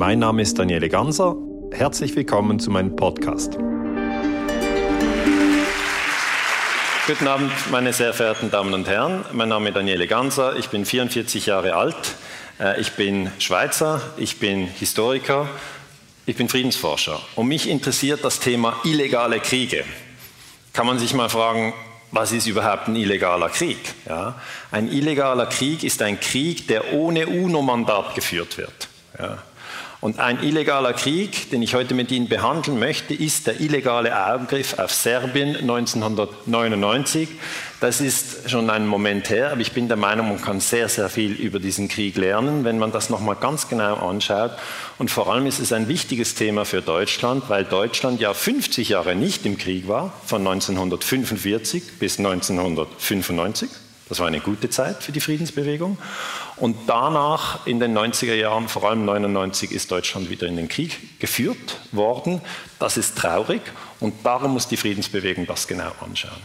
Mein Name ist Daniele Ganser. Herzlich willkommen zu meinem Podcast. Guten Abend, meine sehr verehrten Damen und Herren. Mein Name ist Daniele Ganser. Ich bin 44 Jahre alt. Äh, ich bin Schweizer. Ich bin Historiker. Ich bin Friedensforscher. Und mich interessiert das Thema illegale Kriege. Kann man sich mal fragen, was ist überhaupt ein illegaler Krieg? Ja? Ein illegaler Krieg ist ein Krieg, der ohne UNO-Mandat geführt wird. Ja? Und ein illegaler Krieg, den ich heute mit Ihnen behandeln möchte, ist der illegale Angriff auf Serbien 1999. Das ist schon ein Moment her, aber ich bin der Meinung, man kann sehr, sehr viel über diesen Krieg lernen, wenn man das nochmal ganz genau anschaut. Und vor allem ist es ein wichtiges Thema für Deutschland, weil Deutschland ja 50 Jahre nicht im Krieg war, von 1945 bis 1995. Das war eine gute Zeit für die Friedensbewegung. Und danach, in den 90er Jahren, vor allem 99, ist Deutschland wieder in den Krieg geführt worden. Das ist traurig und darum muss die Friedensbewegung das genau anschauen.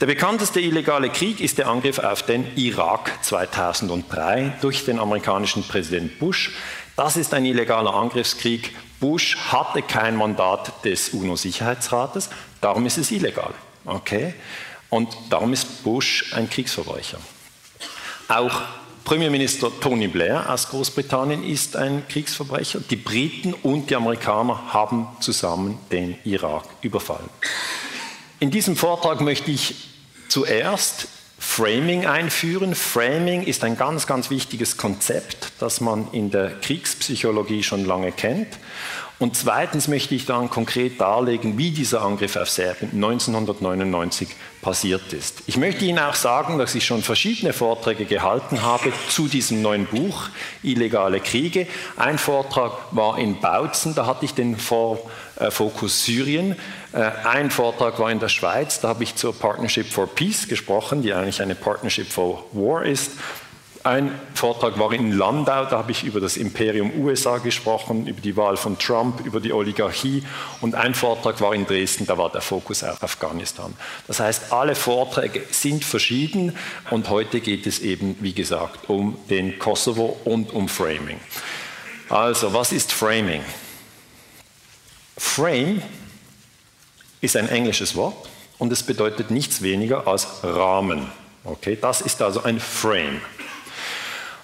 Der bekannteste illegale Krieg ist der Angriff auf den Irak 2003 durch den amerikanischen Präsident Bush. Das ist ein illegaler Angriffskrieg. Bush hatte kein Mandat des UNO-Sicherheitsrates, darum ist es illegal. Okay? Und darum ist Bush ein Kriegsverbrecher. Auch Premierminister Tony Blair aus Großbritannien ist ein Kriegsverbrecher. Die Briten und die Amerikaner haben zusammen den Irak überfallen. In diesem Vortrag möchte ich zuerst Framing einführen. Framing ist ein ganz, ganz wichtiges Konzept, das man in der Kriegspsychologie schon lange kennt. Und zweitens möchte ich dann konkret darlegen, wie dieser Angriff auf Serbien 1999 passiert ist. Ich möchte Ihnen auch sagen, dass ich schon verschiedene Vorträge gehalten habe zu diesem neuen Buch Illegale Kriege. Ein Vortrag war in Bautzen, da hatte ich den äh, Fokus Syrien. Äh, ein Vortrag war in der Schweiz, da habe ich zur Partnership for Peace gesprochen, die eigentlich eine Partnership for War ist. Ein Vortrag war in Landau, da habe ich über das Imperium USA gesprochen, über die Wahl von Trump, über die Oligarchie. Und ein Vortrag war in Dresden, da war der Fokus auf Afghanistan. Das heißt, alle Vorträge sind verschieden und heute geht es eben, wie gesagt, um den Kosovo und um Framing. Also, was ist Framing? Frame ist ein englisches Wort und es bedeutet nichts weniger als Rahmen. Okay, das ist also ein Frame.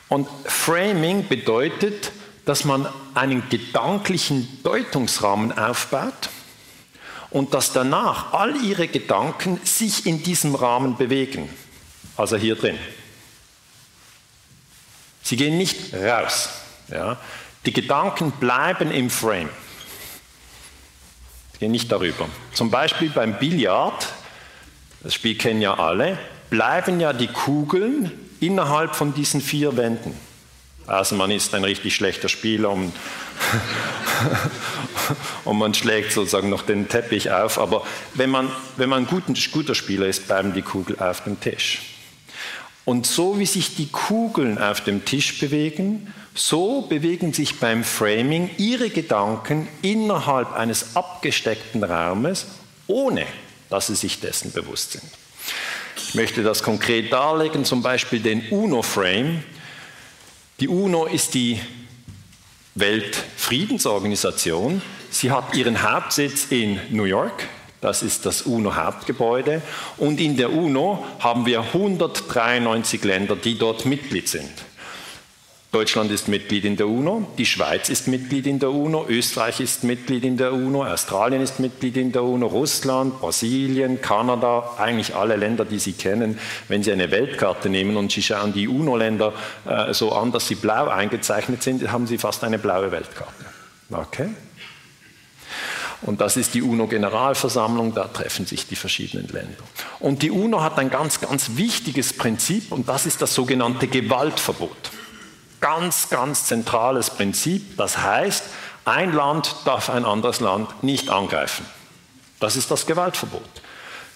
Und Framing bedeutet, dass man einen gedanklichen Deutungsrahmen aufbaut und dass danach all ihre Gedanken sich in diesem Rahmen bewegen. Also hier drin. Sie gehen nicht raus. Ja. Die Gedanken bleiben im Frame. Sie gehen nicht darüber. Zum Beispiel beim Billard, das Spiel kennen ja alle, bleiben ja die Kugeln innerhalb von diesen vier Wänden. Also man ist ein richtig schlechter Spieler und, und man schlägt sozusagen noch den Teppich auf. Aber wenn man, wenn man ein guter, guter Spieler ist, bleiben die Kugeln auf dem Tisch. Und so wie sich die Kugeln auf dem Tisch bewegen, so bewegen sich beim Framing ihre Gedanken innerhalb eines abgesteckten Raumes, ohne dass sie sich dessen bewusst sind. Ich möchte das konkret darlegen, zum Beispiel den UNO-Frame. Die UNO ist die Weltfriedensorganisation. Sie hat ihren Hauptsitz in New York. Das ist das UNO-Hauptgebäude. Und in der UNO haben wir 193 Länder, die dort Mitglied sind. Deutschland ist Mitglied in der UNO, die Schweiz ist Mitglied in der UNO, Österreich ist Mitglied in der UNO, Australien ist Mitglied in der UNO, Russland, Brasilien, Kanada, eigentlich alle Länder, die Sie kennen. Wenn Sie eine Weltkarte nehmen und Sie schauen die UNO-Länder äh, so an, dass sie blau eingezeichnet sind, haben Sie fast eine blaue Weltkarte. Okay? Und das ist die UNO-Generalversammlung, da treffen sich die verschiedenen Länder. Und die UNO hat ein ganz, ganz wichtiges Prinzip und das ist das sogenannte Gewaltverbot ganz, ganz zentrales Prinzip. Das heißt, ein Land darf ein anderes Land nicht angreifen. Das ist das Gewaltverbot.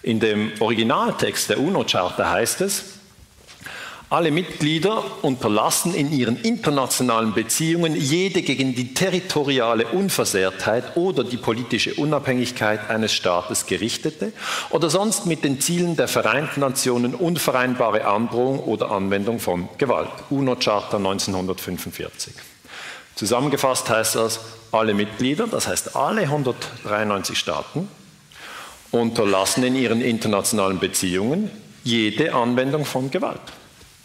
In dem Originaltext der UNO-Charta heißt es, alle Mitglieder unterlassen in ihren internationalen Beziehungen jede gegen die territoriale Unversehrtheit oder die politische Unabhängigkeit eines Staates gerichtete oder sonst mit den Zielen der Vereinten Nationen unvereinbare Androhung oder Anwendung von Gewalt. UNO-Charta 1945. Zusammengefasst heißt das, alle Mitglieder, das heißt alle 193 Staaten, unterlassen in ihren internationalen Beziehungen jede Anwendung von Gewalt.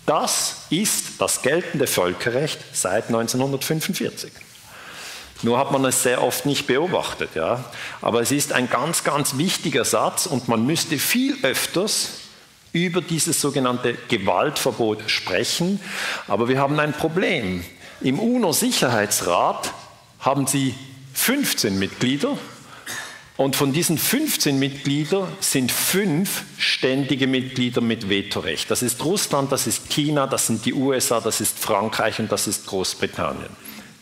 Das ist das geltende Völkerrecht seit 1945. Nur hat man es sehr oft nicht beobachtet. Ja? Aber es ist ein ganz, ganz wichtiger Satz und man müsste viel öfters über dieses sogenannte Gewaltverbot sprechen. Aber wir haben ein Problem. Im UNO-Sicherheitsrat haben sie 15 Mitglieder und von diesen 15 Mitgliedern sind fünf ständige Mitglieder mit Vetorecht. Das ist Russland, das ist China, das sind die USA, das ist Frankreich und das ist Großbritannien.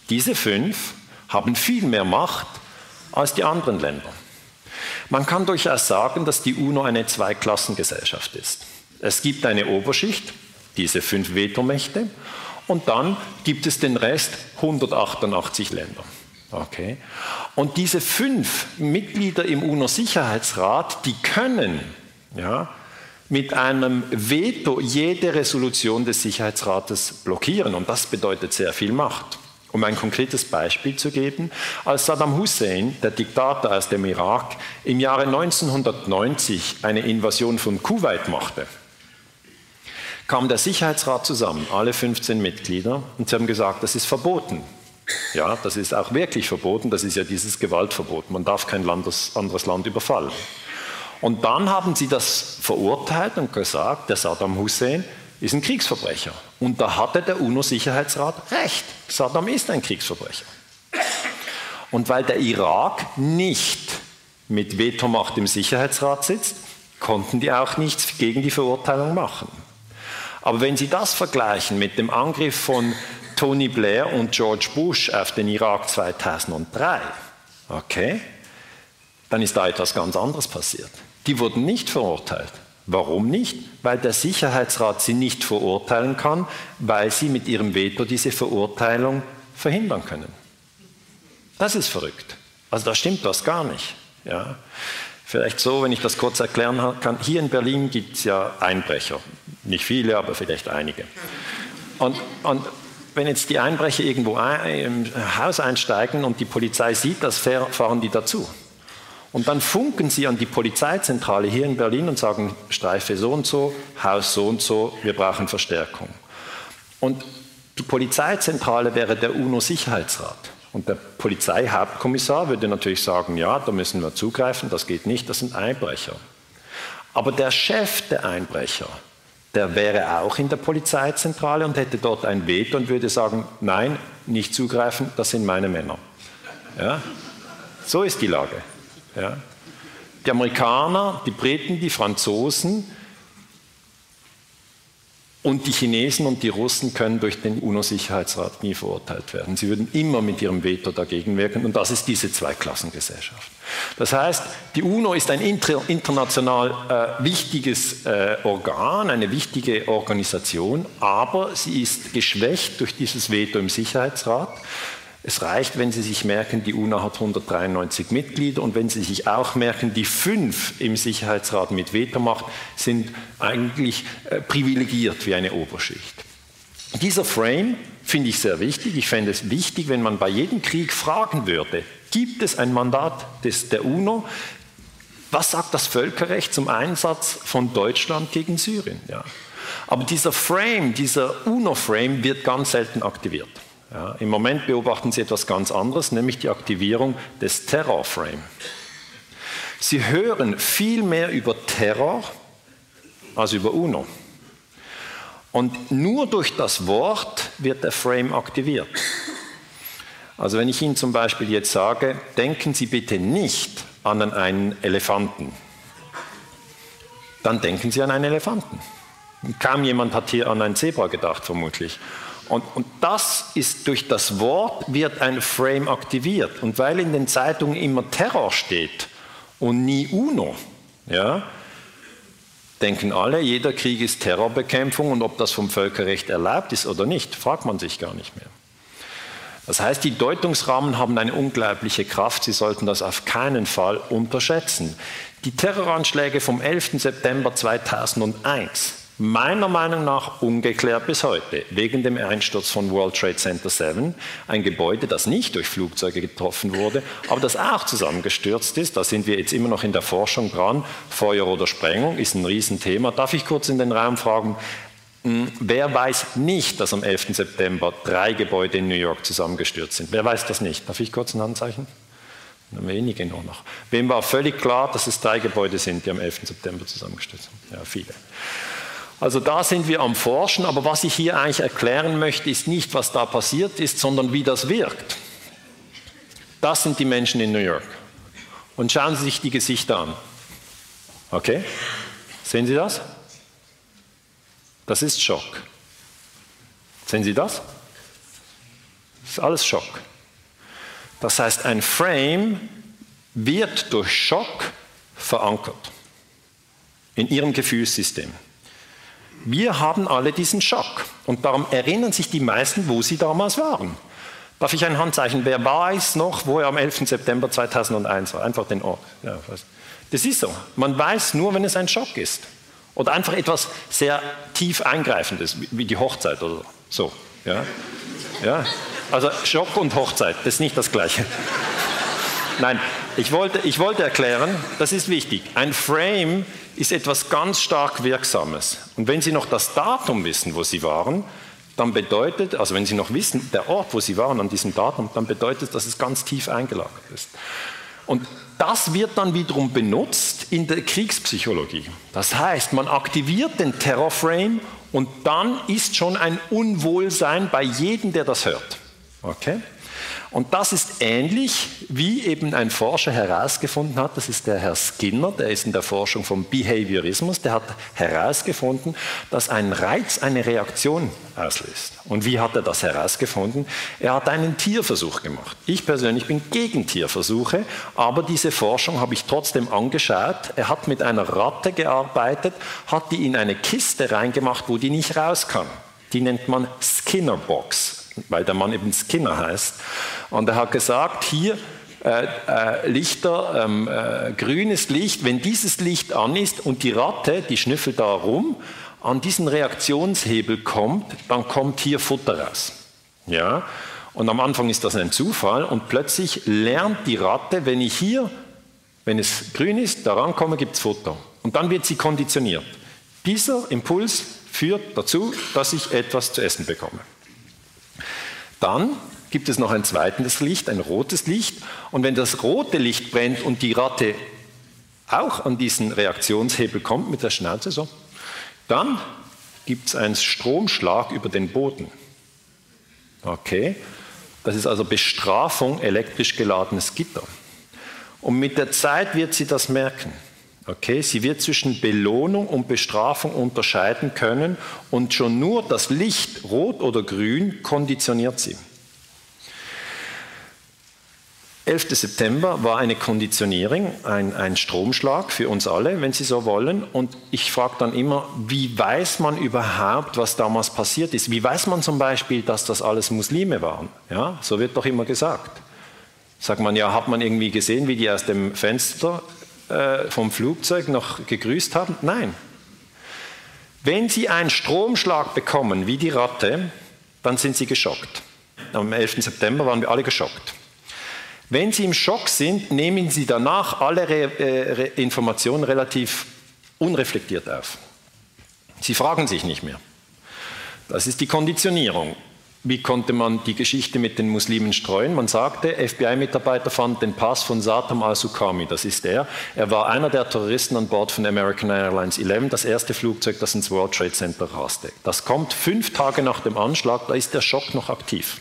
Diese fünf haben viel mehr Macht als die anderen Länder. Man kann durchaus sagen, dass die UNO eine Zweiklassengesellschaft ist. Es gibt eine Oberschicht, diese fünf Vetomächte, und dann gibt es den Rest 188 Länder. Okay. Und diese fünf Mitglieder im UNO-Sicherheitsrat, die können ja, mit einem Veto jede Resolution des Sicherheitsrates blockieren. Und das bedeutet sehr viel Macht. Um ein konkretes Beispiel zu geben, als Saddam Hussein, der Diktator aus dem Irak, im Jahre 1990 eine Invasion von Kuwait machte, kam der Sicherheitsrat zusammen, alle 15 Mitglieder, und sie haben gesagt, das ist verboten. Ja, das ist auch wirklich verboten, das ist ja dieses Gewaltverbot. Man darf kein Landes, anderes Land überfallen. Und dann haben sie das verurteilt und gesagt, der Saddam Hussein ist ein Kriegsverbrecher. Und da hatte der UNO-Sicherheitsrat recht. Saddam ist ein Kriegsverbrecher. Und weil der Irak nicht mit Vetomacht im Sicherheitsrat sitzt, konnten die auch nichts gegen die Verurteilung machen. Aber wenn Sie das vergleichen mit dem Angriff von Tony Blair und George Bush auf den Irak 2003, okay, dann ist da etwas ganz anderes passiert. Die wurden nicht verurteilt. Warum nicht? Weil der Sicherheitsrat sie nicht verurteilen kann, weil sie mit ihrem Veto diese Verurteilung verhindern können. Das ist verrückt. Also da stimmt was gar nicht. Ja. Vielleicht so, wenn ich das kurz erklären kann. Hier in Berlin gibt es ja Einbrecher. Nicht viele, aber vielleicht einige. Und, und wenn jetzt die Einbrecher irgendwo ein, im Haus einsteigen und die Polizei sieht das, fahren die dazu. Und dann funken sie an die Polizeizentrale hier in Berlin und sagen, Streife so und so, Haus so und so, wir brauchen Verstärkung. Und die Polizeizentrale wäre der UNO-Sicherheitsrat. Und der Polizeihauptkommissar würde natürlich sagen, ja, da müssen wir zugreifen, das geht nicht, das sind Einbrecher. Aber der Chef der Einbrecher, der wäre auch in der Polizeizentrale und hätte dort ein Veto und würde sagen, nein, nicht zugreifen, das sind meine Männer. Ja? So ist die Lage. Ja? Die Amerikaner, die Briten, die Franzosen und die Chinesen und die Russen können durch den UNO-Sicherheitsrat nie verurteilt werden. Sie würden immer mit ihrem Veto dagegen wirken und das ist diese Zweiklassengesellschaft. Das heißt, die UNO ist ein international äh, wichtiges äh, Organ, eine wichtige Organisation, aber sie ist geschwächt durch dieses Veto im Sicherheitsrat. Es reicht, wenn Sie sich merken, die UNO hat 193 Mitglieder und wenn Sie sich auch merken, die fünf im Sicherheitsrat mit Vetomacht sind eigentlich äh, privilegiert wie eine Oberschicht. Dieser Frame finde ich sehr wichtig. Ich fände es wichtig, wenn man bei jedem Krieg fragen würde, gibt es ein Mandat des, der UNO? Was sagt das Völkerrecht zum Einsatz von Deutschland gegen Syrien? Ja. Aber dieser Frame, dieser UNO-Frame wird ganz selten aktiviert. Ja, Im Moment beobachten Sie etwas ganz anderes, nämlich die Aktivierung des Terror-Frame. Sie hören viel mehr über Terror als über UNO. Und nur durch das Wort wird der Frame aktiviert. Also wenn ich Ihnen zum Beispiel jetzt sage, denken Sie bitte nicht an einen Elefanten, dann denken Sie an einen Elefanten. Kaum jemand hat hier an ein Zebra gedacht, vermutlich. Und, und, das ist durch das Wort wird ein Frame aktiviert. Und weil in den Zeitungen immer Terror steht und nie UNO, ja, denken alle, jeder Krieg ist Terrorbekämpfung und ob das vom Völkerrecht erlaubt ist oder nicht, fragt man sich gar nicht mehr. Das heißt, die Deutungsrahmen haben eine unglaubliche Kraft, Sie sollten das auf keinen Fall unterschätzen. Die Terroranschläge vom 11. September 2001 meiner Meinung nach ungeklärt bis heute, wegen dem Einsturz von World Trade Center 7, ein Gebäude, das nicht durch Flugzeuge getroffen wurde, aber das auch zusammengestürzt ist. Da sind wir jetzt immer noch in der Forschung dran. Feuer oder Sprengung ist ein Riesenthema. Darf ich kurz in den Raum fragen, hm, Wer weiß nicht, dass am 11. September drei Gebäude in New York zusammengestürzt sind? Wer weiß das nicht? Darf ich kurz ein Handzeichen? Wenige nur noch. Wem war völlig klar, dass es drei Gebäude sind, die am 11. September zusammengestürzt sind? Ja, viele. Also da sind wir am Forschen, aber was ich hier eigentlich erklären möchte, ist nicht, was da passiert ist, sondern wie das wirkt. Das sind die Menschen in New York. Und schauen Sie sich die Gesichter an. Okay? Sehen Sie das? Das ist Schock. Sehen Sie das? Das ist alles Schock. Das heißt, ein Frame wird durch Schock verankert in Ihrem Gefühlssystem. Wir haben alle diesen Schock und darum erinnern sich die meisten, wo sie damals waren. Darf ich ein Handzeichen? Wer weiß noch, wo er am 11. September 2001 war? Einfach den Ort. Ja, das ist so. Man weiß nur, wenn es ein Schock ist. Oder einfach etwas sehr tief eingreifendes, wie die Hochzeit oder so. Ja? Ja? Also Schock und Hochzeit, das ist nicht das Gleiche. Nein, ich wollte, ich wollte erklären, das ist wichtig. Ein Frame ist etwas ganz stark Wirksames. Und wenn Sie noch das Datum wissen, wo Sie waren, dann bedeutet, also wenn Sie noch wissen, der Ort, wo Sie waren an diesem Datum, dann bedeutet, dass es ganz tief eingelagert ist. Und das wird dann wiederum benutzt in der Kriegspsychologie. Das heißt, man aktiviert den Terrorframe und dann ist schon ein Unwohlsein bei jedem, der das hört. Okay? Und das ist ähnlich, wie eben ein Forscher herausgefunden hat, das ist der Herr Skinner, der ist in der Forschung vom Behaviorismus, der hat herausgefunden, dass ein Reiz eine Reaktion auslöst. Und wie hat er das herausgefunden? Er hat einen Tierversuch gemacht. Ich persönlich bin gegen Tierversuche, aber diese Forschung habe ich trotzdem angeschaut. Er hat mit einer Ratte gearbeitet, hat die in eine Kiste reingemacht, wo die nicht raus kann. Die nennt man Skinner-Box weil der Mann eben Skinner heißt. Und er hat gesagt, hier äh, äh, Lichter, ähm, äh, grünes Licht, wenn dieses Licht an ist und die Ratte, die schnüffelt da rum, an diesen Reaktionshebel kommt, dann kommt hier Futter raus. Ja? Und am Anfang ist das ein Zufall und plötzlich lernt die Ratte, wenn ich hier, wenn es grün ist, daran komme, gibt es Futter. Und dann wird sie konditioniert. Dieser Impuls führt dazu, dass ich etwas zu essen bekomme. Dann gibt es noch ein zweites Licht, ein rotes Licht. Und wenn das rote Licht brennt und die Ratte auch an diesen Reaktionshebel kommt mit der Schnauze so, dann gibt es einen Stromschlag über den Boden. Okay, das ist also Bestrafung elektrisch geladenes Gitter. Und mit der Zeit wird sie das merken. Okay, sie wird zwischen Belohnung und Bestrafung unterscheiden können und schon nur das Licht, rot oder grün, konditioniert sie. 11. September war eine Konditionierung, ein, ein, Stromschlag für uns alle, wenn Sie so wollen. Und ich frage dann immer, wie weiß man überhaupt, was damals passiert ist? Wie weiß man zum Beispiel, dass das alles Muslime waren? Ja, so wird doch immer gesagt. Sagt man, ja, hat man irgendwie gesehen, wie die aus dem Fenster äh, vom Flugzeug noch gegrüßt haben? Nein. Wenn Sie einen Stromschlag bekommen, wie die Ratte, dann sind Sie geschockt. Am 11. September waren wir alle geschockt. Wenn Sie im Schock sind, nehmen Sie danach alle Re äh, Re Informationen relativ unreflektiert auf. Sie fragen sich nicht mehr. Das ist die Konditionierung. Wie konnte man die Geschichte mit den Muslimen streuen? Man sagte, FBI-Mitarbeiter fanden den Pass von Satam al-Sukami, das ist er. Er war einer der Terroristen an Bord von American Airlines 11, das erste Flugzeug, das ins World Trade Center raste. Das kommt fünf Tage nach dem Anschlag, da ist der Schock noch aktiv.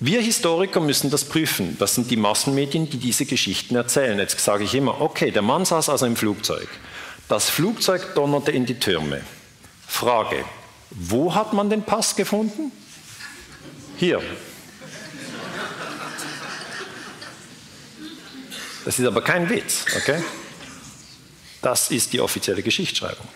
Wir Historiker müssen das prüfen. Das sind die Massenmedien, die diese Geschichten erzählen. Jetzt sage ich immer, okay, der Mann saß also im Flugzeug. Das Flugzeug donnerte in die Türme. Frage, wo hat man den Pass gefunden? Hier. Das ist aber kein Witz, okay? Das ist die offizielle Geschichtsschreibung.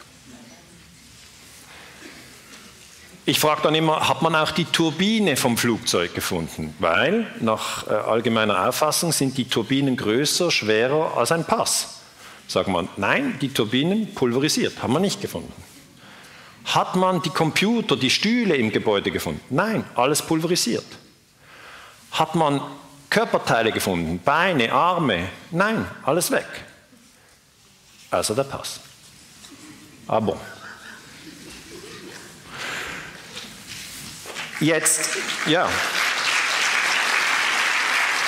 Ich frage dann immer, hat man auch die Turbine vom Flugzeug gefunden? Weil nach äh, allgemeiner Auffassung sind die Turbinen größer, schwerer als ein Pass. Sagen wir, nein, die Turbinen pulverisiert, haben wir nicht gefunden. Hat man die Computer, die Stühle im Gebäude gefunden? Nein, alles pulverisiert. Hat man Körperteile gefunden, Beine, Arme? Nein, alles weg. Also der Pass. Ah bon. Jetzt, ja.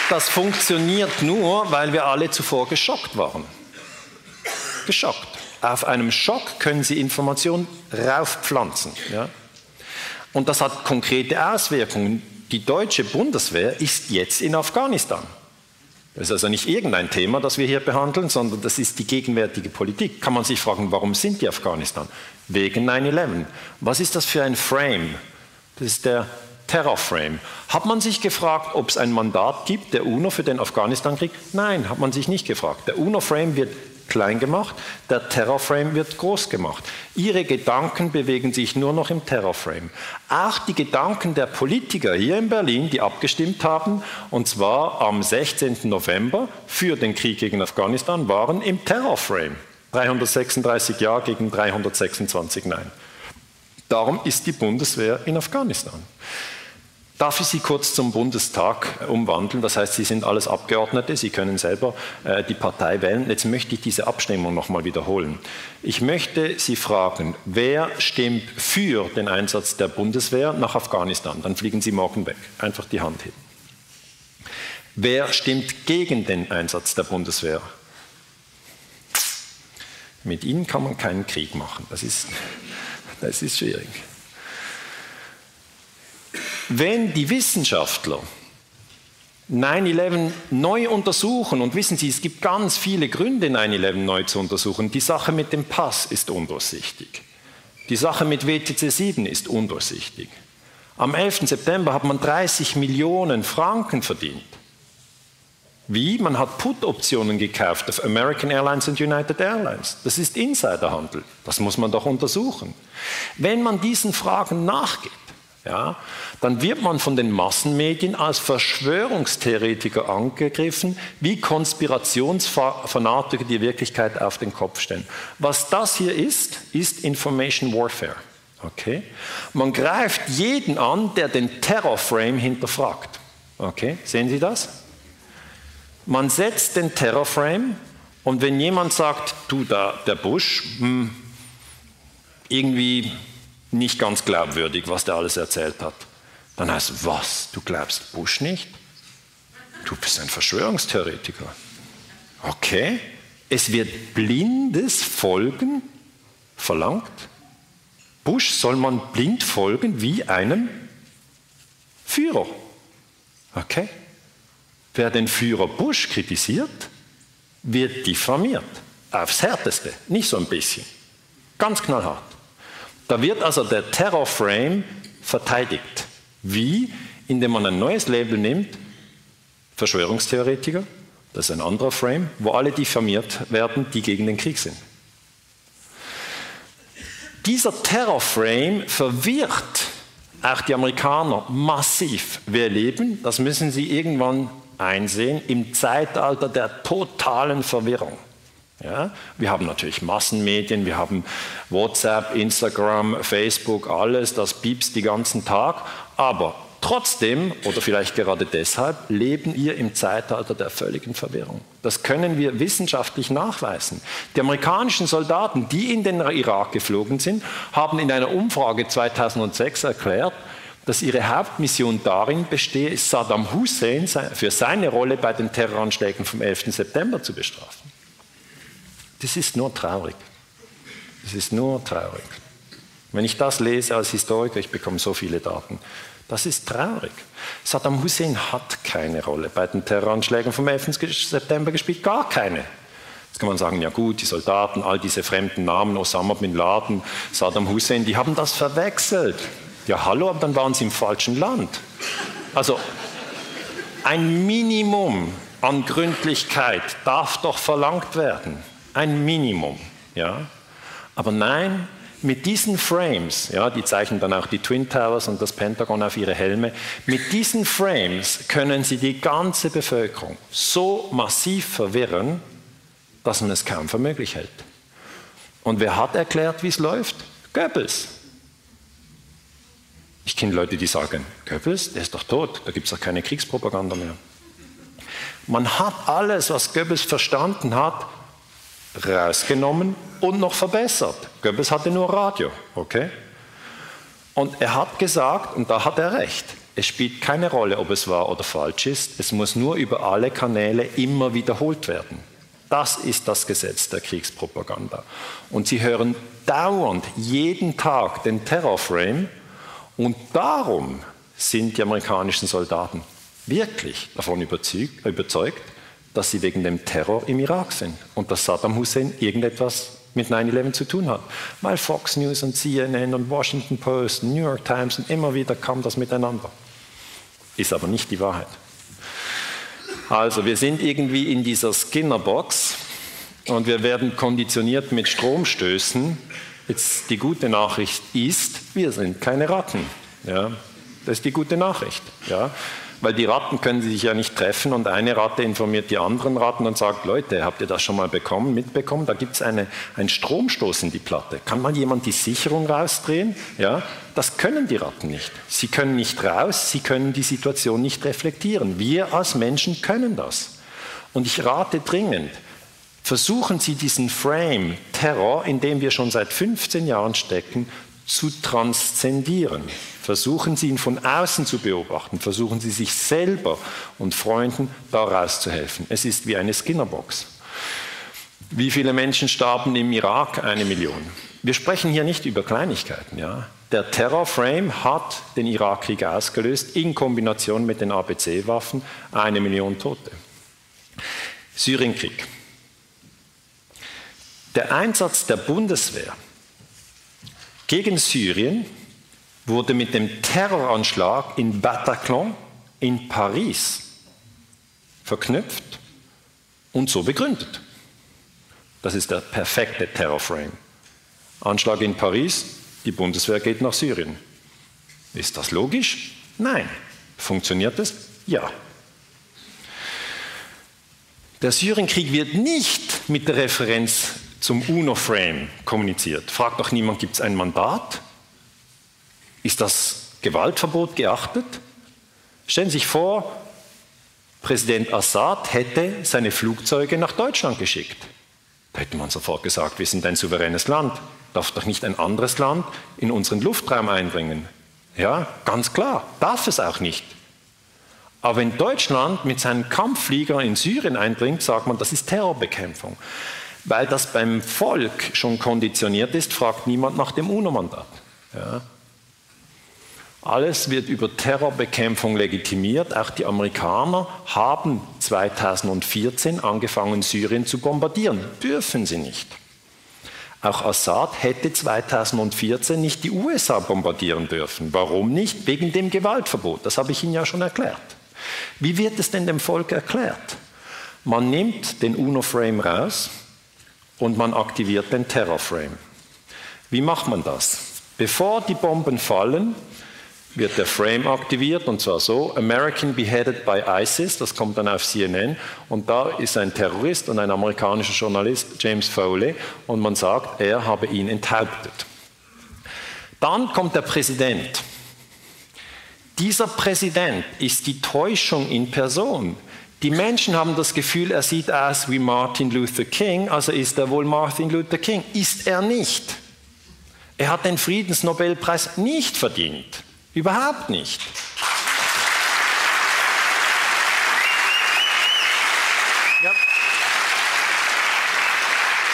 Das funktioniert nur, weil wir alle zuvor geschockt waren. Geschockt. Auf einem Schock können Sie Informationen raufpflanzen. Ja? Und das hat konkrete Auswirkungen. Die deutsche Bundeswehr ist jetzt in Afghanistan. Das ist also nicht irgendein Thema, das wir hier behandeln, sondern das ist die gegenwärtige Politik. Kann man sich fragen, warum sind die Afghanistan? Wegen 9-11. Was ist das für ein Frame? Das ist der Terrorframe. Hat man sich gefragt, ob es ein Mandat gibt, der UNO für den Afghanistan-Krieg? Nein, hat man sich nicht gefragt. Der UNO-Frame wird klein gemacht, der Terrorframe wird groß gemacht. Ihre Gedanken bewegen sich nur noch im Terrorframe. Auch die Gedanken der Politiker hier in Berlin, die abgestimmt haben, und zwar am 16. November für den Krieg gegen Afghanistan, waren im Terrorframe. 336 Ja gegen 326 Nein. Darum ist die Bundeswehr in Afghanistan. Darf ich Sie kurz zum Bundestag umwandeln? Das heißt, Sie sind alles Abgeordnete, Sie können selber äh, die Partei wählen. Jetzt möchte ich diese Abstimmung nochmal wiederholen. Ich möchte Sie fragen, wer stimmt für den Einsatz der Bundeswehr nach Afghanistan? Dann fliegen Sie morgen weg. Einfach die Hand heben. Wer stimmt gegen den Einsatz der Bundeswehr? Mit Ihnen kann man keinen Krieg machen. Das ist, das ist schwierig. Wenn die Wissenschaftler 9-11 neu untersuchen, und wissen Sie, es gibt ganz viele Gründe, 9-11 neu zu untersuchen, die Sache mit dem Pass ist undurchsichtig. Die Sache mit WTC 7 ist undurchsichtig. Am 11. September hat man 30 Millionen Franken verdient. Wie? Man hat Put-Optionen gekauft auf American Airlines und United Airlines. Das ist Insiderhandel. Das muss man doch untersuchen. Wenn man diesen Fragen nachgeht, ja, dann wird man von den Massenmedien als Verschwörungstheoretiker angegriffen, wie Konspirationsfanatiker die Wirklichkeit auf den Kopf stellen. Was das hier ist, ist Information Warfare. Okay? Man greift jeden an, der den Terrorframe hinterfragt. Okay? Sehen Sie das? Man setzt den Terrorframe und wenn jemand sagt, du, da, der Bush, hm, irgendwie nicht ganz glaubwürdig, was der alles erzählt hat. Dann heißt es, was, du glaubst Bush nicht? Du bist ein Verschwörungstheoretiker. Okay, es wird blindes Folgen verlangt. Bush soll man blind folgen wie einem Führer. Okay? Wer den Führer Bush kritisiert, wird diffamiert. Aufs Härteste, nicht so ein bisschen. Ganz knallhart. Da wird also der Terrorframe verteidigt. Wie? Indem man ein neues Label nimmt, Verschwörungstheoretiker, das ist ein anderer Frame, wo alle diffamiert werden, die gegen den Krieg sind. Dieser Terrorframe verwirrt auch die Amerikaner massiv. Wir leben, das müssen Sie irgendwann einsehen, im Zeitalter der totalen Verwirrung. Ja, wir haben natürlich Massenmedien, wir haben WhatsApp, Instagram, Facebook, alles, das piepst den ganzen Tag. Aber trotzdem, oder vielleicht gerade deshalb, leben wir im Zeitalter der völligen Verwirrung. Das können wir wissenschaftlich nachweisen. Die amerikanischen Soldaten, die in den Irak geflogen sind, haben in einer Umfrage 2006 erklärt, dass ihre Hauptmission darin bestehe, Saddam Hussein für seine Rolle bei den Terroranschlägen vom 11. September zu bestrafen. Das ist nur traurig. Das ist nur traurig. Wenn ich das lese als Historiker, ich bekomme so viele Daten, das ist traurig. Saddam Hussein hat keine Rolle bei den Terroranschlägen vom 11. September gespielt, gar keine. Jetzt kann man sagen, ja gut, die Soldaten, all diese fremden Namen, Osama bin Laden, Saddam Hussein, die haben das verwechselt. Ja hallo, aber dann waren sie im falschen Land. Also ein Minimum an Gründlichkeit darf doch verlangt werden. Ein Minimum. Ja? Aber nein, mit diesen Frames, ja, die zeichnen dann auch die Twin Towers und das Pentagon auf ihre Helme, mit diesen Frames können sie die ganze Bevölkerung so massiv verwirren, dass man es kaum für möglich hält. Und wer hat erklärt, wie es läuft? Goebbels. Ich kenne Leute, die sagen, Goebbels, der ist doch tot, da gibt es doch keine Kriegspropaganda mehr. Man hat alles, was Goebbels verstanden hat, rausgenommen und noch verbessert. Goebbels hatte nur Radio, okay? Und er hat gesagt, und da hat er recht, es spielt keine Rolle, ob es wahr oder falsch ist, es muss nur über alle Kanäle immer wiederholt werden. Das ist das Gesetz der Kriegspropaganda. Und sie hören dauernd, jeden Tag den Terrorframe und darum sind die amerikanischen Soldaten wirklich davon überzeugt, dass sie wegen dem Terror im Irak sind und dass Saddam Hussein irgendetwas mit 9-11 zu tun hat. Weil Fox News und CNN und Washington Post, New York Times und immer wieder kam das miteinander. Ist aber nicht die Wahrheit. Also wir sind irgendwie in dieser Skinner-Box und wir werden konditioniert mit Stromstößen. Jetzt die gute Nachricht ist, wir sind keine Ratten. Ja, das ist die gute Nachricht. Ja weil die Ratten können sich ja nicht treffen und eine Ratte informiert die anderen Ratten und sagt, Leute, habt ihr das schon mal bekommen, mitbekommen? Da gibt es eine, einen Stromstoß in die Platte. Kann mal jemand die Sicherung rausdrehen? Ja, das können die Ratten nicht. Sie können nicht raus, sie können die Situation nicht reflektieren. Wir als Menschen können das. Und ich rate dringend, versuchen Sie diesen Frame Terror, in dem wir schon seit 15 Jahren stecken, zu transzendieren. Versuchen Sie ihn von außen zu beobachten, versuchen Sie sich selber und Freunden daraus zu helfen. Es ist wie eine Skinnerbox. Wie viele Menschen starben im Irak? Eine Million. Wir sprechen hier nicht über Kleinigkeiten. Ja? Der Terrorframe hat den Irakkrieg ausgelöst in Kombination mit den ABC-Waffen. Eine Million Tote. Syrienkrieg. Der Einsatz der Bundeswehr gegen Syrien wurde mit dem Terroranschlag in Bataclan in Paris verknüpft und so begründet. Das ist der perfekte Terrorframe. Anschlag in Paris, die Bundeswehr geht nach Syrien. Ist das logisch? Nein. Funktioniert es? Ja. Der Syrienkrieg wird nicht mit der Referenz zum UNO-Frame kommuniziert. Fragt doch niemand, gibt es ein Mandat? Ist das Gewaltverbot geachtet? Stellen Sie sich vor, Präsident Assad hätte seine Flugzeuge nach Deutschland geschickt. Da hätte man sofort gesagt, wir sind ein souveränes Land. Darf doch nicht ein anderes Land in unseren Luftraum eindringen? Ja, ganz klar, darf es auch nicht. Aber wenn Deutschland mit seinen Kampffliegern in Syrien eindringt, sagt man, das ist Terrorbekämpfung. Weil das beim Volk schon konditioniert ist, fragt niemand nach dem UNO-Mandat. Ja. Alles wird über Terrorbekämpfung legitimiert. Auch die Amerikaner haben 2014 angefangen, Syrien zu bombardieren. Dürfen sie nicht. Auch Assad hätte 2014 nicht die USA bombardieren dürfen. Warum nicht? Wegen dem Gewaltverbot. Das habe ich Ihnen ja schon erklärt. Wie wird es denn dem Volk erklärt? Man nimmt den UNO-Frame raus und man aktiviert den Terrorframe. Wie macht man das? Bevor die Bomben fallen, wird der Frame aktiviert und zwar so, American beheaded by ISIS, das kommt dann auf CNN und da ist ein Terrorist und ein amerikanischer Journalist, James Foley, und man sagt, er habe ihn enthauptet. Dann kommt der Präsident. Dieser Präsident ist die Täuschung in Person. Die Menschen haben das Gefühl, er sieht aus wie Martin Luther King, also ist er wohl Martin Luther King. Ist er nicht. Er hat den Friedensnobelpreis nicht verdient. Überhaupt nicht.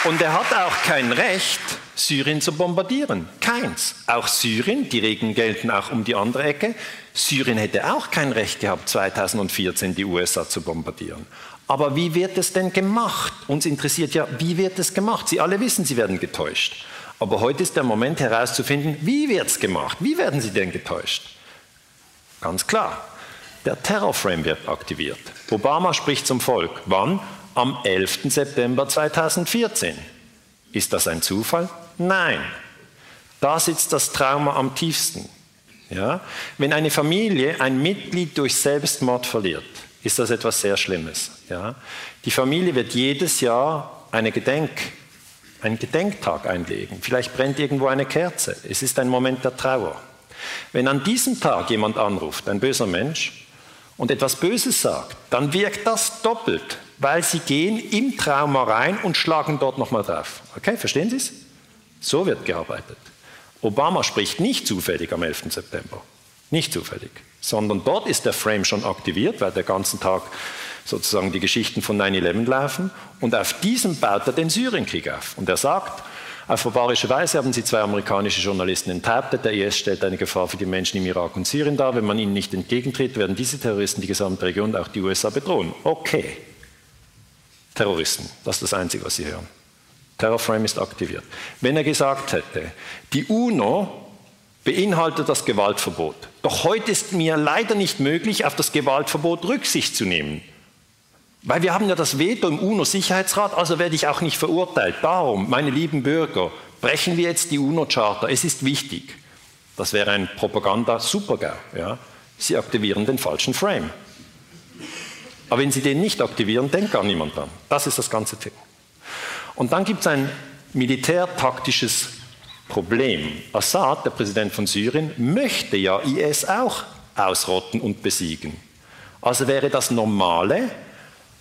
Und er hat auch kein Recht, Syrien zu bombardieren. Keins. Auch Syrien, die Regeln gelten auch um die andere Ecke. Syrien hätte auch kein Recht gehabt, 2014 die USA zu bombardieren. Aber wie wird es denn gemacht? Uns interessiert ja, wie wird es gemacht? Sie alle wissen, Sie werden getäuscht. Aber heute ist der Moment herauszufinden, wie wird es gemacht? Wie werden Sie denn getäuscht? Ganz klar, der Terrorframe wird aktiviert. Obama spricht zum Volk. Wann? Am 11. September 2014. Ist das ein Zufall? Nein. Da sitzt das Trauma am tiefsten. Ja? Wenn eine Familie ein Mitglied durch Selbstmord verliert, ist das etwas sehr Schlimmes. Ja? Die Familie wird jedes Jahr eine Gedenk, einen Gedenktag einlegen. Vielleicht brennt irgendwo eine Kerze. Es ist ein Moment der Trauer. Wenn an diesem Tag jemand anruft, ein böser Mensch, und etwas Böses sagt, dann wirkt das doppelt, weil sie gehen im Trauma rein und schlagen dort nochmal drauf. Okay, verstehen Sie es? So wird gearbeitet. Obama spricht nicht zufällig am 11. September. Nicht zufällig. Sondern dort ist der Frame schon aktiviert, weil der ganzen Tag sozusagen die Geschichten von 9-11 laufen. Und auf diesem baut er den Syrienkrieg auf. Und er sagt, auf barbarische Weise haben sie zwei amerikanische Journalisten enthauptet. Der IS stellt eine Gefahr für die Menschen im Irak und Syrien dar. Wenn man ihnen nicht entgegentritt, werden diese Terroristen die gesamte Region und auch die USA bedrohen. Okay. Terroristen, das ist das Einzige, was sie hören. Terrorframe ist aktiviert. Wenn er gesagt hätte, die UNO beinhaltet das Gewaltverbot, doch heute ist mir leider nicht möglich, auf das Gewaltverbot Rücksicht zu nehmen. Weil wir haben ja das Veto im UNO-Sicherheitsrat, also werde ich auch nicht verurteilt. Darum, meine lieben Bürger, brechen wir jetzt die UNO-Charta. Es ist wichtig. Das wäre ein Propaganda-Supergau. Ja? Sie aktivieren den falschen Frame. Aber wenn Sie den nicht aktivieren, denkt gar niemand dran. Das ist das ganze Thema. Und dann gibt es ein militärtaktisches Problem. Assad, der Präsident von Syrien, möchte ja IS auch ausrotten und besiegen. Also wäre das Normale,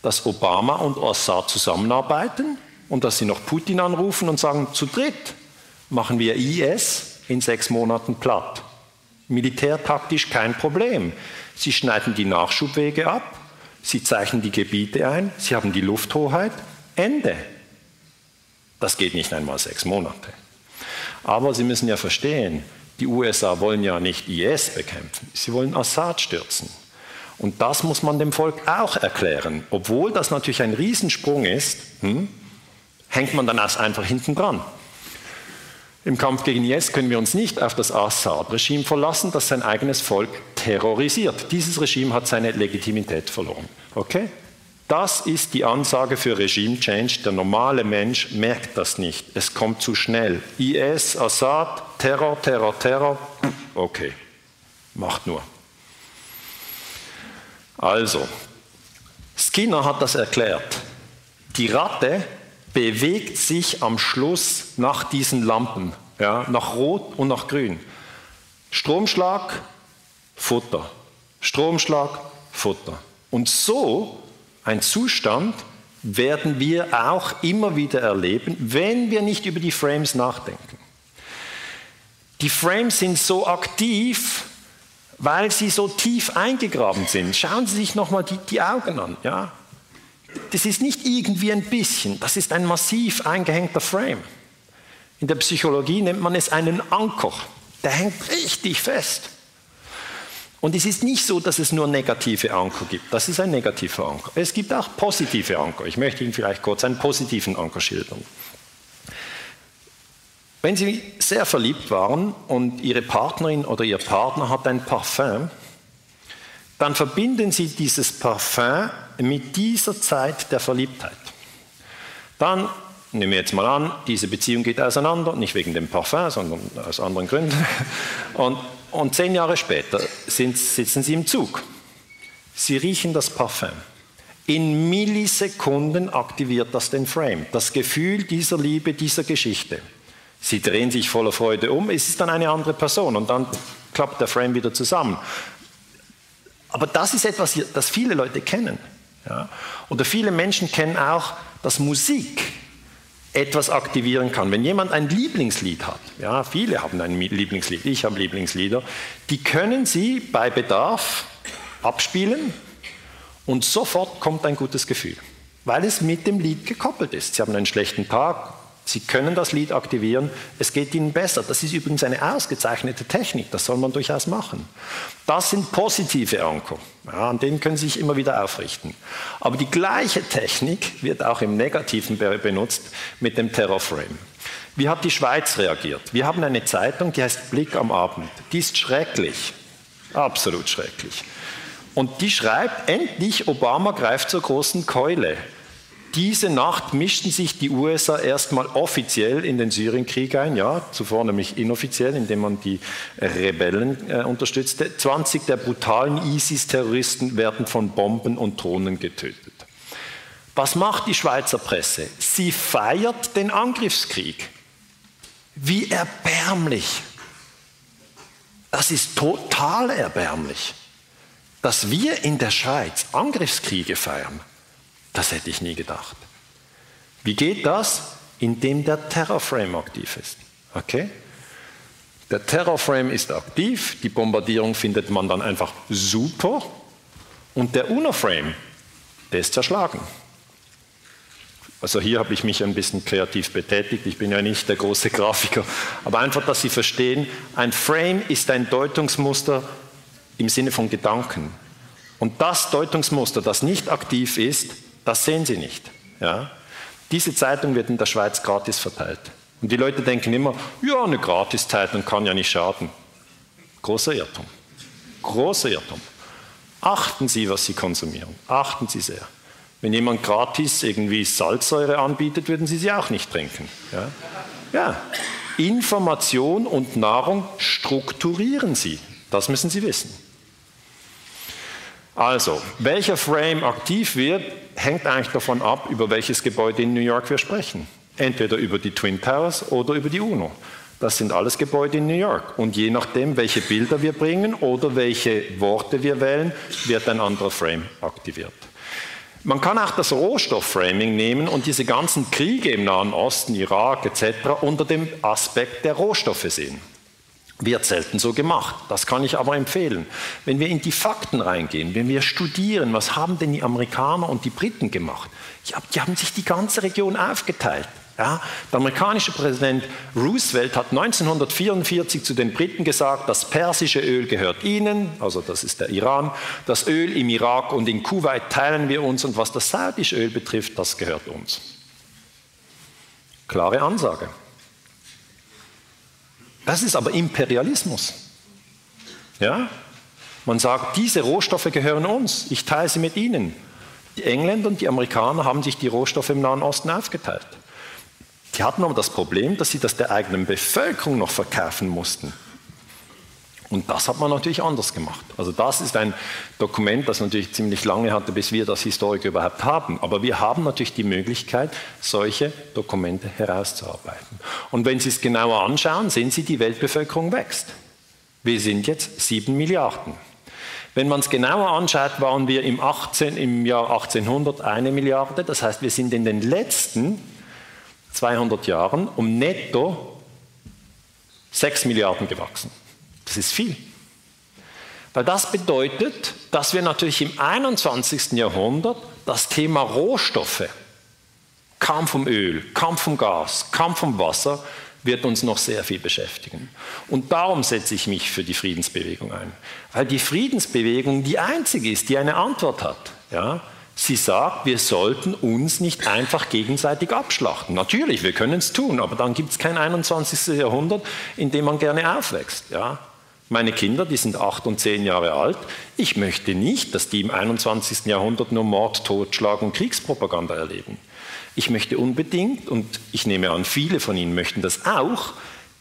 dass Obama und Assad zusammenarbeiten und dass sie noch Putin anrufen und sagen, zu dritt machen wir IS in sechs Monaten platt. Militärtaktisch kein Problem. Sie schneiden die Nachschubwege ab, sie zeichnen die Gebiete ein, sie haben die Lufthoheit, Ende. Das geht nicht einmal sechs Monate. Aber Sie müssen ja verstehen, die USA wollen ja nicht IS bekämpfen, sie wollen Assad stürzen. Und das muss man dem Volk auch erklären. Obwohl das natürlich ein Riesensprung ist, hm, hängt man dann erst einfach hinten dran. Im Kampf gegen IS können wir uns nicht auf das Assad-Regime verlassen, das sein eigenes Volk terrorisiert. Dieses Regime hat seine Legitimität verloren. Okay? Das ist die Ansage für Regime Change. Der normale Mensch merkt das nicht. Es kommt zu schnell. IS, Assad, Terror, Terror, Terror. Okay, macht nur. Also, Skinner hat das erklärt. Die Ratte bewegt sich am Schluss nach diesen Lampen, ja, nach Rot und nach Grün. Stromschlag, Futter. Stromschlag, Futter. Und so ein Zustand werden wir auch immer wieder erleben, wenn wir nicht über die Frames nachdenken. Die Frames sind so aktiv, weil sie so tief eingegraben sind. Schauen Sie sich nochmal die, die Augen an. Ja? Das ist nicht irgendwie ein bisschen, das ist ein massiv eingehängter Frame. In der Psychologie nennt man es einen Anker. Der hängt richtig fest. Und es ist nicht so, dass es nur negative Anker gibt. Das ist ein negativer Anker. Es gibt auch positive Anker. Ich möchte Ihnen vielleicht kurz einen positiven Anker schildern. Wenn Sie sehr verliebt waren und Ihre Partnerin oder Ihr Partner hat ein Parfum, dann verbinden Sie dieses Parfum mit dieser Zeit der Verliebtheit. Dann nehmen wir jetzt mal an, diese Beziehung geht auseinander, nicht wegen dem Parfum, sondern aus anderen Gründen. Und, und zehn Jahre später sind, sitzen Sie im Zug. Sie riechen das Parfum. In Millisekunden aktiviert das den Frame, das Gefühl dieser Liebe, dieser Geschichte. Sie drehen sich voller Freude um, es ist dann eine andere Person und dann klappt der Frame wieder zusammen. Aber das ist etwas, das viele Leute kennen. Ja? Oder viele Menschen kennen auch, dass Musik etwas aktivieren kann. Wenn jemand ein Lieblingslied hat, ja, viele haben ein Lieblingslied, ich habe Lieblingslieder, die können sie bei Bedarf abspielen und sofort kommt ein gutes Gefühl, weil es mit dem Lied gekoppelt ist. Sie haben einen schlechten Tag, Sie können das Lied aktivieren, es geht Ihnen besser. Das ist übrigens eine ausgezeichnete Technik, das soll man durchaus machen. Das sind positive Anker, ja, an denen können Sie sich immer wieder aufrichten. Aber die gleiche Technik wird auch im Negativen benutzt mit dem Terrorframe. Wie hat die Schweiz reagiert? Wir haben eine Zeitung, die heißt Blick am Abend. Die ist schrecklich, absolut schrecklich. Und die schreibt, endlich Obama greift zur großen Keule. Diese Nacht mischten sich die USA erstmal offiziell in den Syrienkrieg ein, ja, zuvor nämlich inoffiziell, indem man die Rebellen äh, unterstützte. 20 der brutalen ISIS-Terroristen werden von Bomben und Drohnen getötet. Was macht die Schweizer Presse? Sie feiert den Angriffskrieg. Wie erbärmlich. Das ist total erbärmlich. Dass wir in der Schweiz Angriffskriege feiern, das hätte ich nie gedacht. Wie geht das? Indem der Terrorframe aktiv ist. Okay? Der Terrorframe ist aktiv, die Bombardierung findet man dann einfach super und der UNO-Frame, der ist zerschlagen. Also hier habe ich mich ein bisschen kreativ betätigt, ich bin ja nicht der große Grafiker, aber einfach, dass Sie verstehen, ein Frame ist ein Deutungsmuster im Sinne von Gedanken. Und das Deutungsmuster, das nicht aktiv ist, das sehen Sie nicht. Ja? Diese Zeitung wird in der Schweiz gratis verteilt. Und die Leute denken immer, ja, eine Gratiszeitung kann ja nicht schaden. Großer Irrtum. Großer Irrtum. Achten Sie, was Sie konsumieren. Achten Sie sehr. Wenn jemand gratis irgendwie Salzsäure anbietet, würden Sie sie auch nicht trinken. Ja? ja. Information und Nahrung strukturieren Sie. Das müssen Sie wissen. Also, welcher Frame aktiv wird, hängt eigentlich davon ab, über welches Gebäude in New York wir sprechen. Entweder über die Twin Towers oder über die UNO. Das sind alles Gebäude in New York. Und je nachdem, welche Bilder wir bringen oder welche Worte wir wählen, wird ein anderer Frame aktiviert. Man kann auch das Rohstoffframing nehmen und diese ganzen Kriege im Nahen Osten, Irak etc. unter dem Aspekt der Rohstoffe sehen. Wird selten so gemacht. Das kann ich aber empfehlen. Wenn wir in die Fakten reingehen, wenn wir studieren, was haben denn die Amerikaner und die Briten gemacht? Ja, die haben sich die ganze Region aufgeteilt. Ja, der amerikanische Präsident Roosevelt hat 1944 zu den Briten gesagt, das persische Öl gehört ihnen, also das ist der Iran, das Öl im Irak und in Kuwait teilen wir uns und was das saudische Öl betrifft, das gehört uns. Klare Ansage. Das ist aber Imperialismus. Ja? Man sagt, diese Rohstoffe gehören uns, ich teile sie mit ihnen. Die Engländer und die Amerikaner haben sich die Rohstoffe im Nahen Osten aufgeteilt. Die hatten aber das Problem, dass sie das der eigenen Bevölkerung noch verkaufen mussten. Und das hat man natürlich anders gemacht. Also das ist ein Dokument, das natürlich ziemlich lange hatte, bis wir das Historiker überhaupt haben. Aber wir haben natürlich die Möglichkeit, solche Dokumente herauszuarbeiten. Und wenn Sie es genauer anschauen, sehen Sie, die Weltbevölkerung wächst. Wir sind jetzt sieben Milliarden. Wenn man es genauer anschaut, waren wir im, 18, im Jahr 1800 eine Milliarde. Das heißt, wir sind in den letzten 200 Jahren um netto sechs Milliarden gewachsen. Das ist viel. Weil das bedeutet, dass wir natürlich im 21. Jahrhundert das Thema Rohstoffe, kaum vom Öl, kaum vom Gas, kaum vom Wasser, wird uns noch sehr viel beschäftigen. Und darum setze ich mich für die Friedensbewegung ein. Weil die Friedensbewegung die einzige ist, die eine Antwort hat. Ja? Sie sagt, wir sollten uns nicht einfach gegenseitig abschlachten. Natürlich, wir können es tun, aber dann gibt es kein 21. Jahrhundert, in dem man gerne aufwächst. Ja? Meine Kinder, die sind acht und zehn Jahre alt. Ich möchte nicht, dass die im 21. Jahrhundert nur Mord, Totschlag und Kriegspropaganda erleben. Ich möchte unbedingt, und ich nehme an, viele von Ihnen möchten das auch,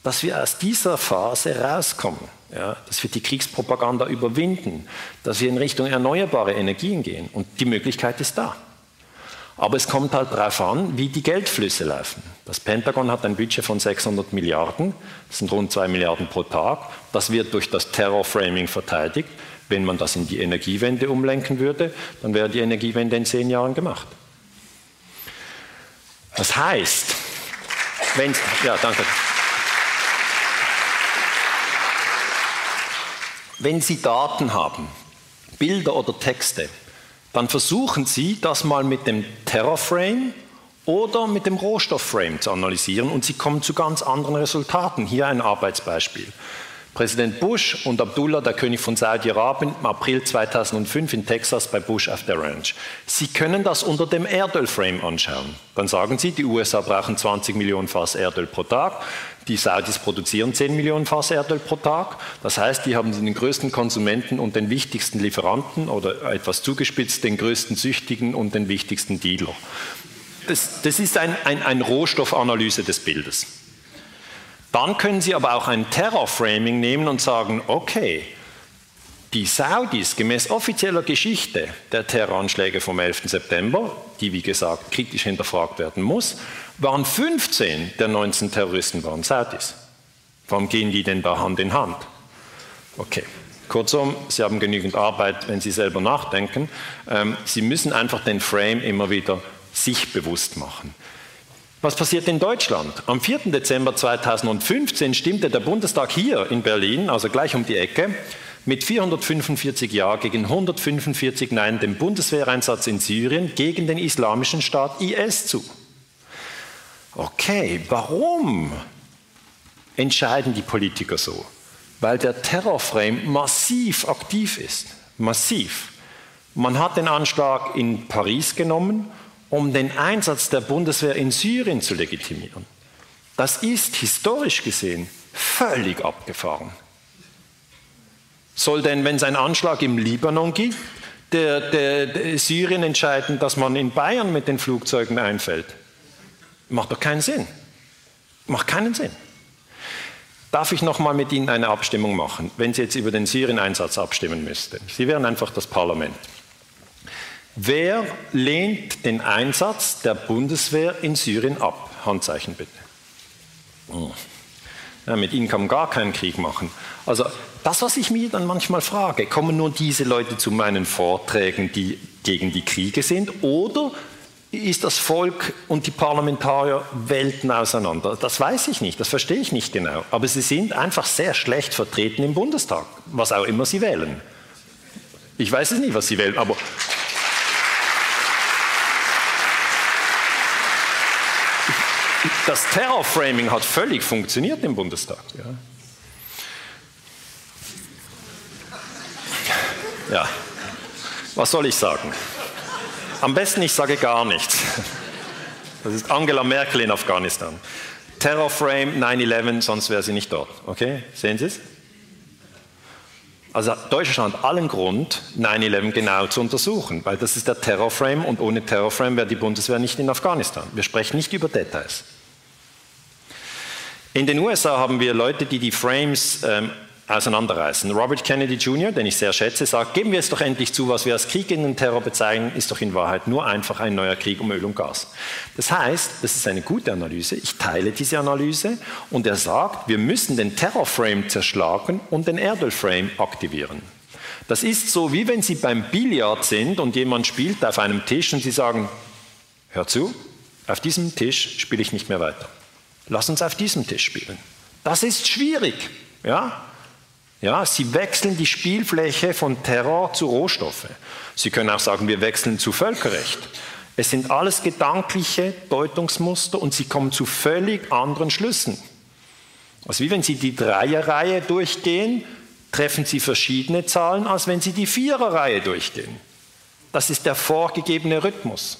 dass wir aus dieser Phase rauskommen, ja, dass wir die Kriegspropaganda überwinden, dass wir in Richtung erneuerbare Energien gehen. Und die Möglichkeit ist da. Aber es kommt halt darauf an, wie die Geldflüsse laufen. Das Pentagon hat ein Budget von 600 Milliarden, das sind rund 2 Milliarden pro Tag. Das wird durch das Terrorframing verteidigt. Wenn man das in die Energiewende umlenken würde, dann wäre die Energiewende in zehn Jahren gemacht. Das heißt, wenn, ja, danke. Wenn Sie Daten haben, Bilder oder Texte, dann versuchen Sie, das mal mit dem Terrorframe oder mit dem Rohstoffframe zu analysieren und Sie kommen zu ganz anderen Resultaten. Hier ein Arbeitsbeispiel. Präsident Bush und Abdullah, der König von Saudi-Arabien, im April 2005 in Texas bei Bush auf der Ranch. Sie können das unter dem Erdölframe anschauen. Dann sagen Sie, die USA brauchen 20 Millionen Fass Erdöl pro Tag. Die Saudis produzieren 10 Millionen Fass Erdöl pro Tag. Das heißt, die haben den größten Konsumenten und den wichtigsten Lieferanten oder etwas zugespitzt, den größten Süchtigen und den wichtigsten Dealer. Das, das ist eine ein, ein Rohstoffanalyse des Bildes. Dann können Sie aber auch ein Terrorframing nehmen und sagen, okay, die Saudis gemäß offizieller Geschichte der Terroranschläge vom 11. September, die wie gesagt kritisch hinterfragt werden muss, waren 15 der 19 Terroristen waren Saudis. Warum gehen die denn da Hand in Hand? Okay. Kurzum, Sie haben genügend Arbeit, wenn Sie selber nachdenken. Ähm, Sie müssen einfach den Frame immer wieder sich bewusst machen. Was passiert in Deutschland? Am 4. Dezember 2015 stimmte der Bundestag hier in Berlin, also gleich um die Ecke, mit 445 Ja gegen 145 Nein dem Bundeswehreinsatz in Syrien gegen den islamischen Staat IS zu. Okay, warum entscheiden die Politiker so? Weil der Terrorframe massiv aktiv ist. Massiv. Man hat den Anschlag in Paris genommen, um den Einsatz der Bundeswehr in Syrien zu legitimieren. Das ist historisch gesehen völlig abgefahren. Soll denn, wenn es einen Anschlag im Libanon gibt, der, der, der Syrien entscheiden, dass man in Bayern mit den Flugzeugen einfällt? Macht doch keinen Sinn. Macht keinen Sinn. Darf ich noch mal mit Ihnen eine Abstimmung machen, wenn Sie jetzt über den Syrien-Einsatz abstimmen müssten? Sie wären einfach das Parlament. Wer lehnt den Einsatz der Bundeswehr in Syrien ab? Handzeichen bitte. Oh. Ja, mit ihnen kann man gar keinen Krieg machen. Also das, was ich mir dann manchmal frage, kommen nur diese Leute zu meinen Vorträgen, die gegen die Kriege sind, oder ist das Volk und die Parlamentarier Welten auseinander? Das weiß ich nicht, das verstehe ich nicht genau. Aber sie sind einfach sehr schlecht vertreten im Bundestag, was auch immer sie wählen. Ich weiß es nicht, was sie wählen, aber das Terrorframing hat völlig funktioniert im Bundestag. Ja. ja. Was soll ich sagen? Am besten, ich sage gar nichts. Das ist Angela Merkel in Afghanistan. Terrorframe 9-11, sonst wäre sie nicht dort. Okay, sehen Sie es? Also Deutschland hat allen Grund, 9-11 genau zu untersuchen, weil das ist der Terrorframe und ohne Terrorframe wäre die Bundeswehr nicht in Afghanistan. Wir sprechen nicht über Details. In den USA haben wir Leute, die die Frames ähm, auseinanderreißen. Robert Kennedy Jr., den ich sehr schätze, sagt, geben wir es doch endlich zu, was wir als Krieg in den Terror bezeichnen, ist doch in Wahrheit nur einfach ein neuer Krieg um Öl und Gas. Das heißt, das ist eine gute Analyse, ich teile diese Analyse und er sagt, wir müssen den Terrorframe zerschlagen und den Erdölframe aktivieren. Das ist so, wie wenn Sie beim Billard sind und jemand spielt auf einem Tisch und Sie sagen, hör zu, auf diesem Tisch spiele ich nicht mehr weiter. Lass uns auf diesem Tisch spielen. Das ist schwierig. Ja? Ja, sie wechseln die Spielfläche von Terror zu Rohstoffe. Sie können auch sagen, wir wechseln zu Völkerrecht. Es sind alles gedankliche Deutungsmuster und sie kommen zu völlig anderen Schlüssen. Also wie wenn Sie die Dreierreihe durchgehen, treffen Sie verschiedene Zahlen, als wenn Sie die Viererreihe durchgehen. Das ist der vorgegebene Rhythmus.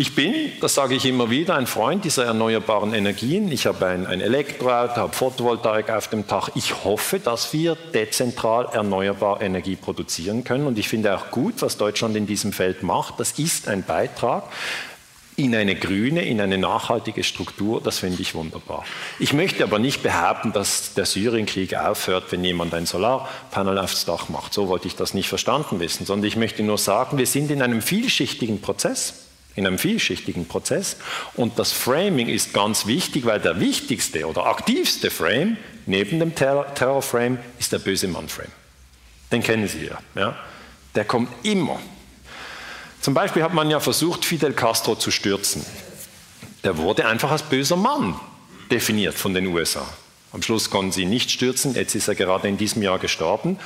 Ich bin, das sage ich immer wieder, ein Freund dieser erneuerbaren Energien. Ich habe ein, ein Elektroauto, habe Photovoltaik auf dem Dach. Ich hoffe, dass wir dezentral erneuerbar Energie produzieren können. Und ich finde auch gut, was Deutschland in diesem Feld macht. Das ist ein Beitrag in eine grüne, in eine nachhaltige Struktur, das finde ich wunderbar. Ich möchte aber nicht behaupten, dass der Syrienkrieg aufhört, wenn jemand ein Solarpanel aufs Dach macht. So wollte ich das nicht verstanden wissen, sondern ich möchte nur sagen, wir sind in einem vielschichtigen Prozess in einem vielschichtigen Prozess. Und das Framing ist ganz wichtig, weil der wichtigste oder aktivste Frame neben dem Terror-Frame ist der böse Mann-Frame. Den kennen Sie ja, ja. Der kommt immer. Zum Beispiel hat man ja versucht, Fidel Castro zu stürzen. Der wurde einfach als böser Mann definiert von den USA. Am Schluss konnten sie ihn nicht stürzen, jetzt ist er gerade in diesem Jahr gestorben.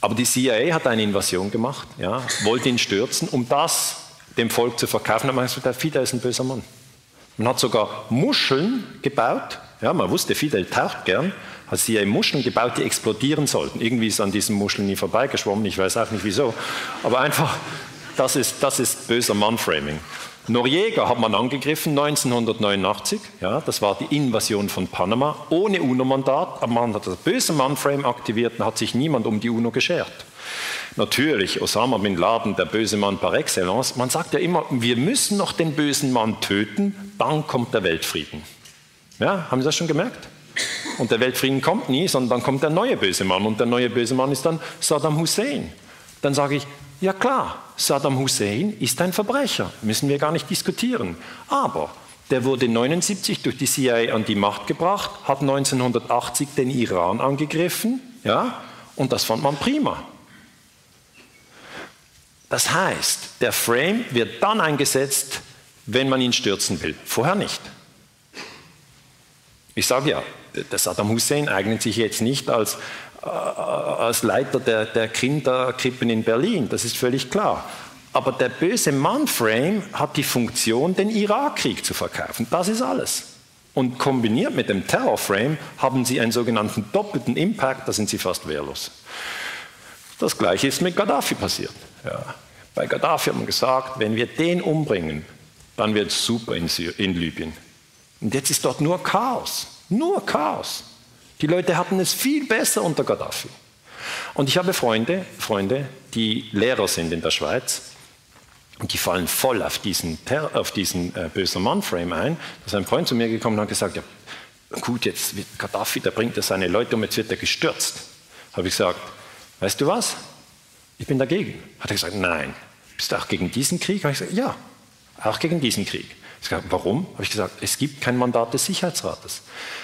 Aber die CIA hat eine Invasion gemacht, ja, wollte ihn stürzen, um das dem Volk zu verkaufen, hat man gesagt, der Fidel ist ein böser Mann. Man hat sogar Muscheln gebaut, ja, man wusste, Fidel taucht gern, hat sie ja Muscheln gebaut, die explodieren sollten. Irgendwie ist an diesen Muscheln nie vorbeigeschwommen, ich weiß auch nicht wieso. Aber einfach, das ist, das ist böser Mann-Framing. Noriega hat man angegriffen 1989, ja, das war die Invasion von Panama, ohne UNO-Mandat, aber man hat das böse Mann-Frame aktiviert und hat sich niemand um die UNO geschert. Natürlich, Osama bin Laden, der böse Mann par excellence. Man sagt ja immer, wir müssen noch den bösen Mann töten, dann kommt der Weltfrieden. Ja, haben Sie das schon gemerkt? Und der Weltfrieden kommt nie, sondern dann kommt der neue böse Mann. Und der neue böse Mann ist dann Saddam Hussein. Dann sage ich, ja klar, Saddam Hussein ist ein Verbrecher, müssen wir gar nicht diskutieren. Aber der wurde 79 durch die CIA an die Macht gebracht, hat 1980 den Iran angegriffen, ja, und das fand man prima. Das heißt, der Frame wird dann eingesetzt, wenn man ihn stürzen will, vorher nicht. Ich sage ja, der Saddam Hussein eignet sich jetzt nicht als, als Leiter der, der Kinderkrippen in Berlin, das ist völlig klar. Aber der böse Mann-Frame hat die Funktion, den Irakkrieg zu verkaufen. Das ist alles. Und kombiniert mit dem Terror-Frame haben sie einen sogenannten doppelten Impact, da sind sie fast wehrlos. Das gleiche ist mit Gaddafi passiert. Ja. Bei Gaddafi haben wir gesagt, wenn wir den umbringen, dann wird es super in, in Libyen. Und jetzt ist dort nur Chaos. Nur Chaos. Die Leute hatten es viel besser unter Gaddafi. Und ich habe Freunde, Freunde, die Lehrer sind in der Schweiz und die fallen voll auf diesen, auf diesen äh, bösen Mann-Frame ein. Da ist ein Freund zu mir gekommen und hat gesagt, ja, gut, jetzt wird Gaddafi, der bringt er seine Leute um, jetzt wird er gestürzt. Habe ich gesagt, weißt du was? Ich bin dagegen. Hat er gesagt, nein. Bist du auch gegen diesen Krieg? Habe ich gesagt, ja, auch gegen diesen Krieg. Ich gesagt, warum? Habe ich gesagt, es gibt kein Mandat des Sicherheitsrates.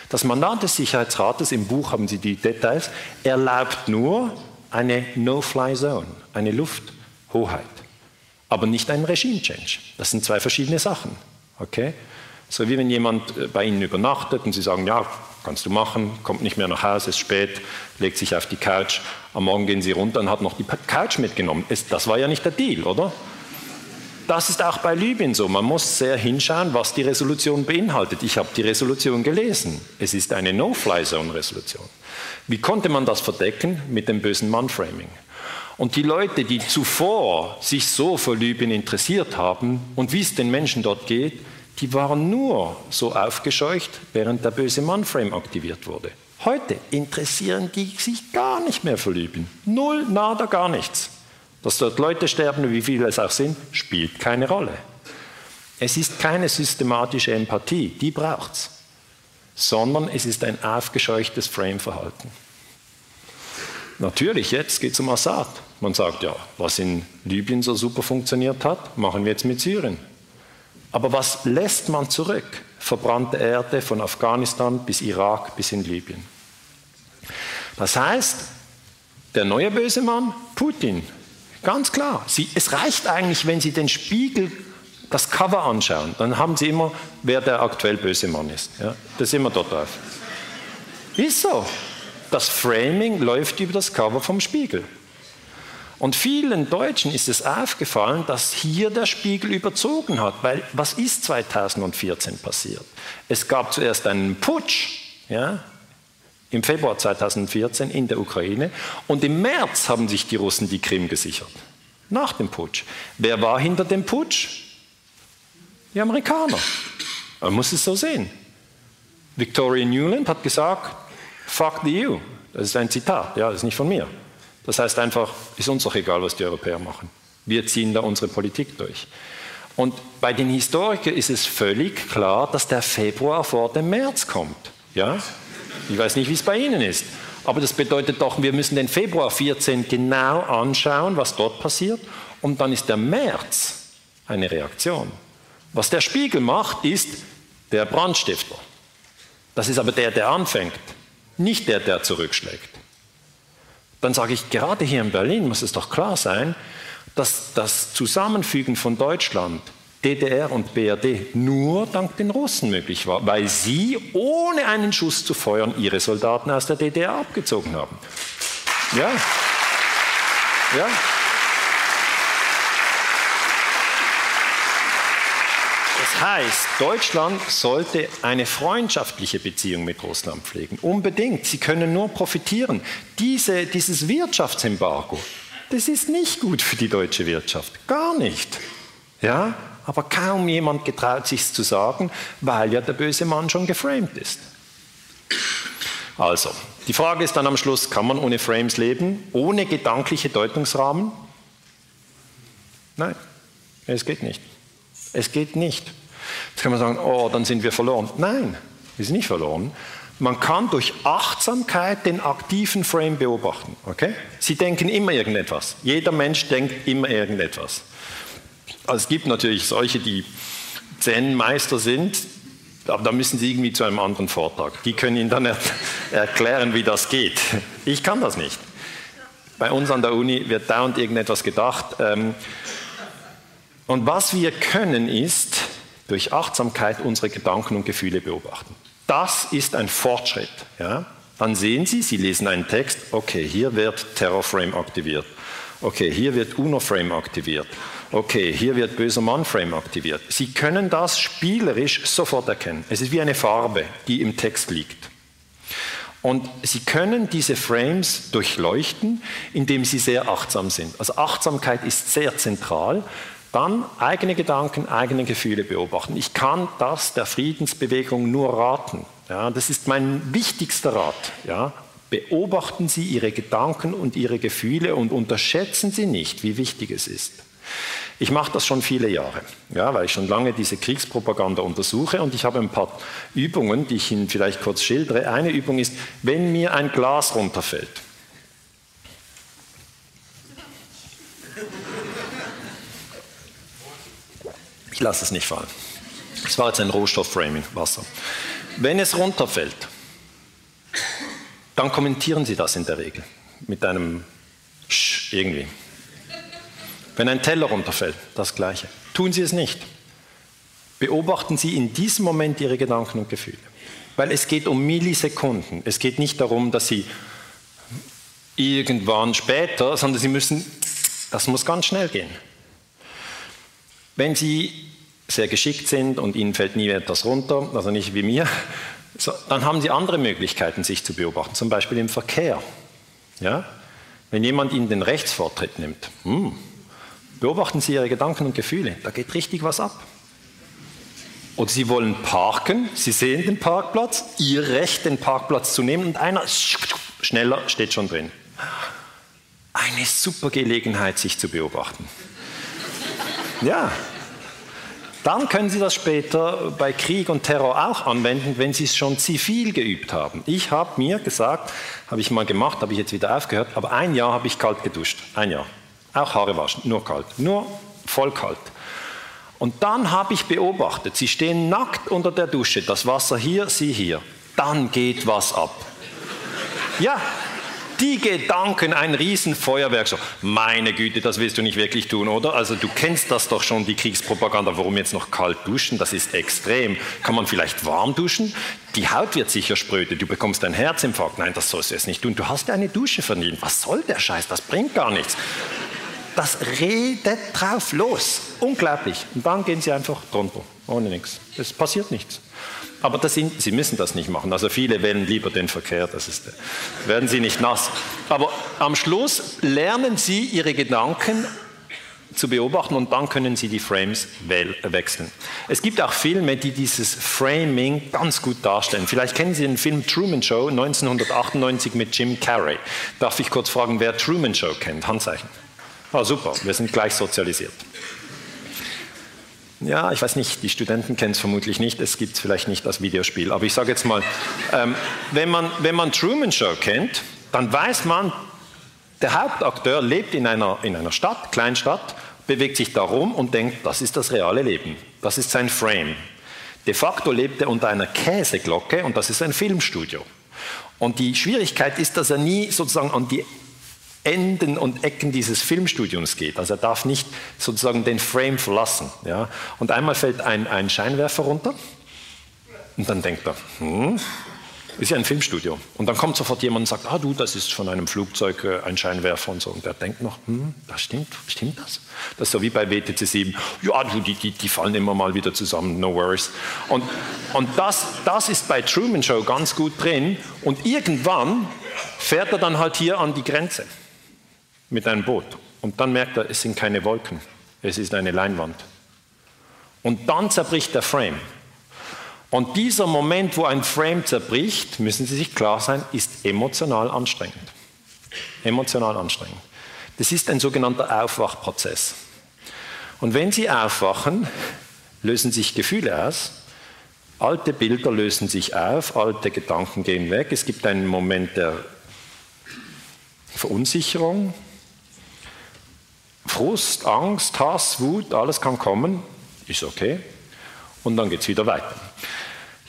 Das Mandat des Sicherheitsrates, im Buch haben Sie die Details, erlaubt nur eine No-Fly-Zone, eine Lufthoheit aber nicht ein Regime-Change. Das sind zwei verschiedene Sachen. Okay? So wie wenn jemand äh, bei Ihnen übernachtet und Sie sagen, ja, kannst du machen, kommt nicht mehr nach Hause, ist spät, legt sich auf die Couch, am Morgen gehen Sie runter und hat noch die Couch mitgenommen. Das war ja nicht der Deal, oder? Das ist auch bei Libyen so. Man muss sehr hinschauen, was die Resolution beinhaltet. Ich habe die Resolution gelesen. Es ist eine No-Fly-Zone-Resolution. Wie konnte man das verdecken? Mit dem bösen Mann-Framing. Und die Leute, die zuvor sich so für Libyen interessiert haben und wie es den Menschen dort geht, die waren nur so aufgescheucht, während der böse Mann-Frame aktiviert wurde. Heute interessieren die sich gar nicht mehr für Libyen. Null, nada, gar nichts. Dass dort Leute sterben, wie viele es auch sind, spielt keine Rolle. Es ist keine systematische Empathie, die braucht es, sondern es ist ein aufgescheuchtes Frame-Verhalten. Natürlich, jetzt geht es um Assad. Man sagt ja, was in Libyen so super funktioniert hat, machen wir jetzt mit Syrien. Aber was lässt man zurück? Verbrannte Erde von Afghanistan bis Irak bis in Libyen. Das heißt, der neue böse Mann, Putin, ganz klar. Sie, es reicht eigentlich, wenn Sie den Spiegel, das Cover anschauen, dann haben Sie immer, wer der aktuell böse Mann ist. Ja, das ist immer dort drauf. Ist so. Das Framing läuft über das Cover vom Spiegel. Und vielen Deutschen ist es aufgefallen, dass hier der Spiegel überzogen hat, weil was ist 2014 passiert? Es gab zuerst einen Putsch ja, im Februar 2014 in der Ukraine und im März haben sich die Russen die Krim gesichert, nach dem Putsch. Wer war hinter dem Putsch? Die Amerikaner. Man muss es so sehen. Victoria Newland hat gesagt, fuck the EU. Das ist ein Zitat, ja, das ist nicht von mir. Das heißt einfach, ist uns doch egal, was die Europäer machen. Wir ziehen da unsere Politik durch. Und bei den Historikern ist es völlig klar, dass der Februar vor dem März kommt. Ja? Ich weiß nicht, wie es bei Ihnen ist. Aber das bedeutet doch, wir müssen den Februar 14 genau anschauen, was dort passiert. Und dann ist der März eine Reaktion. Was der Spiegel macht, ist der Brandstifter. Das ist aber der, der anfängt, nicht der, der zurückschlägt dann sage ich, gerade hier in Berlin muss es doch klar sein, dass das Zusammenfügen von Deutschland, DDR und BRD nur dank den Russen möglich war, weil sie ohne einen Schuss zu feuern ihre Soldaten aus der DDR abgezogen haben. Ja. Ja. Das heißt, Deutschland sollte eine freundschaftliche Beziehung mit Russland pflegen. Unbedingt. Sie können nur profitieren. Diese, dieses Wirtschaftsembargo, das ist nicht gut für die deutsche Wirtschaft. Gar nicht. Ja? Aber kaum jemand getraut sich zu sagen, weil ja der böse Mann schon geframed ist. Also, die Frage ist dann am Schluss, kann man ohne Frames leben, ohne gedankliche Deutungsrahmen? Nein, es geht nicht. Es geht nicht. Jetzt kann man sagen, oh, dann sind wir verloren. Nein, wir sind nicht verloren, Man kann durch Achtsamkeit den aktiven Frame beobachten. Okay? Sie denken immer irgendetwas. Jeder Mensch denkt immer irgendetwas. Also es gibt natürlich solche, die Zen-Meister sind, aber da müssen Sie irgendwie zu einem anderen Vortrag. Die können Ihnen dann er erklären, wie das geht. Ich kann das nicht. Bei uns an der Uni wird dauernd irgendetwas gedacht. Ähm, und was wir können, ist durch Achtsamkeit unsere Gedanken und Gefühle beobachten. Das ist ein Fortschritt. Ja? Dann sehen Sie, Sie lesen einen Text, okay, hier wird Terrorframe aktiviert. Okay, hier wird UNO-Frame aktiviert. Okay, hier wird böser Mann-Frame aktiviert. Sie können das spielerisch sofort erkennen. Es ist wie eine Farbe, die im Text liegt. Und Sie können diese Frames durchleuchten, indem Sie sehr achtsam sind. Also Achtsamkeit ist sehr zentral. Dann eigene Gedanken, eigene Gefühle beobachten. Ich kann das der Friedensbewegung nur raten. Ja, das ist mein wichtigster Rat. Ja. Beobachten Sie Ihre Gedanken und Ihre Gefühle und unterschätzen Sie nicht, wie wichtig es ist. Ich mache das schon viele Jahre, ja, weil ich schon lange diese Kriegspropaganda untersuche und ich habe ein paar Übungen, die ich Ihnen vielleicht kurz schildere. Eine Übung ist, wenn mir ein Glas runterfällt. Ich lasse es nicht fallen. Das war jetzt ein Rohstoffframing, Wasser. Wenn es runterfällt, dann kommentieren Sie das in der Regel mit einem Sch irgendwie. Wenn ein Teller runterfällt, das Gleiche. Tun Sie es nicht. Beobachten Sie in diesem Moment Ihre Gedanken und Gefühle. Weil es geht um Millisekunden. Es geht nicht darum, dass Sie irgendwann später, sondern Sie müssen, das muss ganz schnell gehen. Wenn Sie sehr geschickt sind und ihnen fällt nie etwas runter, also nicht wie mir, so, dann haben sie andere Möglichkeiten, sich zu beobachten, zum Beispiel im Verkehr. Ja? Wenn jemand ihnen den Rechtsvortritt nimmt, hm, beobachten Sie Ihre Gedanken und Gefühle, da geht richtig was ab. Oder Sie wollen parken, Sie sehen den Parkplatz, Ihr Recht, den Parkplatz zu nehmen und einer schneller steht schon drin. Eine super Gelegenheit, sich zu beobachten. Ja, dann können Sie das später bei Krieg und Terror auch anwenden, wenn Sie es schon zivil geübt haben. Ich habe mir gesagt, habe ich mal gemacht, habe ich jetzt wieder aufgehört, aber ein Jahr habe ich kalt geduscht. Ein Jahr. Auch Haare waschen, nur kalt. Nur voll kalt. Und dann habe ich beobachtet, Sie stehen nackt unter der Dusche, das Wasser hier, Sie hier. Dann geht was ab. Ja, die Gedanken ein Riesenfeuerwerk. So, meine Güte, das willst du nicht wirklich tun, oder? Also du kennst das doch schon, die Kriegspropaganda. Warum jetzt noch kalt duschen? Das ist extrem. Kann man vielleicht warm duschen? Die Haut wird sicher spröde. Du bekommst einen Herzinfarkt. Nein, das sollst du jetzt nicht tun. Du hast eine Dusche verdient. Was soll der Scheiß? Das bringt gar nichts. Das redet drauf los. Unglaublich. Und dann gehen sie einfach drunter. Ohne nichts. Es passiert nichts. Aber sind, Sie müssen das nicht machen. Also viele wählen lieber den Verkehr, das ist, werden Sie nicht nass. Aber am Schluss lernen Sie Ihre Gedanken zu beobachten und dann können Sie die Frames wechseln. Es gibt auch Filme, die dieses Framing ganz gut darstellen. Vielleicht kennen Sie den Film Truman Show 1998 mit Jim Carrey. Darf ich kurz fragen, wer Truman Show kennt? Handzeichen. Ah, super, wir sind gleich sozialisiert. Ja, ich weiß nicht, die Studenten kennen es vermutlich nicht, es gibt es vielleicht nicht als Videospiel. Aber ich sage jetzt mal, ähm, wenn, man, wenn man Truman Show kennt, dann weiß man, der Hauptakteur lebt in einer, in einer Stadt, Kleinstadt, bewegt sich da rum und denkt, das ist das reale Leben. Das ist sein Frame. De facto lebt er unter einer Käseglocke und das ist ein Filmstudio. Und die Schwierigkeit ist, dass er nie sozusagen an die Enden und Ecken dieses Filmstudiums geht. Also er darf nicht sozusagen den Frame verlassen. Ja? Und einmal fällt ein, ein Scheinwerfer runter und dann denkt er, hm, ist ja ein Filmstudio. Und dann kommt sofort jemand und sagt, ah du, das ist von einem Flugzeug äh, ein Scheinwerfer und so. Und der denkt noch, hm, das stimmt, stimmt das? Das ist so wie bei WTC 7, ja, du, die, die, die fallen immer mal wieder zusammen, no worries. Und, und das, das ist bei Truman Show ganz gut drin. Und irgendwann fährt er dann halt hier an die Grenze mit einem Boot. Und dann merkt er, es sind keine Wolken, es ist eine Leinwand. Und dann zerbricht der Frame. Und dieser Moment, wo ein Frame zerbricht, müssen Sie sich klar sein, ist emotional anstrengend. Emotional anstrengend. Das ist ein sogenannter Aufwachprozess. Und wenn Sie aufwachen, lösen sich Gefühle aus, Alte Bilder lösen sich auf, alte Gedanken gehen weg. Es gibt einen Moment der Verunsicherung, Frust, Angst, Hass, Wut, alles kann kommen, ist okay. Und dann geht es wieder weiter.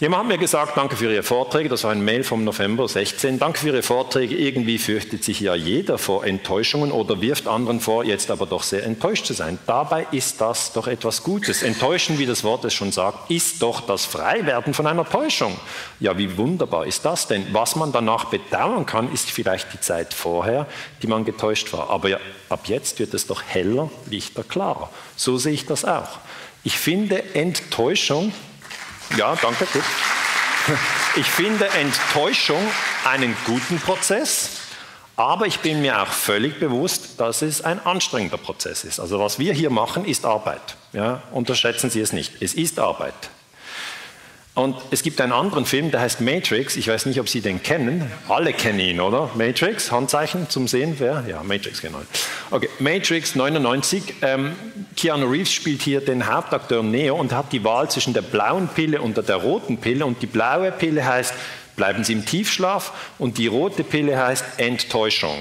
Jemand hat mir gesagt, danke für Ihre Vorträge, das war ein Mail vom November 16, danke für Ihre Vorträge, irgendwie fürchtet sich ja jeder vor Enttäuschungen oder wirft anderen vor, jetzt aber doch sehr enttäuscht zu sein. Dabei ist das doch etwas Gutes. Enttäuschen, wie das Wort es schon sagt, ist doch das Freiwerden von einer Täuschung. Ja, wie wunderbar ist das denn? Was man danach bedauern kann, ist vielleicht die Zeit vorher, die man getäuscht war. Aber ja, ab jetzt wird es doch heller, lichter, klarer. So sehe ich das auch. Ich finde Enttäuschung ja, danke. Gut. Ich finde Enttäuschung einen guten Prozess, aber ich bin mir auch völlig bewusst, dass es ein anstrengender Prozess ist. Also was wir hier machen, ist Arbeit. Ja, unterschätzen Sie es nicht. Es ist Arbeit. Und es gibt einen anderen Film, der heißt Matrix. Ich weiß nicht, ob Sie den kennen. Alle kennen ihn, oder? Matrix, Handzeichen zum Sehen. Wer? Ja, Matrix, genau. Okay, Matrix 99. Ähm, Keanu Reeves spielt hier den Hauptakteur Neo und hat die Wahl zwischen der blauen Pille und der roten Pille. Und die blaue Pille heißt, bleiben Sie im Tiefschlaf. Und die rote Pille heißt Enttäuschung.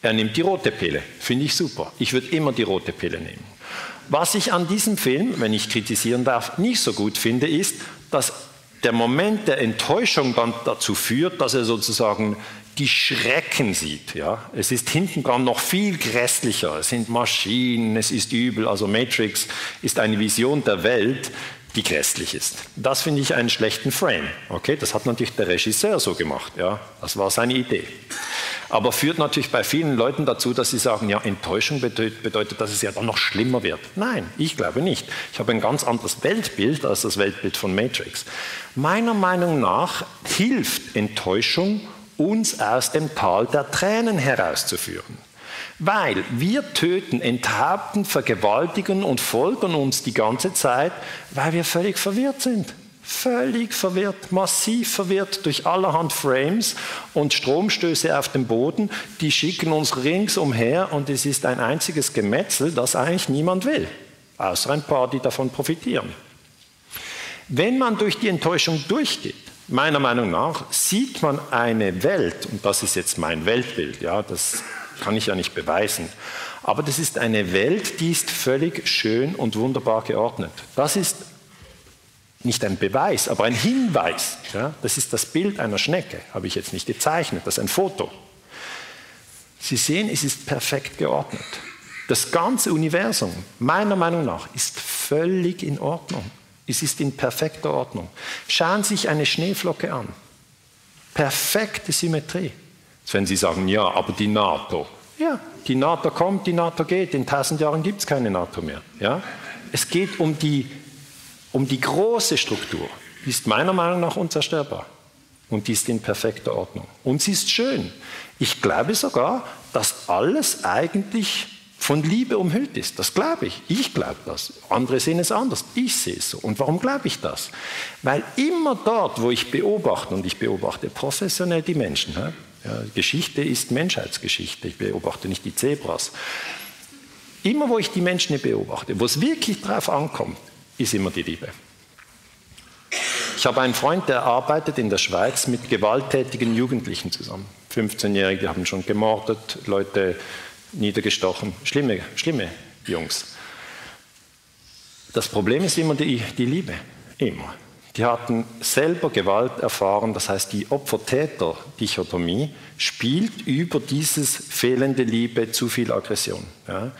Er nimmt die rote Pille. Finde ich super. Ich würde immer die rote Pille nehmen. Was ich an diesem Film, wenn ich kritisieren darf, nicht so gut finde, ist, dass der Moment der Enttäuschung dann dazu führt, dass er sozusagen die Schrecken sieht. Ja? Es ist hinten dran noch viel grässlicher. Es sind Maschinen, es ist übel. Also Matrix ist eine Vision der Welt, die grässlich ist. Das finde ich einen schlechten Frame. Okay, das hat natürlich der Regisseur so gemacht. Ja? Das war seine Idee aber führt natürlich bei vielen Leuten dazu, dass sie sagen, ja, Enttäuschung bedeutet, dass es ja dann noch schlimmer wird. Nein, ich glaube nicht. Ich habe ein ganz anderes Weltbild als das Weltbild von Matrix. Meiner Meinung nach hilft Enttäuschung, uns aus dem Tal der Tränen herauszuführen. Weil wir töten, enthaupten, vergewaltigen und foltern uns die ganze Zeit, weil wir völlig verwirrt sind völlig verwirrt, massiv verwirrt durch allerhand Frames und Stromstöße auf dem Boden, die schicken uns ringsumher und es ist ein einziges Gemetzel, das eigentlich niemand will, außer ein paar, die davon profitieren. Wenn man durch die Enttäuschung durchgeht, meiner Meinung nach, sieht man eine Welt, und das ist jetzt mein Weltbild, ja, das kann ich ja nicht beweisen, aber das ist eine Welt, die ist völlig schön und wunderbar geordnet. Das ist nicht ein Beweis, aber ein Hinweis. Ja? Das ist das Bild einer Schnecke, habe ich jetzt nicht gezeichnet, das ist ein Foto. Sie sehen, es ist perfekt geordnet. Das ganze Universum, meiner Meinung nach, ist völlig in Ordnung. Es ist in perfekter Ordnung. Schauen Sie sich eine Schneeflocke an. Perfekte Symmetrie. Jetzt werden Sie sagen, ja, aber die NATO. Ja, die NATO kommt, die NATO geht. In tausend Jahren gibt es keine NATO mehr. Ja? Es geht um die um die große Struktur, die ist meiner Meinung nach unzerstörbar. Und die ist in perfekter Ordnung. Und sie ist schön. Ich glaube sogar, dass alles eigentlich von Liebe umhüllt ist. Das glaube ich. Ich glaube das. Andere sehen es anders. Ich sehe es so. Und warum glaube ich das? Weil immer dort, wo ich beobachte, und ich beobachte professionell die Menschen, ja, Geschichte ist Menschheitsgeschichte, ich beobachte nicht die Zebras. Immer wo ich die Menschen beobachte, wo es wirklich drauf ankommt, ist immer die Liebe. Ich habe einen Freund, der arbeitet in der Schweiz mit gewalttätigen Jugendlichen zusammen. 15-Jährige haben schon gemordet, Leute niedergestochen. Schlimme, schlimme Jungs. Das Problem ist immer die, die Liebe. Immer. Die hatten selber Gewalt erfahren, das heißt, die Opfer-Täter-Dichotomie spielt über dieses fehlende Liebe zu viel Aggression. Ja.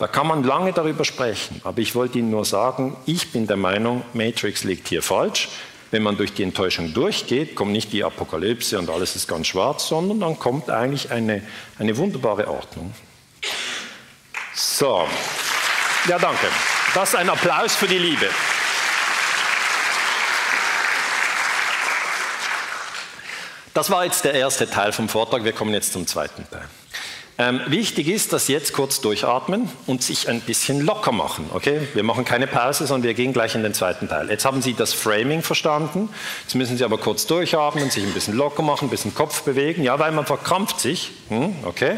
Da kann man lange darüber sprechen, aber ich wollte Ihnen nur sagen, ich bin der Meinung, Matrix liegt hier falsch. Wenn man durch die Enttäuschung durchgeht, kommt nicht die Apokalypse und alles ist ganz schwarz, sondern dann kommt eigentlich eine, eine wunderbare Ordnung. So, ja danke. Das ist ein Applaus für die Liebe. Das war jetzt der erste Teil vom Vortrag. Wir kommen jetzt zum zweiten Teil. Ähm, wichtig ist, dass Sie jetzt kurz durchatmen und sich ein bisschen locker machen. Okay? Wir machen keine Pause, sondern wir gehen gleich in den zweiten Teil. Jetzt haben Sie das Framing verstanden. Jetzt müssen Sie aber kurz durchatmen, sich ein bisschen locker machen, ein bisschen Kopf bewegen. Ja, weil man verkrampft sich. Hm, okay?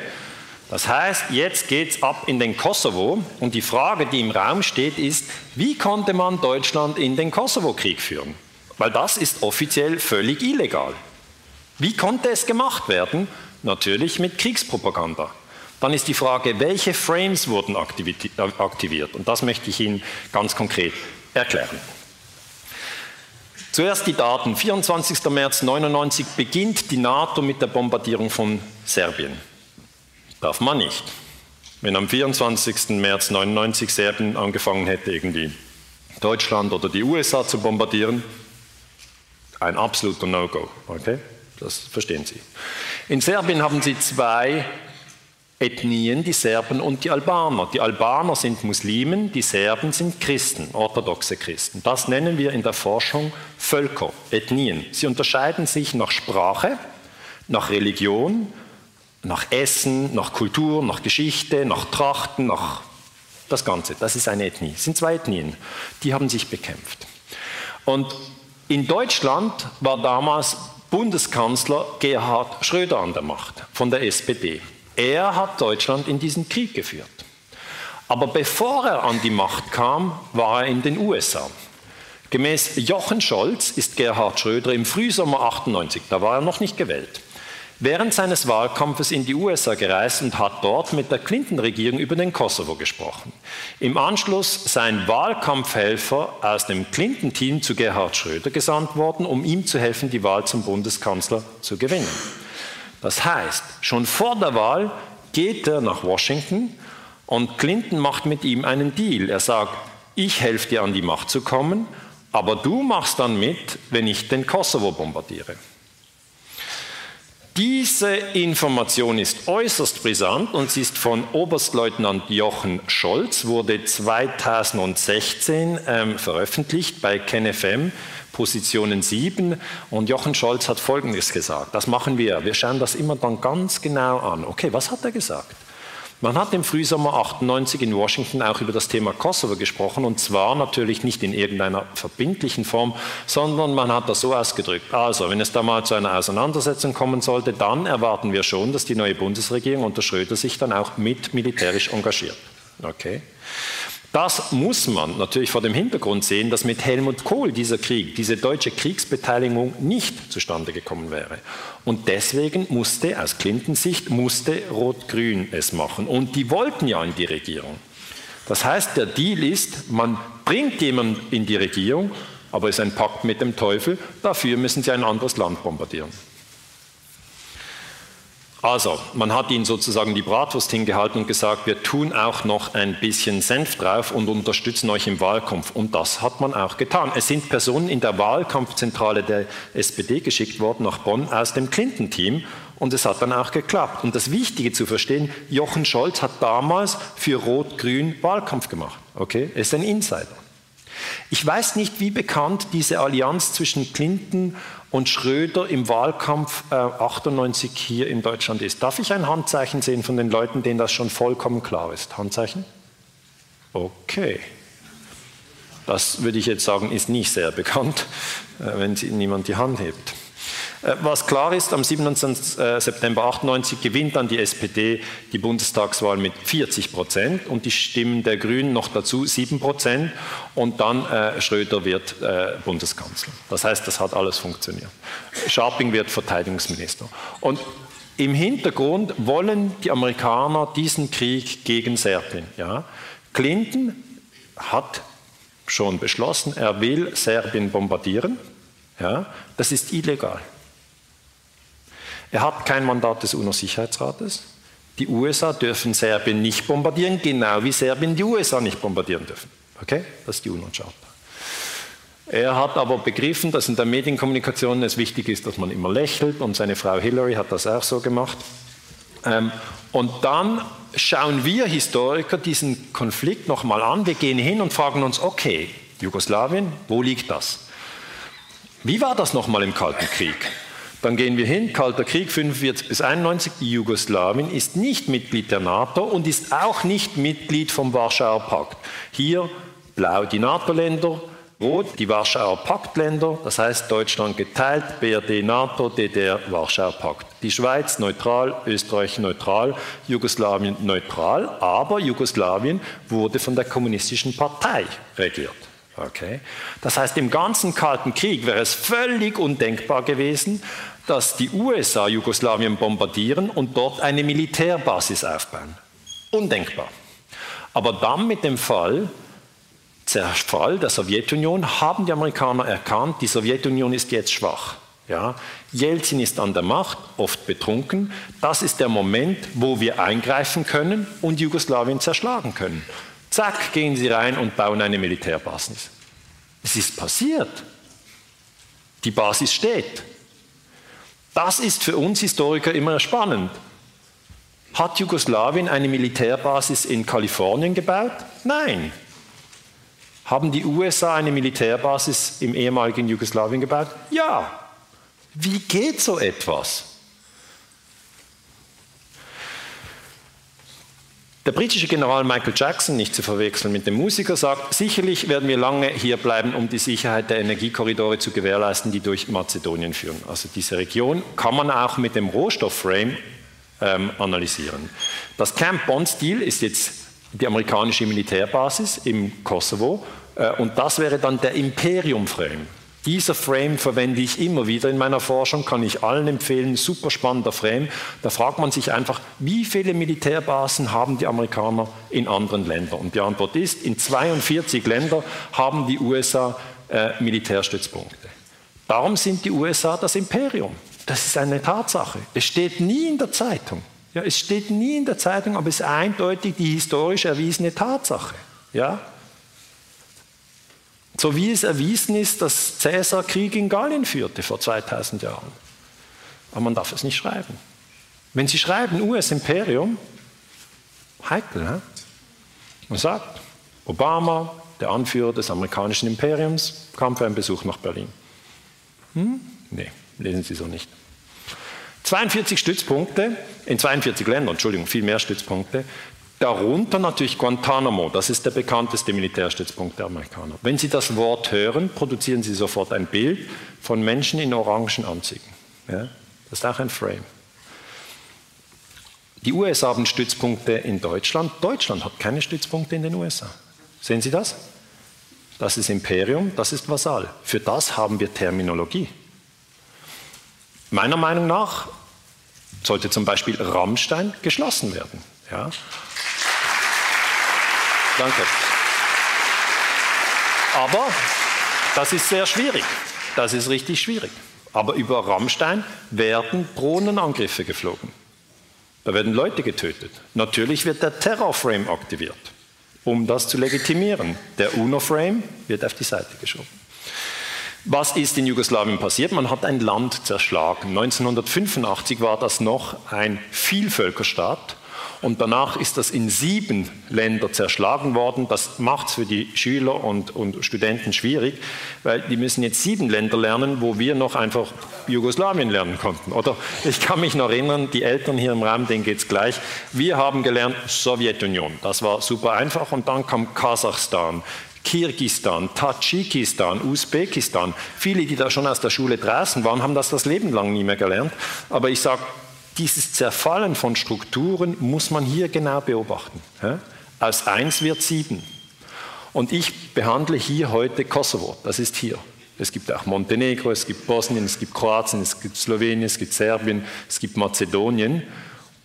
Das heißt, jetzt geht es ab in den Kosovo und die Frage, die im Raum steht, ist, wie konnte man Deutschland in den Kosovo-Krieg führen? Weil das ist offiziell völlig illegal. Wie konnte es gemacht werden? Natürlich mit Kriegspropaganda. Dann ist die Frage, welche Frames wurden aktiviert? Und das möchte ich Ihnen ganz konkret erklären. Zuerst die Daten. 24. März 1999 beginnt die NATO mit der Bombardierung von Serbien. Darf man nicht. Wenn am 24. März 99 Serbien angefangen hätte, irgendwie Deutschland oder die USA zu bombardieren, ein absoluter No-Go. Okay? Das verstehen Sie. In Serbien haben Sie zwei Ethnien, die Serben und die Albaner. Die Albaner sind Muslimen, die Serben sind Christen, orthodoxe Christen. Das nennen wir in der Forschung Völker, Ethnien. Sie unterscheiden sich nach Sprache, nach Religion, nach Essen, nach Kultur, nach Geschichte, nach Trachten, nach das Ganze. Das ist eine Ethnie. Das sind zwei Ethnien. Die haben sich bekämpft. Und in Deutschland war damals Bundeskanzler Gerhard Schröder an der Macht von der SPD. Er hat Deutschland in diesen Krieg geführt. Aber bevor er an die Macht kam, war er in den USA. Gemäß Jochen Scholz ist Gerhard Schröder im Frühsommer 98, da war er noch nicht gewählt, während seines Wahlkampfes in die USA gereist und hat dort mit der Clinton-Regierung über den Kosovo gesprochen. Im Anschluss seien Wahlkampfhelfer aus dem Clinton-Team zu Gerhard Schröder gesandt worden, um ihm zu helfen, die Wahl zum Bundeskanzler zu gewinnen. Das heißt, schon vor der Wahl geht er nach Washington und Clinton macht mit ihm einen Deal. Er sagt, ich helfe dir an die Macht zu kommen, aber du machst dann mit, wenn ich den Kosovo bombardiere. Diese Information ist äußerst brisant und sie ist von Oberstleutnant Jochen Scholz, wurde 2016 ähm, veröffentlicht bei KenFM, Positionen 7. Und Jochen Scholz hat Folgendes gesagt, das machen wir, wir schauen das immer dann ganz genau an. Okay, was hat er gesagt? Man hat im Frühsommer 98 in Washington auch über das Thema Kosovo gesprochen und zwar natürlich nicht in irgendeiner verbindlichen Form, sondern man hat das so ausgedrückt. Also, wenn es da mal zu einer Auseinandersetzung kommen sollte, dann erwarten wir schon, dass die neue Bundesregierung unter Schröder sich dann auch mit militärisch engagiert. Okay. Das muss man natürlich vor dem Hintergrund sehen, dass mit Helmut Kohl dieser Krieg, diese deutsche Kriegsbeteiligung nicht zustande gekommen wäre. Und deswegen musste, aus Clintons Sicht, musste Rot-Grün es machen. Und die wollten ja in die Regierung. Das heißt, der Deal ist, man bringt jemanden in die Regierung, aber es ist ein Pakt mit dem Teufel, dafür müssen sie ein anderes Land bombardieren. Also, man hat ihnen sozusagen die Bratwurst hingehalten und gesagt, wir tun auch noch ein bisschen Senf drauf und unterstützen euch im Wahlkampf. Und das hat man auch getan. Es sind Personen in der Wahlkampfzentrale der SPD geschickt worden nach Bonn aus dem Clinton-Team und es hat dann auch geklappt. Und das Wichtige zu verstehen, Jochen Scholz hat damals für Rot-Grün Wahlkampf gemacht. Okay, er ist ein Insider. Ich weiß nicht, wie bekannt diese Allianz zwischen Clinton und Schröder im Wahlkampf äh, 98 hier in Deutschland ist. Darf ich ein Handzeichen sehen von den Leuten, denen das schon vollkommen klar ist? Handzeichen? Okay. Das würde ich jetzt sagen, ist nicht sehr bekannt, äh, wenn niemand die Hand hebt. Äh, was klar ist, am 27. Äh, September 98 gewinnt dann die SPD die Bundestagswahl mit 40 Prozent und die Stimmen der Grünen noch dazu 7 Prozent und dann äh, Schröder wird äh, Bundeskanzler. Das heißt, das hat alles funktioniert. Scharping wird Verteidigungsminister. Und im Hintergrund wollen die Amerikaner diesen Krieg gegen Serbien. Ja? Clinton hat schon beschlossen, er will Serbien bombardieren. Ja? Das ist illegal. Er hat kein Mandat des UNO-Sicherheitsrates. Die USA dürfen Serbien nicht bombardieren, genau wie Serbien die USA nicht bombardieren dürfen. Okay? Das ist die UNO-Charta. Er hat aber begriffen, dass in der Medienkommunikation es wichtig ist, dass man immer lächelt und seine Frau Hillary hat das auch so gemacht. Ähm, und dann schauen wir Historiker diesen Konflikt nochmal an. Wir gehen hin und fragen uns, okay, Jugoslawien, wo liegt das? Wie war das nochmal im Kalten Krieg? Dann gehen wir hin, Kalter Krieg 45 bis 91, die Jugoslawien ist nicht Mitglied der NATO und ist auch nicht Mitglied vom Warschauer Pakt. Hier blau die NATO-Länder, Rot die Warschauer Paktländer, das heißt Deutschland geteilt, BRD, NATO, DDR, Warschauer Pakt. Die Schweiz neutral, Österreich neutral, Jugoslawien neutral, aber Jugoslawien wurde von der kommunistischen Partei regiert. Okay. Das heißt, im ganzen Kalten Krieg wäre es völlig undenkbar gewesen, dass die USA Jugoslawien bombardieren und dort eine Militärbasis aufbauen. Undenkbar. Aber dann mit dem Fall, Zerfall der Sowjetunion haben die Amerikaner erkannt, die Sowjetunion ist jetzt schwach. Ja, Jelzin ist an der Macht, oft betrunken. Das ist der Moment, wo wir eingreifen können und Jugoslawien zerschlagen können. Zack, gehen sie rein und bauen eine Militärbasis. Es ist passiert. Die Basis steht. Das ist für uns Historiker immer spannend. Hat Jugoslawien eine Militärbasis in Kalifornien gebaut? Nein. Haben die USA eine Militärbasis im ehemaligen Jugoslawien gebaut? Ja. Wie geht so etwas? Der britische General Michael Jackson, nicht zu verwechseln mit dem Musiker, sagt, sicherlich werden wir lange hier bleiben, um die Sicherheit der Energiekorridore zu gewährleisten, die durch Mazedonien führen. Also diese Region kann man auch mit dem Rohstoffframe ähm, analysieren. Das Camp Bond-Stil ist jetzt die amerikanische Militärbasis im Kosovo äh, und das wäre dann der Imperium-Frame. Dieser Frame verwende ich immer wieder in meiner Forschung, kann ich allen empfehlen, super spannender Frame. Da fragt man sich einfach, wie viele Militärbasen haben die Amerikaner in anderen Ländern? Und die Antwort ist, in 42 Ländern haben die USA äh, Militärstützpunkte. Darum sind die USA das Imperium. Das ist eine Tatsache. Es steht nie in der Zeitung. Ja, es steht nie in der Zeitung, aber es ist eindeutig die historisch erwiesene Tatsache. Ja? So wie es erwiesen ist, dass Cäsar Krieg in Gallien führte vor 2000 Jahren. Aber man darf es nicht schreiben. Wenn Sie schreiben US-Imperium, heikel, ne? man sagt, Obama, der Anführer des amerikanischen Imperiums, kam für einen Besuch nach Berlin. Hm? Nee, lesen Sie so nicht. 42 Stützpunkte in 42 Ländern, Entschuldigung, viel mehr Stützpunkte, Darunter natürlich Guantanamo, das ist der bekannteste Militärstützpunkt der Amerikaner. Wenn Sie das Wort hören, produzieren Sie sofort ein Bild von Menschen in orangen Anzügen. Ja? Das ist auch ein Frame. Die USA haben Stützpunkte in Deutschland. Deutschland hat keine Stützpunkte in den USA. Sehen Sie das? Das ist Imperium, das ist Vasall. Für das haben wir Terminologie. Meiner Meinung nach sollte zum Beispiel Rammstein geschlossen werden. Ja? Danke. Aber das ist sehr schwierig. Das ist richtig schwierig. Aber über Rammstein werden Drohnenangriffe geflogen. Da werden Leute getötet. Natürlich wird der Terrorframe aktiviert, um das zu legitimieren. Der UNO-Frame wird auf die Seite geschoben. Was ist in Jugoslawien passiert? Man hat ein Land zerschlagen. 1985 war das noch ein Vielvölkerstaat und danach ist das in sieben Länder zerschlagen worden. Das macht es für die Schüler und, und Studenten schwierig, weil die müssen jetzt sieben Länder lernen, wo wir noch einfach Jugoslawien lernen konnten. Oder ich kann mich noch erinnern, die Eltern hier im Raum, denen geht es gleich. Wir haben gelernt Sowjetunion. Das war super einfach. Und dann kam Kasachstan, Kirgistan, Tadschikistan, Usbekistan. Viele, die da schon aus der Schule draußen waren, haben das das Leben lang nie mehr gelernt. Aber ich sage, dieses Zerfallen von Strukturen muss man hier genau beobachten. Aus eins wird sieben. Und ich behandle hier heute Kosovo, das ist hier. Es gibt auch Montenegro, es gibt Bosnien, es gibt Kroatien, es gibt Slowenien, es gibt Serbien, es gibt Mazedonien.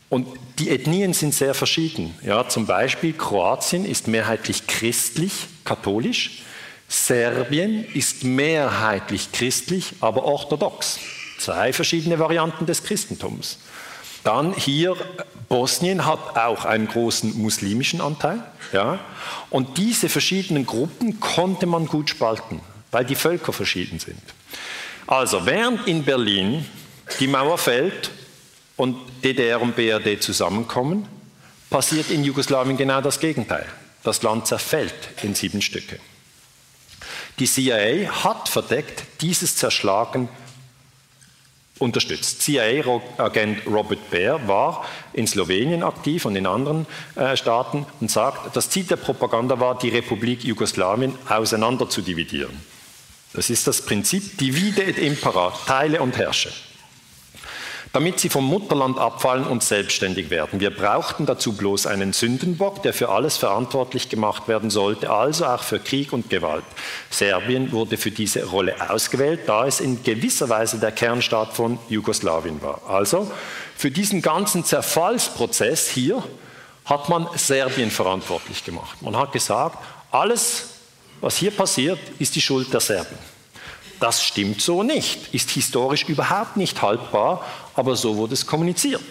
Und die Ethnien sind sehr verschieden. Ja, zum Beispiel Kroatien ist mehrheitlich christlich, katholisch. Serbien ist mehrheitlich christlich, aber orthodox. Zwei verschiedene Varianten des Christentums. Dann hier, Bosnien hat auch einen großen muslimischen Anteil. Ja? Und diese verschiedenen Gruppen konnte man gut spalten, weil die Völker verschieden sind. Also während in Berlin die Mauer fällt und DDR und BRD zusammenkommen, passiert in Jugoslawien genau das Gegenteil. Das Land zerfällt in sieben Stücke. Die CIA hat verdeckt dieses Zerschlagen unterstützt. CIA-Agent Robert Baer war in Slowenien aktiv und in anderen äh, Staaten und sagt, das Ziel der Propaganda war, die Republik Jugoslawien auseinander zu dividieren. Das ist das Prinzip divide et impera, teile und herrsche damit sie vom Mutterland abfallen und selbstständig werden. Wir brauchten dazu bloß einen Sündenbock, der für alles verantwortlich gemacht werden sollte, also auch für Krieg und Gewalt. Serbien wurde für diese Rolle ausgewählt, da es in gewisser Weise der Kernstaat von Jugoslawien war. Also für diesen ganzen Zerfallsprozess hier hat man Serbien verantwortlich gemacht. Man hat gesagt, alles, was hier passiert, ist die Schuld der Serben. Das stimmt so nicht, ist historisch überhaupt nicht haltbar, aber so wurde es kommuniziert.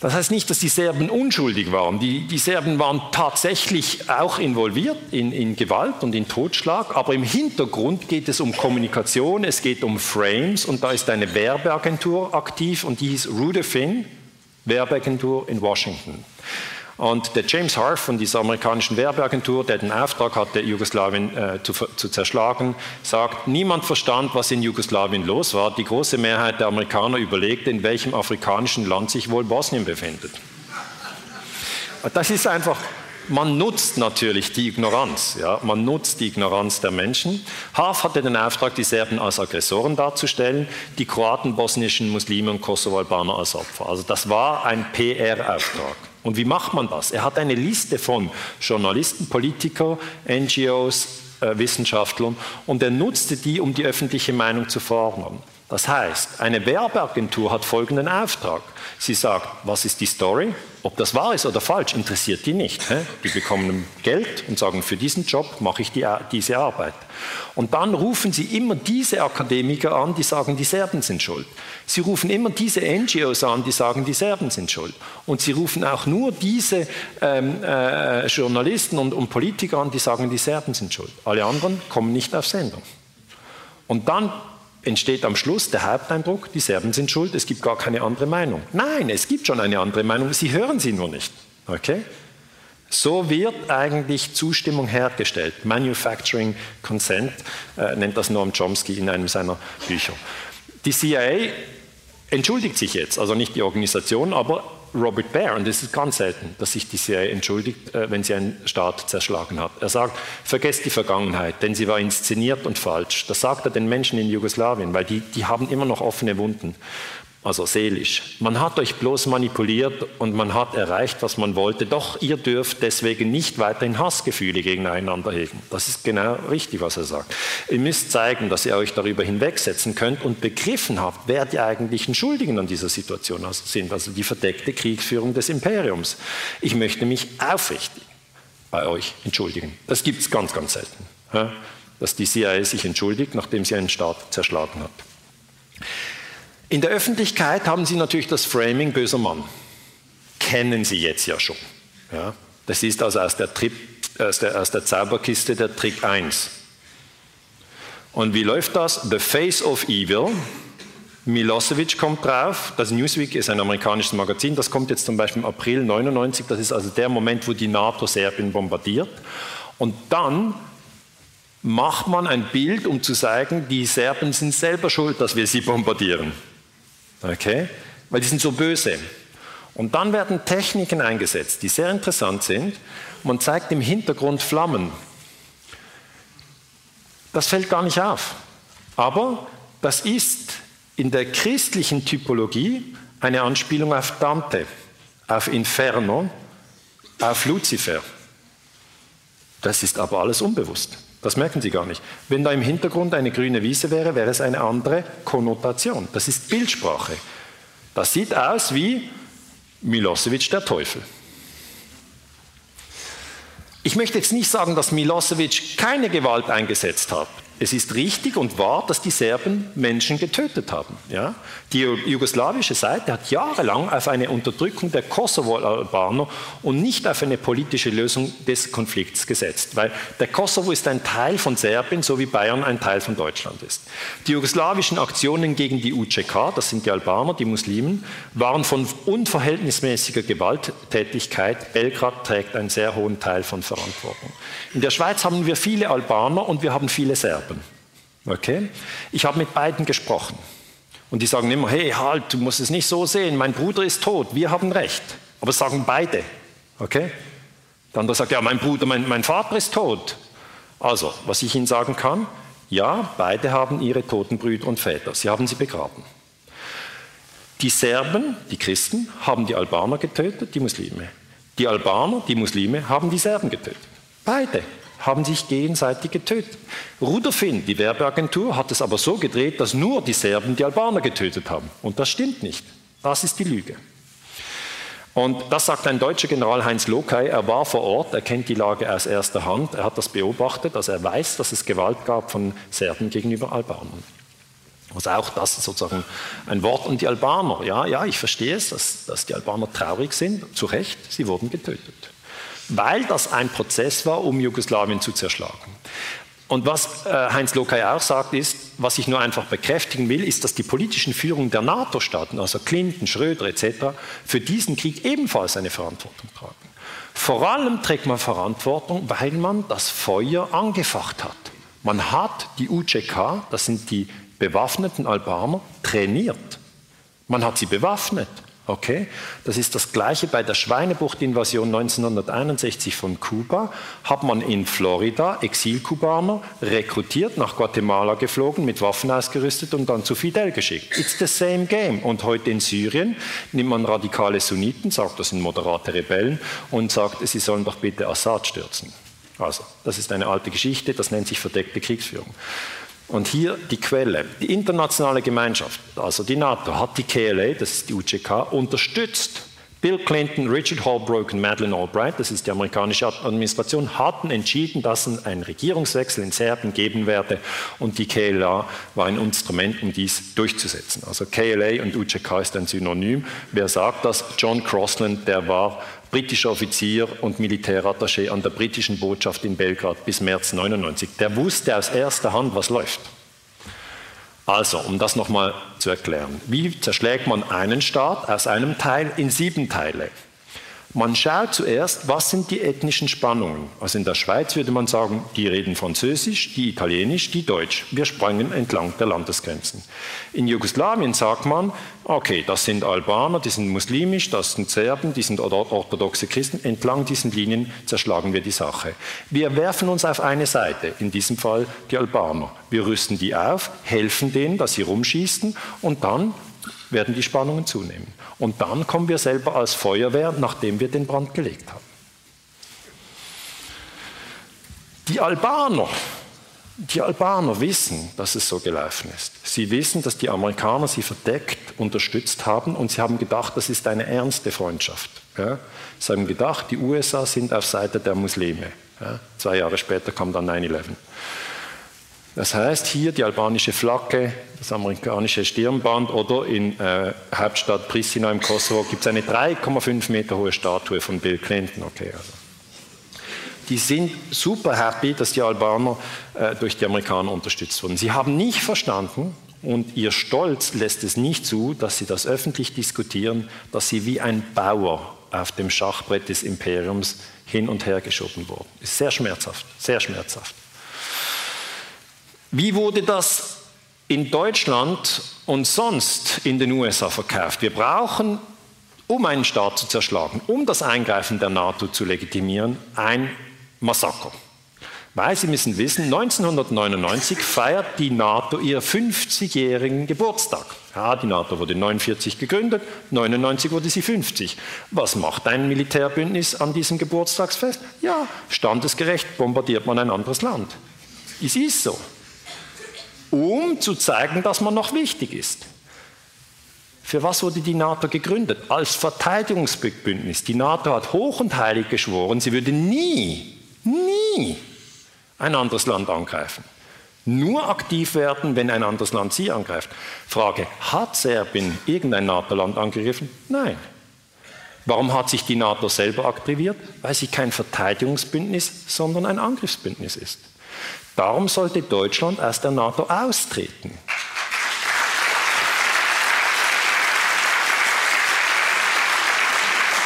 Das heißt nicht, dass die Serben unschuldig waren. Die, die Serben waren tatsächlich auch involviert in, in, Gewalt und in Totschlag, aber im Hintergrund geht es um Kommunikation, es geht um Frames und da ist eine Werbeagentur aktiv und die hieß Rudefin, Werbeagentur in Washington. Und der James Harf von dieser amerikanischen Werbeagentur, der den Auftrag hatte, Jugoslawien äh, zu, zu, zerschlagen, sagt, niemand verstand, was in Jugoslawien los war. Die große Mehrheit der Amerikaner überlegte, in welchem afrikanischen Land sich wohl Bosnien befindet. Das ist einfach, man nutzt natürlich die Ignoranz. Ja? Man nutzt die Ignoranz der Menschen. Haaf hatte den Auftrag, die Serben als Aggressoren darzustellen, die Kroaten, bosnischen Muslime und Kosovo-Albaner als Opfer. Also das war ein PR-Auftrag. Und wie macht man das? Er hat eine Liste von Journalisten, Politikern, NGOs, äh, Wissenschaftlern und er nutzte die, um die öffentliche Meinung zu fordern. Das heißt, eine Werbeagentur hat folgenden Auftrag. Sie sagt, was ist die Story? Ob das wahr ist oder falsch, interessiert die nicht. Die bekommen Geld und sagen, für diesen Job mache ich die, diese Arbeit. Und dann rufen sie immer diese Akademiker an, die sagen, die Serben sind schuld. Sie rufen immer diese NGOs an, die sagen, die Serben sind schuld. Und sie rufen auch nur diese ähm, äh, Journalisten und, und Politiker an, die sagen, die Serben sind schuld. Alle anderen kommen nicht auf Sendung. Und dann entsteht am Schluss der Haupteindruck, die Serben sind schuld, es gibt gar keine andere Meinung. Nein, es gibt schon eine andere Meinung, sie hören sie nur nicht. Okay? So wird eigentlich Zustimmung hergestellt. Manufacturing Consent äh, nennt das Noam Chomsky in einem seiner Bücher. Die CIA entschuldigt sich jetzt, also nicht die Organisation, aber Robert Baer, und es ist ganz selten, dass sich die CIA entschuldigt, äh, wenn sie einen Staat zerschlagen hat. Er sagt, vergesst die Vergangenheit, denn sie war inszeniert und falsch. Das sagt er den Menschen in Jugoslawien, weil die, die haben immer noch offene Wunden also seelisch. Man hat euch bloß manipuliert und man hat erreicht, was man wollte. Doch ihr dürft deswegen nicht weiterhin Hassgefühle gegeneinander hegen. Das ist genau richtig, was er sagt. Ihr müsst zeigen, dass ihr euch darüber hinwegsetzen könnt und begriffen habt, wer die eigentlichen Schuldigen an dieser Situation sind, also die verdeckte Kriegsführung des Imperiums. Ich möchte mich aufrichtig bei euch entschuldigen. Das gibt es ganz, ganz selten, dass die CIA sich entschuldigt, nachdem sie einen Staat zerschlagen hat. In der Öffentlichkeit haben Sie natürlich das Framing böser Mann. Kennen Sie jetzt ja schon. Ja? Das ist also aus der, Trip, aus, der, aus der Zauberkiste der Trick 1. Und wie läuft das? The Face of Evil. Milosevic kommt drauf. Das Newsweek ist ein amerikanisches Magazin. Das kommt jetzt zum Beispiel im April 99. Das ist also der Moment, wo die NATO Serbien bombardiert. Und dann macht man ein Bild, um zu sagen, die Serben sind selber schuld, dass wir sie bombardieren. Okay? Weil die sind so böse. Und dann werden Techniken eingesetzt, die sehr interessant sind. Man zeigt im Hintergrund Flammen. Das fällt gar nicht auf. Aber das ist in der christlichen Typologie eine Anspielung auf Dante, auf Inferno, auf Luzifer. Das ist aber alles unbewusst. Das merken Sie gar nicht. Wenn da im Hintergrund eine grüne Wiese wäre, wäre es eine andere Konnotation. Das ist Bildsprache. Das sieht aus wie Milosevic der Teufel. Ich möchte jetzt nicht sagen, dass Milosevic keine Gewalt eingesetzt hat. Es ist richtig und wahr, dass die Serben Menschen getötet haben. Ja? Die jugoslawische Seite hat jahrelang auf eine Unterdrückung der Kosovo-Albaner und nicht auf eine politische Lösung des Konflikts gesetzt, weil der Kosovo ist ein Teil von Serbien, so wie Bayern ein Teil von Deutschland ist. Die jugoslawischen Aktionen gegen die UCK, das sind die Albaner, die Muslimen, waren von unverhältnismäßiger Gewalttätigkeit. Belgrad trägt einen sehr hohen Teil von Verantwortung. In der Schweiz haben wir viele Albaner und wir haben viele Serben. Okay? Ich habe mit beiden gesprochen. Und die sagen immer, hey, halt, du musst es nicht so sehen, mein Bruder ist tot, wir haben recht. Aber sagen beide. Okay? Der andere sagt, ja, mein Bruder, mein, mein Vater ist tot. Also, was ich Ihnen sagen kann, ja, beide haben ihre toten Brüder und Väter. Sie haben sie begraben. Die Serben, die Christen, haben die Albaner getötet, die Muslime. Die Albaner, die Muslime, haben die Serben getötet. Beide haben sich gegenseitig getötet. Rudolfin, die Werbeagentur, hat es aber so gedreht, dass nur die Serben die Albaner getötet haben. Und das stimmt nicht. Das ist die Lüge. Und das sagt ein deutscher General Heinz Lokay. Er war vor Ort, er kennt die Lage aus erster Hand, er hat das beobachtet, also er weiß, dass es Gewalt gab von Serben gegenüber Albanern. Also auch das ist sozusagen ein Wort an die Albaner. Ja, ja, ich verstehe es, dass, dass die Albaner traurig sind. Zu Recht, sie wurden getötet. Weil das ein Prozess war, um Jugoslawien zu zerschlagen. Und was äh, Heinz Lokay auch sagt, ist, was ich nur einfach bekräftigen will, ist, dass die politischen Führungen der NATO-Staaten, also Clinton, Schröder etc., für diesen Krieg ebenfalls eine Verantwortung tragen. Vor allem trägt man Verantwortung, weil man das Feuer angefacht hat. Man hat die UCK, das sind die bewaffneten Albaner, trainiert. Man hat sie bewaffnet. Okay, das ist das gleiche bei der Schweinebucht-Invasion 1961 von Kuba. Hat man in Florida Exilkubaner rekrutiert, nach Guatemala geflogen, mit Waffen ausgerüstet und dann zu Fidel geschickt. It's the same game. Und heute in Syrien nimmt man radikale Sunniten, sagt, das sind moderate Rebellen, und sagt, sie sollen doch bitte Assad stürzen. Also, das ist eine alte Geschichte, das nennt sich verdeckte Kriegsführung. Und hier die Quelle. Die internationale Gemeinschaft, also die NATO, hat die KLA, das ist die UCK, unterstützt. Bill Clinton, Richard Holbrooke und Madeleine Albright, das ist die amerikanische Administration, hatten entschieden, dass es einen Regierungswechsel in Serbien geben werde und die KLA war ein Instrument, um dies durchzusetzen. Also KLA und UCK ist ein Synonym. Wer sagt das? John Crossland, der war britischer Offizier und Militärattaché an der britischen Botschaft in Belgrad bis März 99. Der wusste aus erster Hand, was läuft. Also, um das nochmal zu erklären. Wie zerschlägt man einen Staat aus einem Teil in sieben Teile? Man schaut zuerst, was sind die ethnischen Spannungen. Also in der Schweiz würde man sagen, die reden Französisch, die Italienisch, die Deutsch. Wir sprangen entlang der Landesgrenzen. In Jugoslawien sagt man, okay, das sind Albaner, die sind muslimisch, das sind Serben, die sind orthodoxe Christen. Entlang diesen Linien zerschlagen wir die Sache. Wir werfen uns auf eine Seite, in diesem Fall die Albaner. Wir rüsten die auf, helfen denen, dass sie rumschießen und dann werden die Spannungen zunehmen. Und dann kommen wir selber als Feuerwehr, nachdem wir den Brand gelegt haben. Die Albaner, die Albaner wissen, dass es so gelaufen ist. Sie wissen, dass die Amerikaner sie verdeckt unterstützt haben und sie haben gedacht, das ist eine ernste Freundschaft. Ja? Sie haben gedacht, die USA sind auf Seite der Muslime. Ja? Zwei Jahre später kam dann 9-11. Das heißt, hier die albanische Flagge, das amerikanische Stirnband oder in äh, Hauptstadt Pristina im Kosovo gibt es eine 3,5 Meter hohe Statue von Bill Clinton. Okay, also. Die sind super happy, dass die Albaner äh, durch die Amerikaner unterstützt wurden. Sie haben nicht verstanden, und ihr Stolz lässt es nicht zu, dass sie das öffentlich diskutieren, dass sie wie ein Bauer auf dem Schachbrett des Imperiums hin und her geschoben wurden. Ist sehr schmerzhaft, sehr schmerzhaft. Wie wurde das in Deutschland und sonst in den USA verkauft? Wir brauchen, um einen Staat zu zerschlagen, um das Eingreifen der NATO zu legitimieren, ein Massaker. Weil Sie müssen wissen, 1999 feiert die NATO ihren 50-jährigen Geburtstag. Ja, die NATO wurde 49 gegründet, 99 wurde sie 50. Was macht ein Militärbündnis an diesem Geburtstagsfest? Ja, standesgerecht bombardiert man ein anderes Land. Es ist so um zu zeigen, dass man noch wichtig ist. Für was wurde die NATO gegründet? Als Verteidigungsbündnis. Die NATO hat hoch und heilig geschworen, sie würde nie, nie ein anderes Land angreifen. Nur aktiv werden, wenn ein anderes Land sie angreift. Frage, hat Serbien irgendein NATO-Land angegriffen? Nein. Warum hat sich die NATO selber aktiviert? Weil sie kein Verteidigungsbündnis, sondern ein Angriffsbündnis ist. Darum sollte Deutschland aus der NATO austreten.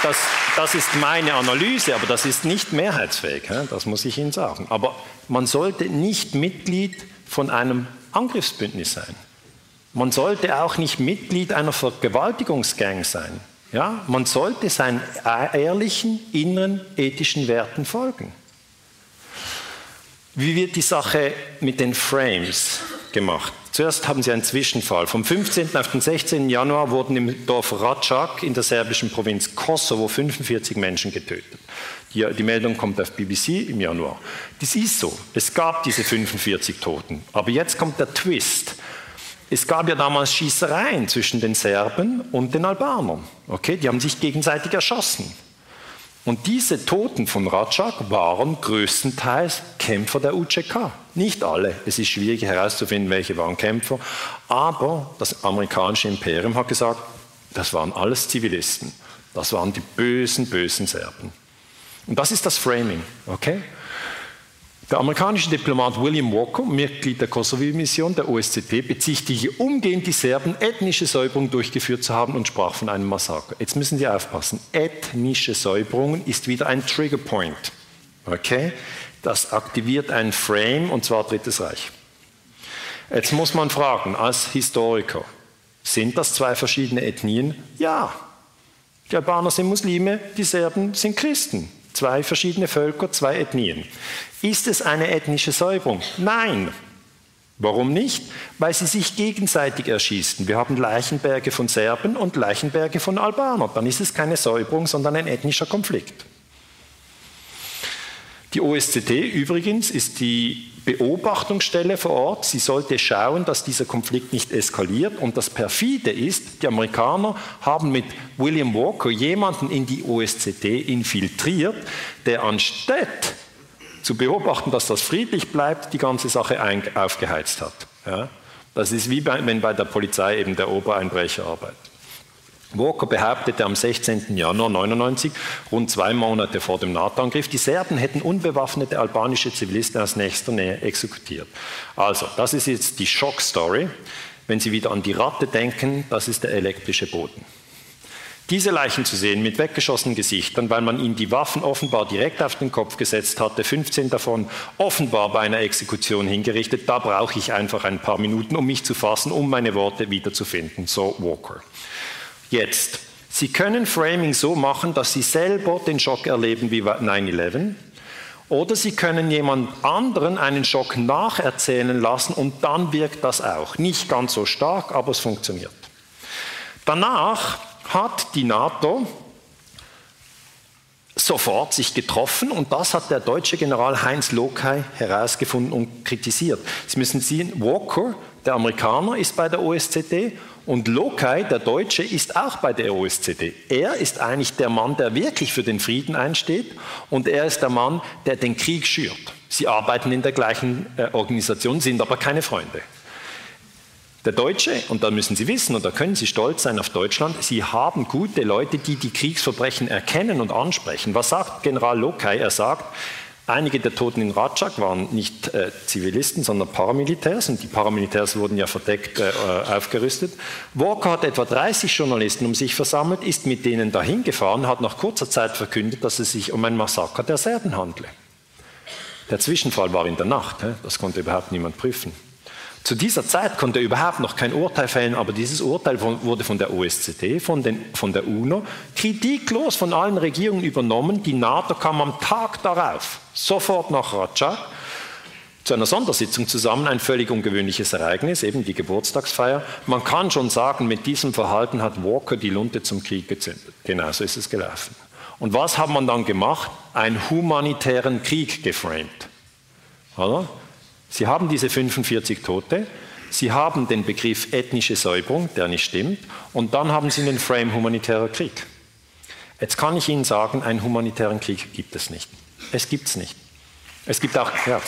Das, das, ist meine Analyse, aber das ist nicht mehrheitsfähig, das muss ich Ihnen sagen. Aber man sollte nicht Mitglied von einem Angriffsbündnis sein. Man sollte auch nicht Mitglied einer Vergewaltigungsgang sein. Ja? Man sollte seinen ehrlichen, inneren, ethischen Werten folgen. Wie wird die Sache mit den Frames gemacht? Zuerst haben sie einen Zwischenfall. Vom 15. auf den 16. Januar wurden im Dorf Racak in der serbischen Provinz Kosovo 45 Menschen getötet. Die, die, Meldung kommt auf BBC im Januar. Das ist so. Es gab diese 45 Toten. Aber jetzt kommt der Twist. Es gab ja damals Schießereien zwischen den Serben und den Albanern. Okay, die haben sich gegenseitig erschossen. Und diese Toten von Rajak waren größtenteils Kämpfer der UCK. Nicht alle. Es ist schwierig herauszufinden, welche waren Kämpfer. Aber das amerikanische Imperium hat gesagt, das waren alles Zivilisten. Das waren die bösen, bösen Serben. Und das ist das Framing. Okay? Der amerikanische Diplomat William Walker, Mitglied der Kosovo-Mission der OSZE, bezichtigte umgehend die Serben, ethnische Säuberungen durchgeführt zu haben und sprach von einem Massaker. Jetzt müssen Sie aufpassen. Ethnische Säuberungen ist wieder ein Triggerpoint. Okay? Das aktiviert ein Frame und zwar Drittes Reich. Jetzt muss man fragen, als Historiker, sind das zwei verschiedene Ethnien? Ja. Die Albaner sind Muslime, die Serben sind Christen. Zwei verschiedene Völker, zwei Ethnien. Ist es eine ethnische Säuberung? Nein. Warum nicht? Weil sie sich gegenseitig erschießen. Wir haben Leichenberge von Serben und Leichenberge von Albanern. Dann ist es keine Säuberung, sondern ein ethnischer Konflikt. Die OSZE übrigens ist die Beobachtungsstelle vor Ort. Sie sollte schauen, dass dieser Konflikt nicht eskaliert. Und das Perfide ist, die Amerikaner haben mit William Walker jemanden in die OSZE infiltriert, der anstatt zu beobachten, dass das friedlich bleibt, die ganze Sache aufgeheizt hat. Das ist wie bei, wenn bei der Polizei eben der Obereinbrecher arbeitet. Walker behauptete am 16. Januar 1999, rund zwei Monate vor dem NATO-Angriff, die Serben hätten unbewaffnete albanische Zivilisten aus nächster Nähe exekutiert. Also, das ist jetzt die Schockstory. Wenn Sie wieder an die Ratte denken, das ist der elektrische Boden. Diese Leichen zu sehen mit weggeschossenen Gesichtern, weil man ihnen die Waffen offenbar direkt auf den Kopf gesetzt hatte, 15 davon offenbar bei einer Exekution hingerichtet, da brauche ich einfach ein paar Minuten, um mich zu fassen, um meine Worte wiederzufinden. So Walker. Jetzt, Sie können Framing so machen, dass Sie selber den Schock erleben wie 9-11. Oder Sie können jemand anderen einen Schock nacherzählen lassen und dann wirkt das auch. Nicht ganz so stark, aber es funktioniert. Danach hat die NATO sofort sich getroffen und das hat der deutsche General Heinz Lokai herausgefunden und kritisiert. Sie müssen sehen, Walker, der Amerikaner, ist bei der OSZE und Lokai, der Deutsche, ist auch bei der OSZE. Er ist eigentlich der Mann, der wirklich für den Frieden einsteht und er ist der Mann, der den Krieg schürt. Sie arbeiten in der gleichen äh, Organisation, sind aber keine Freunde. Der Deutsche, und da müssen Sie wissen, und da können Sie stolz sein auf Deutschland, Sie haben gute Leute, die die Kriegsverbrechen erkennen und ansprechen. Was sagt General Lokai? Er sagt, Einige der Toten in Rajak waren nicht äh, Zivilisten, sondern Paramilitärs und die Paramilitärs wurden ja verdeckt äh, aufgerüstet. Walker hat etwa 30 Journalisten um sich versammelt, ist mit denen dahin gefahren, hat nach kurzer Zeit verkündet, dass es sich um ein Massaker der Serben handle. Der Zwischenfall war in der Nacht, das konnte überhaupt niemand prüfen. Zu dieser Zeit konnte er überhaupt noch kein Urteil fällen, aber dieses Urteil wurde von der OSZE, von, den, von der UNO, kritiklos von allen Regierungen übernommen. Die NATO kam am Tag darauf sofort nach Rajak zu einer Sondersitzung zusammen, ein völlig ungewöhnliches Ereignis, eben die Geburtstagsfeier. Man kann schon sagen, mit diesem Verhalten hat Walker die Lunte zum Krieg gezündet. Genauso ist es gelaufen. Und was hat man dann gemacht? Einen humanitären Krieg geframed. Oder? Sie haben diese 45 Tote, Sie haben den Begriff ethnische Säuberung, der nicht stimmt, und dann haben Sie den Frame humanitärer Krieg. Jetzt kann ich Ihnen sagen, einen humanitären Krieg gibt es nicht. Es gibt es nicht. Es gibt auch, ja.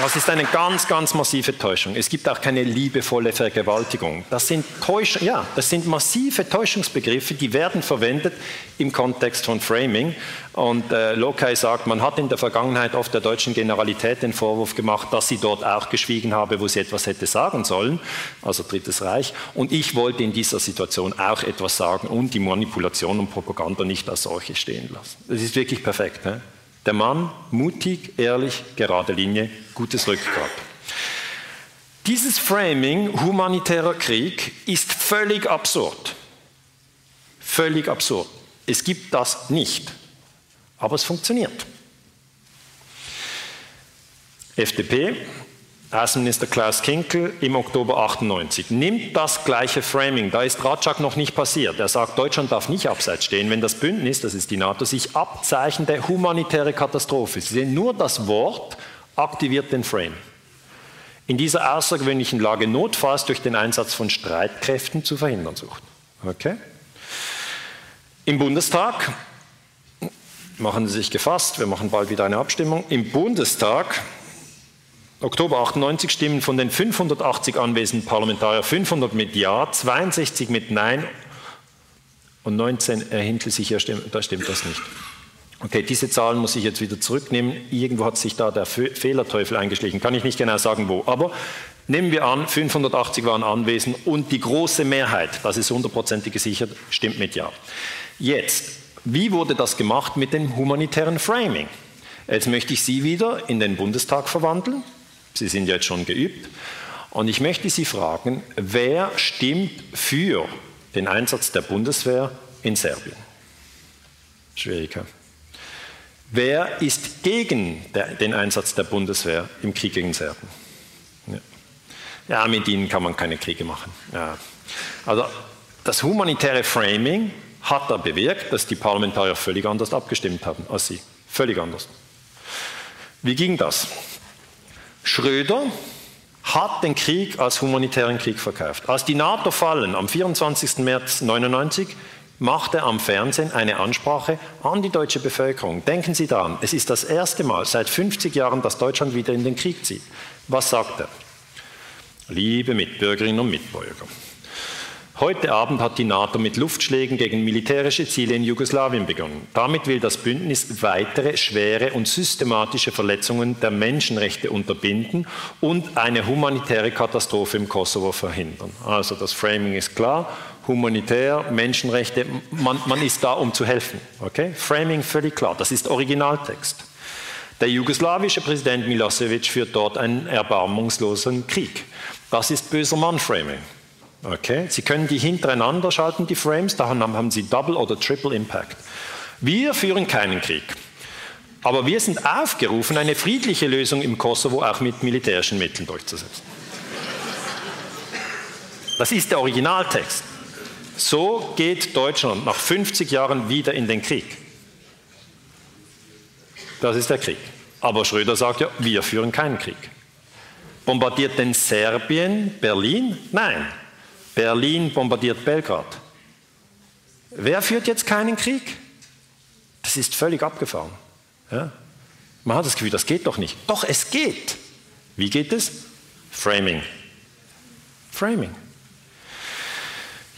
Das ist eine ganz, ganz massive Täuschung. Es gibt auch keine liebevolle Vergewaltigung. Das sind, Täusch ja, das sind massive Täuschungsbegriffe, die werden verwendet im Kontext von Framing. Und äh, Lokai sagt, man hat in der Vergangenheit oft der deutschen Generalität den Vorwurf gemacht, dass sie dort auch geschwiegen habe, wo sie etwas hätte sagen sollen, also Drittes Reich. Und ich wollte in dieser Situation auch etwas sagen und die Manipulation und Propaganda nicht als solche stehen lassen. Das ist wirklich perfekt. Ne? Der Mann, mutig, ehrlich, gerade Linie, gutes Rückgrat. Dieses Framing humanitärer Krieg ist völlig absurd. Völlig absurd. Es gibt das nicht, aber es funktioniert. FDP, Außenminister Klaus Kinkel im Oktober 98 nimmt das gleiche Framing. Da ist Ratschak noch nicht passiert. Er sagt, Deutschland darf nicht abseits stehen, wenn das Bündnis, das ist die NATO, sich abzeichnet humanitäre Katastrophe. Sie sehen nur das Wort aktiviert den Frame. In dieser außergewöhnlichen Lage notfalls durch den Einsatz von Streitkräften zu verhindern sucht. Okay? Im Bundestag machen Sie sich gefasst, wir machen bald wieder eine Abstimmung. Im Bundestag Oktober 98 stimmen von den 580 anwesenden Parlamentariern 500 mit Ja, 62 mit Nein und 19 erhielten sich, ja, da stimmt das nicht. Okay, diese Zahlen muss ich jetzt wieder zurücknehmen. Irgendwo hat sich da der Fehlerteufel eingeschlichen. Kann ich nicht genau sagen, wo. Aber nehmen wir an, 580 waren anwesend und die große Mehrheit, das ist hundertprozentig gesichert, stimmt mit Ja. Jetzt, wie wurde das gemacht mit dem humanitären Framing? Jetzt möchte ich Sie wieder in den Bundestag verwandeln. Sie sind jetzt schon geübt. Und ich möchte Sie fragen, wer stimmt für den Einsatz der Bundeswehr in Serbien? Schwieriger. Wer ist gegen den Einsatz der Bundeswehr im Krieg gegen Serbien? Ja. ja, mit ihnen kann man keine Kriege machen. Ja. Also das humanitäre Framing hat da bewirkt, dass die Parlamentarier völlig anders abgestimmt haben als sie. Völlig anders. Wie ging das? Schröder hat den Krieg als humanitären Krieg verkauft. Als die NATO fallen am 24. März 1999, macht er am Fernsehen eine Ansprache an die deutsche Bevölkerung. Denken Sie daran, es ist das erste Mal seit 50 Jahren, dass Deutschland wieder in den Krieg zieht. Was sagt er? Liebe Mitbürgerinnen und Mitbürger, Heute Abend hat die NATO mit Luftschlägen gegen militärische Ziele in Jugoslawien begonnen. Damit will das Bündnis weitere schwere und systematische Verletzungen der Menschenrechte unterbinden und eine humanitäre Katastrophe im Kosovo verhindern. Also das Framing ist klar, humanitär, Menschenrechte, man, man ist da, um zu helfen. Okay? Framing völlig klar, das ist Originaltext. Der jugoslawische Präsident Milosevic führt dort einen erbarmungslosen Krieg. Das ist böser Mann-Framing. Okay? Sie können die hintereinander schalten, die Frames, da haben Sie Double oder Triple Impact. Wir führen keinen Krieg. Aber wir sind aufgerufen, eine friedliche Lösung im Kosovo auch mit militärischen Mitteln durchzusetzen. Das ist der Originaltext. So geht Deutschland nach 50 Jahren wieder in den Krieg. Das ist der Krieg. Aber Schröder sagt ja, wir führen keinen Krieg. Bombardiert denn Serbien Berlin? Nein. Berlin bombardiert Belgrad. Wer führt jetzt keinen Krieg? Das ist völlig abgefahren. Ja? Man hat das Gefühl, das geht doch nicht. Doch, es geht. Wie geht es? Framing. Framing.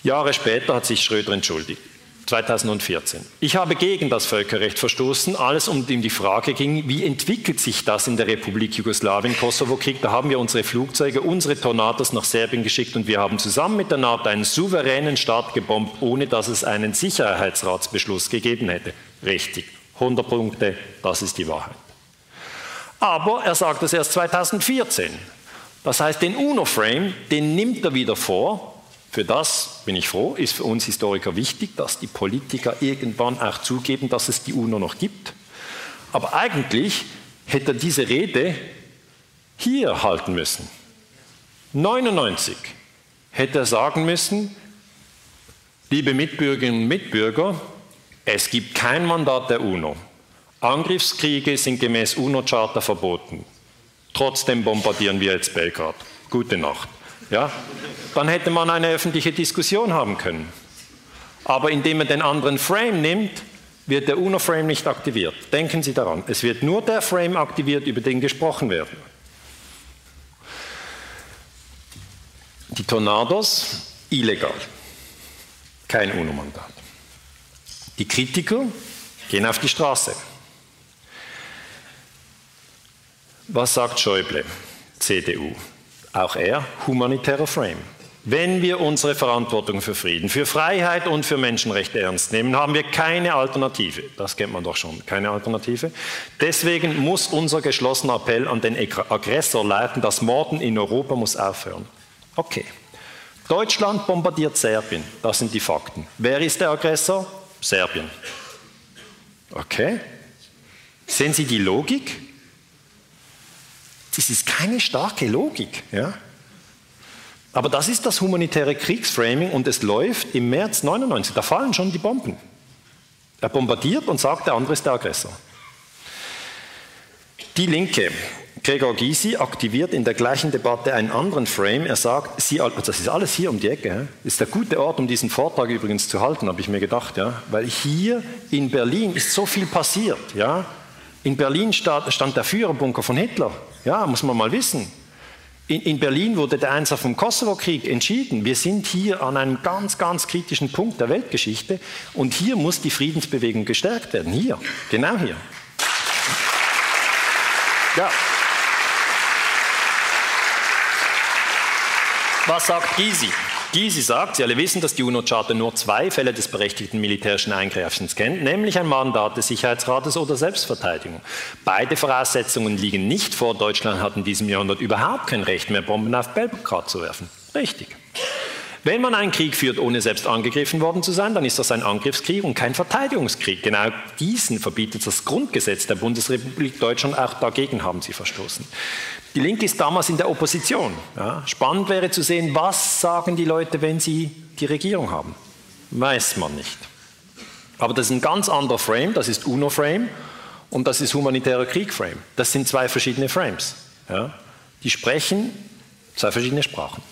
Jahre später hat sich Schröder entschuldigt. 2014. Ich habe gegen das Völkerrecht verstoßen, alles um die Frage ging, wie entwickelt sich das in der Republik Jugoslawien, Kosovo-Krieg. Da haben wir unsere Flugzeuge, unsere Tornados nach Serbien geschickt und wir haben zusammen mit der NATO einen souveränen Staat gebombt, ohne dass es einen Sicherheitsratsbeschluss gegeben hätte. Richtig, 100 Punkte, das ist die Wahrheit. Aber er sagt das erst 2014. Das heißt, den UNO-Frame, den nimmt er wieder vor, für das bin ich froh, ist für uns Historiker wichtig, dass die Politiker irgendwann auch zugeben, dass es die UNO noch gibt. Aber eigentlich hätte er diese Rede hier halten müssen. 99 hätte er sagen müssen, liebe Mitbürgerinnen und Mitbürger, es gibt kein Mandat der UNO. Angriffskriege sind gemäß UNO-Charta verboten. Trotzdem bombardieren wir jetzt Belgrad. Gute Nacht. Ja? Dann hätte man eine öffentliche Diskussion haben können. Aber indem man den anderen Frame nimmt, wird der UNO-Frame nicht aktiviert. Denken Sie daran, es wird nur der Frame aktiviert, über den gesprochen wird. Die Tornados, illegal. Kein UNO-Mandat. Die Kritiker gehen auf die Straße. Was sagt Schäuble, CDU? Auch er humanitärer Frame. Wenn wir unsere Verantwortung für Frieden, für Freiheit und für Menschenrechte ernst nehmen, haben wir keine Alternative. Das kennt man doch schon, keine Alternative. Deswegen muss unser geschlossener Appell an den Aggressor leiten, das Morden in Europa muss aufhören. Okay. Deutschland bombardiert Serbien, das sind die Fakten. Wer ist der Aggressor? Serbien. Okay. Sehen Sie die Logik? Das ist keine starke Logik. Ja? Aber das ist das humanitäre Kriegsframing und es läuft im März 99. Da fallen schon die Bomben. Er bombardiert und sagt, der andere ist der Aggressor. Die Linke, Gregor Gysi, aktiviert in der gleichen Debatte einen anderen Frame. Er sagt, Sie, das ist alles hier um die Ecke. Ist der gute Ort, um diesen Vortrag übrigens zu halten, habe ich mir gedacht. Ja? Weil hier in Berlin ist so viel passiert. Ja? In Berlin stand, der Führerbunker von Hitler. Ja, muss man mal wissen. In, in, Berlin wurde der Einsatz vom Kosovo-Krieg entschieden. Wir sind hier an einem ganz, ganz kritischen Punkt der Weltgeschichte und hier muss die Friedensbewegung gestärkt werden. Hier, genau hier. Ja. Was sagt Gysi? Gysi sagt, Sie alle wissen, dass die UNO-Charta nur zwei Fälle des berechtigten militärischen Eingreifens kennt, nämlich ein Mandat des Sicherheitsrates oder Selbstverteidigung. Beide Voraussetzungen liegen nicht vor. Deutschland hat in diesem Jahrhundert überhaupt kein Recht mehr, Bomben auf Belgrad zu werfen. Richtig. Wenn man einen Krieg führt, ohne selbst angegriffen worden zu sein, dann ist das ein Angriffskrieg und kein Verteidigungskrieg. Genau diesen verbietet das Grundgesetz der Bundesrepublik Deutschland. Auch dagegen haben sie verstoßen. Die Linke ist damals in der Opposition. Ja. Spannend wäre zu sehen, was sagen die Leute, wenn sie die Regierung haben. Weiß man nicht. Aber das ist ein ganz anderer Frame, das ist UNO-Frame und das ist humanitärer Krieg-Frame. Das sind zwei verschiedene Frames. Ja. Die sprechen zwei verschiedene Sprachen.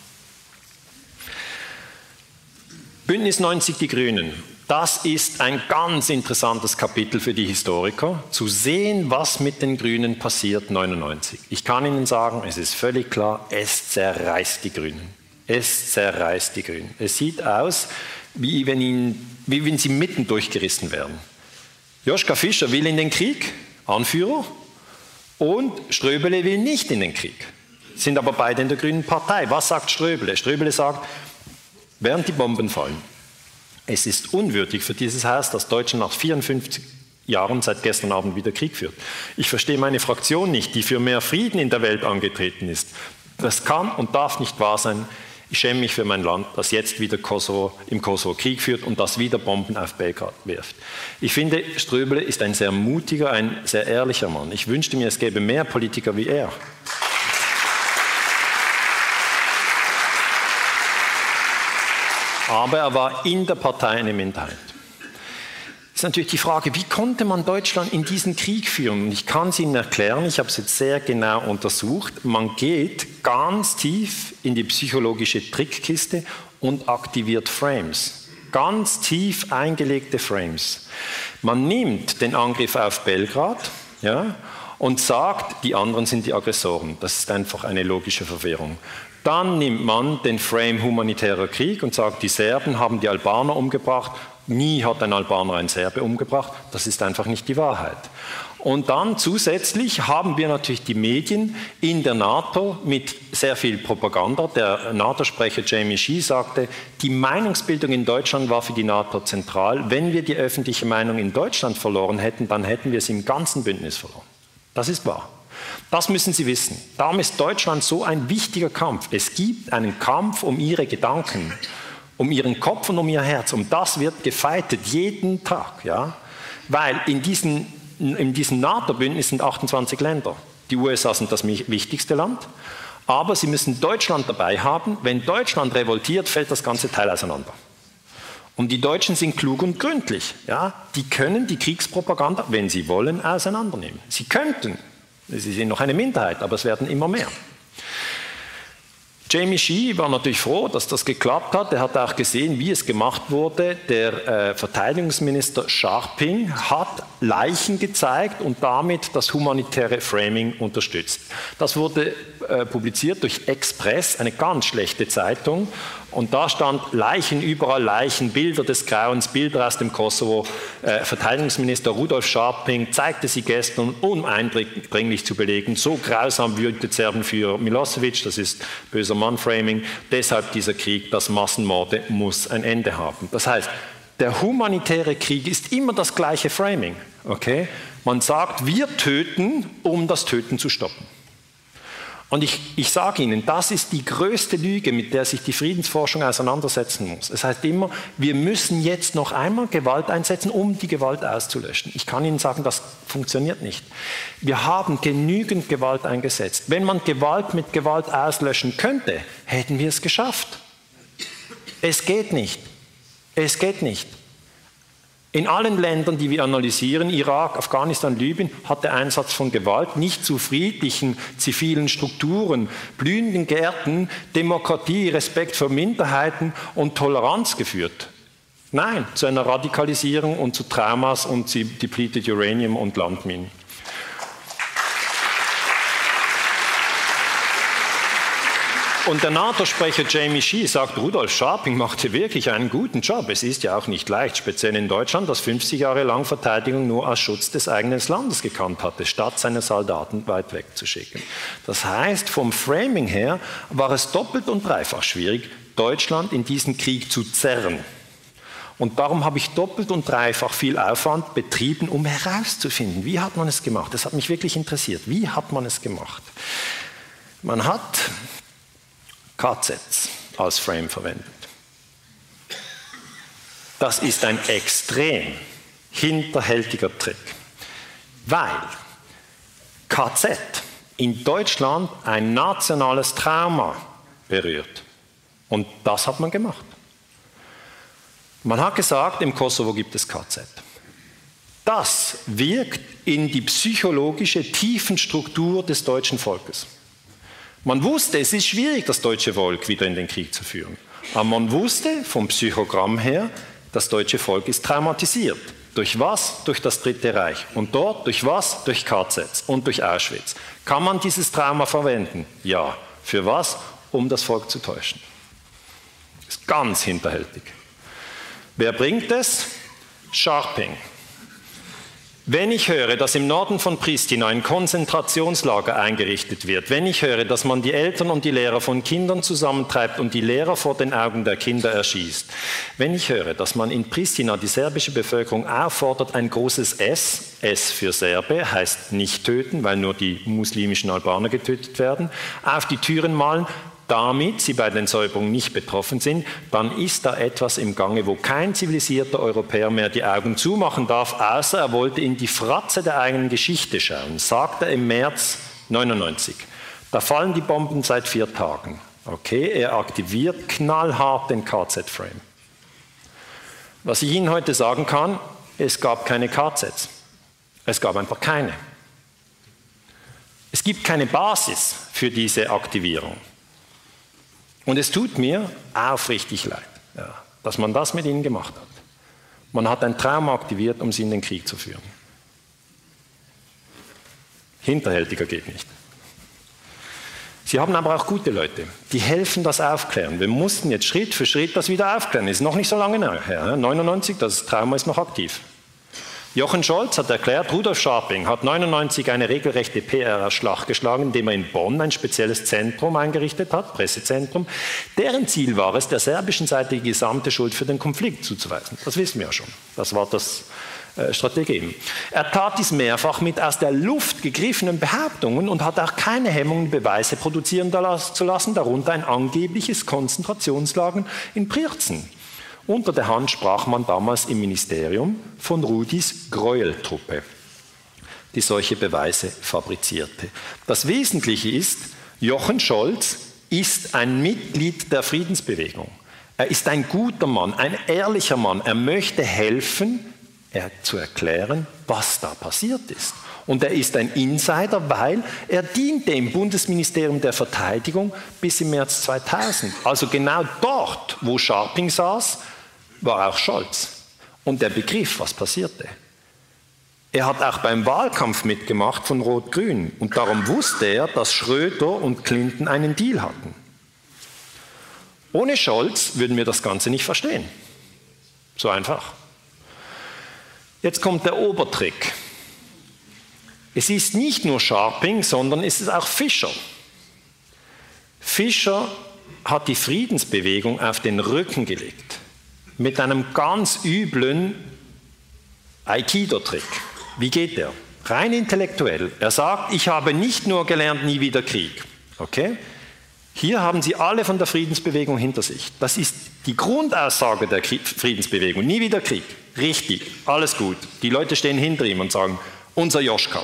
Bündnis 90 Die Grünen das ist ein ganz interessantes Kapitel für die Historiker, zu sehen, was mit den Grünen passiert 99. Ich kann Ihnen sagen, es ist völlig klar, es zerreißt die Grünen. Es zerreißt die Grünen. Es sieht aus, wie wenn, ihnen, wie wenn sie mitten durchgerissen werden. Joschka Fischer will in den Krieg, Anführer, und Ströbele will nicht in den Krieg. Sind aber beide in der Grünen Partei. Was sagt Ströbele? Ströbele sagt, während die Bomben fallen, es ist unwürdig für dieses Haus, dass Deutschland nach 54 Jahren seit gestern Abend wieder Krieg führt. Ich verstehe meine Fraktion nicht, die für mehr Frieden in der Welt angetreten ist. Das kann und darf nicht wahr sein. Ich schäme mich für mein Land, das jetzt wieder Kosovo, im Kosovo Krieg führt und das wieder Bomben auf Belgrad wirft. Ich finde, Ströbele ist ein sehr mutiger, ein sehr ehrlicher Mann. Ich wünschte mir, es gäbe mehr Politiker wie er. Aber er war in der Partei eine Minderheit. Es ist natürlich die Frage, wie konnte man Deutschland in diesen Krieg führen? Und ich kann es Ihnen erklären, ich habe es jetzt sehr genau untersucht. Man geht ganz tief in die psychologische Trickkiste und aktiviert Frames. Ganz tief eingelegte Frames. Man nimmt den Angriff auf Belgrad ja, und sagt, die anderen sind die Aggressoren. Das ist einfach eine logische Verwirrung. Dann nimmt man den Frame humanitärer Krieg und sagt, die Serben haben die Albaner umgebracht. Nie hat ein Albaner einen Serbe umgebracht. Das ist einfach nicht die Wahrheit. Und dann zusätzlich haben wir natürlich die Medien in der NATO mit sehr viel Propaganda. Der NATO-Sprecher Jamie Shee sagte, die Meinungsbildung in Deutschland war für die NATO zentral. Wenn wir die öffentliche Meinung in Deutschland verloren hätten, dann hätten wir sie im ganzen Bündnis verloren. Das ist wahr. Das müssen Sie wissen. Darum ist Deutschland so ein wichtiger Kampf. Es gibt einen Kampf um Ihre Gedanken, um Ihren Kopf und um Ihr Herz. Um das wird gefeitet, jeden Tag. Ja? Weil in, diesen, in diesem NATO-Bündnis sind 28 Länder. Die USA sind das wichtigste Land. Aber Sie müssen Deutschland dabei haben. Wenn Deutschland revoltiert, fällt das ganze Teil auseinander. Und die Deutschen sind klug und gründlich. Ja? Die können die Kriegspropaganda, wenn sie wollen, auseinandernehmen. Sie könnten. Sie sind noch eine Minderheit, aber es werden immer mehr. Jamie Shee war natürlich froh, dass das geklappt hat. Er hat auch gesehen, wie es gemacht wurde. Der äh, Verteidigungsminister Scharping hat Leichen gezeigt und damit das humanitäre Framing unterstützt. Das wurde äh, publiziert durch Express, eine ganz schlechte Zeitung. Und da stand Leichen überall, Leichen, Bilder des Grauens, Bilder aus dem Kosovo. Äh, Verteidigungsminister Rudolf Scharping zeigte sie gestern, um eindringlich zu belegen. So grausam wütet Serbenführer Milosevic, das ist böser Mann-Framing. Deshalb dieser Krieg, das Massenmorde muss ein Ende haben. Das heißt, der humanitäre Krieg ist immer das gleiche Framing. Okay? Man sagt, wir töten, um das Töten zu stoppen. Und ich, ich sage Ihnen, das ist die größte Lüge, mit der sich die Friedensforschung auseinandersetzen muss. Es heißt immer, wir müssen jetzt noch einmal Gewalt einsetzen, um die Gewalt auszulöschen. Ich kann Ihnen sagen, das funktioniert nicht. Wir haben genügend Gewalt eingesetzt. Wenn man Gewalt mit Gewalt auslöschen könnte, hätten wir es geschafft. Es geht nicht. Es geht nicht. In allen Ländern, die wir analysieren, Irak, Afghanistan, Libyen, hat der Einsatz von Gewalt nicht zu friedlichen zivilen Strukturen, blühenden Gärten, Demokratie, Respekt für Minderheiten und Toleranz geführt. Nein, zu einer Radikalisierung und zu Traumas und depleted Uranium und Landminen. Und der NATO-Sprecher Jamie Shee sagt, Rudolf Scharping machte wirklich einen guten Job. Es ist ja auch nicht leicht, speziell in Deutschland, das 50 Jahre lang Verteidigung nur als Schutz des eigenen Landes gekannt hatte, statt seine Soldaten weit wegzuschicken. Das heißt, vom Framing her war es doppelt und dreifach schwierig, Deutschland in diesen Krieg zu zerren. Und darum habe ich doppelt und dreifach viel Aufwand betrieben, um herauszufinden, wie hat man es gemacht. Das hat mich wirklich interessiert. Wie hat man es gemacht? Man hat KZs als Frame verwendet. Das ist ein extrem hinterhältiger Trick, weil KZ in Deutschland ein nationales Trauma berührt. Und das hat man gemacht. Man hat gesagt, im Kosovo gibt es KZ. Das wirkt in die psychologische Tiefenstruktur des deutschen Volkes. Man wusste, es ist schwierig, das deutsche Volk wieder in den Krieg zu führen. Aber man wusste vom Psychogramm her, das deutsche Volk ist traumatisiert. Durch was? Durch das Dritte Reich. Und dort durch was? Durch KZs und durch Auschwitz. Kann man dieses Trauma verwenden? Ja. Für was? Um das Volk zu täuschen. Ist ganz hinterhältig. Wer bringt es? Sharping. Wenn ich höre, dass im Norden von Pristina ein Konzentrationslager eingerichtet wird, wenn ich höre, dass man die Eltern und die Lehrer von Kindern zusammentreibt und die Lehrer vor den Augen der Kinder erschießt, wenn ich höre, dass man in Pristina die serbische Bevölkerung auffordert, ein großes S, S für Serbe, heißt nicht töten, weil nur die muslimischen Albaner getötet werden, auf die Türen malen, damit sie bei den Säuberungen nicht betroffen sind, dann ist da etwas im Gange, wo kein zivilisierter Europäer mehr die Augen zumachen darf, außer er wollte in die Fratze der eigenen Geschichte schauen, sagt er im März 99. Da fallen die Bomben seit vier Tagen. Okay, er aktiviert knallhart den KZ-Frame. Was ich Ihnen heute sagen kann, es gab keine KZs. Es gab einfach keine. Es gibt keine Basis für diese Aktivierung. Und es tut mir aufrichtig leid, ja, dass man das mit ihnen gemacht hat. Man hat ein Trauma aktiviert, um sie in den Krieg zu führen. Hinterhältiger geht nicht. Sie haben aber auch gute Leute, die helfen das aufklären. Wir mussten jetzt Schritt für Schritt das wieder aufklären. Ist noch nicht so lange her. 99, das Trauma ist noch aktiv. Jochen Scholz hat erklärt, Rudolf Scharping hat 99 eine regelrechte PR-Schlacht geschlagen, indem er in Bonn ein spezielles Zentrum eingerichtet hat, Pressezentrum. Deren Ziel war es, der serbischen Seite die gesamte Schuld für den Konflikt zuzuweisen. Das wissen wir ja schon. Das war das äh, Strategie. Er tat dies mehrfach mit aus der Luft gegriffenen Behauptungen und hat auch keine Hemmungen, Beweise produzieren zu lassen, darunter ein angebliches Konzentrationslager in Prierzen. Unter der Hand sprach man damals im Ministerium von Rudis Gräueltruppe, die solche Beweise fabrizierte. Das Wesentliche ist, Jochen Scholz ist ein Mitglied der Friedensbewegung. Er ist ein guter Mann, ein ehrlicher Mann. Er möchte helfen, er zu erklären, was da passiert ist. Und er ist ein Insider, weil er diente im Bundesministerium der Verteidigung bis im März 2000. Also genau dort, wo Scharping saß, war auch Scholz. Und der begriff, was passierte. Er hat auch beim Wahlkampf mitgemacht von Rot-Grün und darum wusste er, dass Schröder und Clinton einen Deal hatten. Ohne Scholz würden wir das Ganze nicht verstehen. So einfach. Jetzt kommt der Obertrick. Es ist nicht nur Sharping, sondern es ist auch Fischer. Fischer hat die Friedensbewegung auf den Rücken gelegt. Mit einem ganz üblen Aikido-Trick. Wie geht der? Rein intellektuell. Er sagt, ich habe nicht nur gelernt, nie wieder Krieg. Okay? Hier haben Sie alle von der Friedensbewegung hinter sich. Das ist die Grundaussage der Friedensbewegung. Nie wieder Krieg. Richtig, alles gut. Die Leute stehen hinter ihm und sagen, unser Joschka.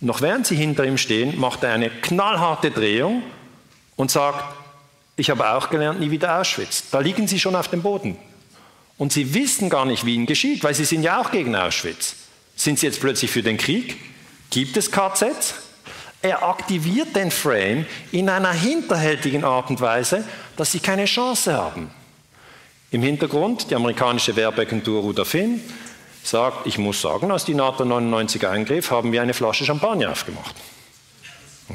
Noch während sie hinter ihm stehen, macht er eine knallharte Drehung und sagt, ich habe auch gelernt, nie wieder Auschwitz. Da liegen sie schon auf dem Boden. Und sie wissen gar nicht, wie ihnen geschieht, weil sie sind ja auch gegen Auschwitz. Sind sie jetzt plötzlich für den Krieg? Gibt es KZs? Er aktiviert den Frame in einer hinterhältigen Art und Weise, dass sie keine Chance haben. Im Hintergrund die amerikanische Werbeagentur Rudafin sagt, ich muss sagen, als die NATO 99 eingriff, haben wir eine Flasche Champagner aufgemacht.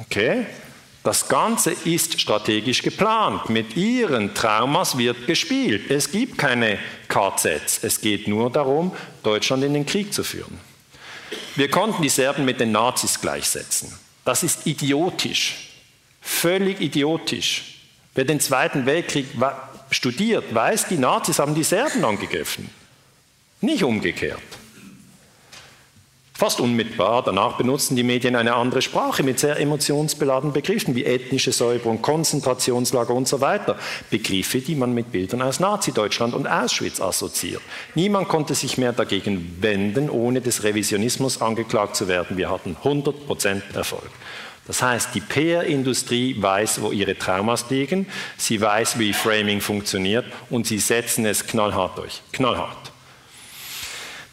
Okay, das Ganze ist strategisch geplant. Mit ihren Traumas wird gespielt. Es gibt keine KZs. Es geht nur darum, Deutschland in den Krieg zu führen. Wir konnten die Serben mit den Nazis gleichsetzen. Das ist idiotisch, völlig idiotisch. Wer den Zweiten Weltkrieg studiert, weiß, die Nazis haben die Serben angegriffen, nicht umgekehrt. Fast unmittelbar danach benutzen die Medien eine andere Sprache mit sehr emotionsbeladenen Begriffen wie ethnische Säuberung, Konzentrationslager und so weiter. Begriffe, die man mit Bildern aus Nazi-Deutschland und Auschwitz assoziiert. Niemand konnte sich mehr dagegen wenden, ohne des Revisionismus angeklagt zu werden. Wir hatten 100% Erfolg. Das heißt, die PR-Industrie weiß, wo ihre Traumas liegen, sie weiß, wie Framing funktioniert und sie setzen es knallhart durch. Knallhart.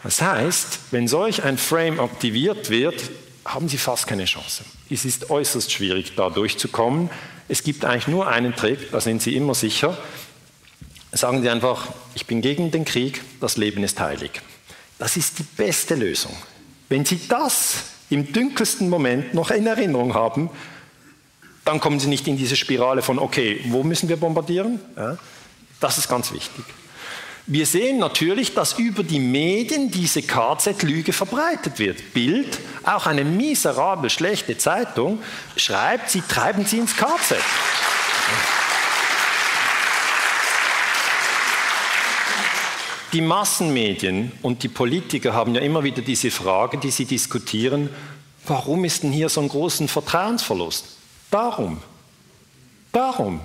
Das heißt, wenn solch ein Frame aktiviert wird, haben Sie fast keine Chance. Es ist äußerst schwierig, da durchzukommen. Es gibt eigentlich nur einen Trick, da sind Sie immer sicher. Sagen Sie einfach, ich bin gegen den Krieg, das Leben ist heilig. Das ist die beste Lösung. Wenn Sie das im dunkelsten Moment noch in Erinnerung haben, dann kommen Sie nicht in diese Spirale von, okay, wo müssen wir bombardieren? Ja, das ist ganz wichtig. Wir sehen natürlich, dass über die Medien diese KZ-Lüge verbreitet wird. Bild, auch eine miserabel schlechte Zeitung, schreibt, sie treiben sie ins KZ. Die Massenmedien und die Politiker haben ja immer wieder diese Frage, die sie diskutieren, warum ist denn hier so ein großer Vertrauensverlust? Darum. Darum.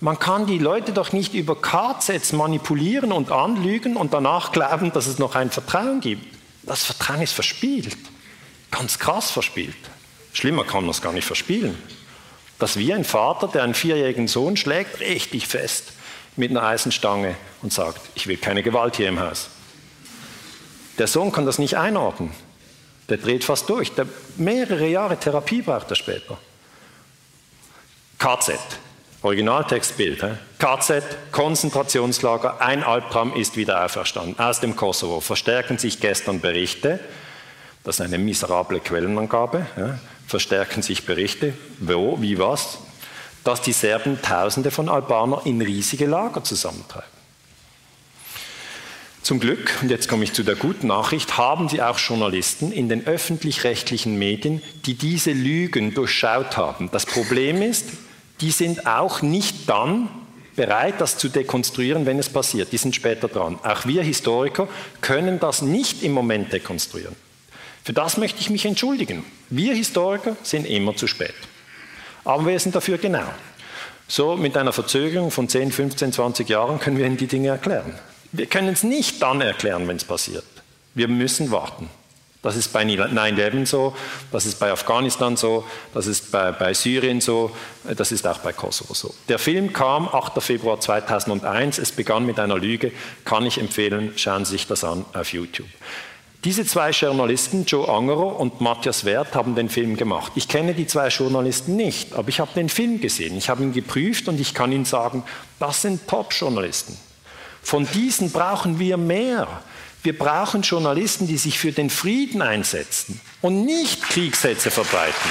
Man kann die Leute doch nicht über KZs manipulieren und anlügen und danach glauben, dass es noch ein Vertrauen gibt. Das Vertrauen ist verspielt. Ganz krass verspielt. Schlimmer kann man es gar nicht verspielen. Das wie ein Vater, der einen vierjährigen Sohn schlägt, richtig fest mit einer Eisenstange und sagt, ich will keine Gewalt hier im Haus. Der Sohn kann das nicht einordnen. Der dreht fast durch. Der mehrere Jahre Therapie braucht er später. KZ, Originaltextbild. KZ, Konzentrationslager, ein Albtraum ist wieder auferstanden. Aus dem Kosovo verstärken sich gestern Berichte, das ist eine miserable Quellenangabe, ja, verstärken sich Berichte, wo, wie, was, dass die Serben Tausende von Albanern in riesige Lager zusammentreiben. Zum Glück, und jetzt komme ich zu der guten Nachricht, haben Sie auch Journalisten in den öffentlich-rechtlichen Medien, die diese Lügen durchschaut haben. Das Problem ist, die sind auch nicht dann bereit, das zu dekonstruieren, wenn es passiert. Die sind später dran. Auch wir Historiker können das nicht im Moment dekonstruieren. Für das möchte ich mich entschuldigen. Wir Historiker sind immer zu spät. Aber wir sind dafür genau. So mit einer Verzögerung von 10, 15, 20 Jahren können wir Ihnen die Dinge erklären. Wir können es nicht dann erklären, wenn es passiert. Wir müssen warten. Das ist bei 9-11 so, das ist bei Afghanistan so, das ist bei, bei, Syrien so, das ist auch bei Kosovo so. Der Film kam 8. Februar 2001, es begann mit einer Lüge, kann ich empfehlen, schauen Sie sich das an auf YouTube. Diese zwei Journalisten, Joe Angerer und Matthias Wert, haben den Film gemacht. Ich kenne die zwei Journalisten nicht, aber ich habe den Film gesehen, ich habe ihn geprüft und ich kann Ihnen sagen, das sind Top-Journalisten. Von diesen brauchen wir mehr. Wir brauchen Journalisten, die sich für den Frieden einsetzen und nicht Kriegssätze verbreiten.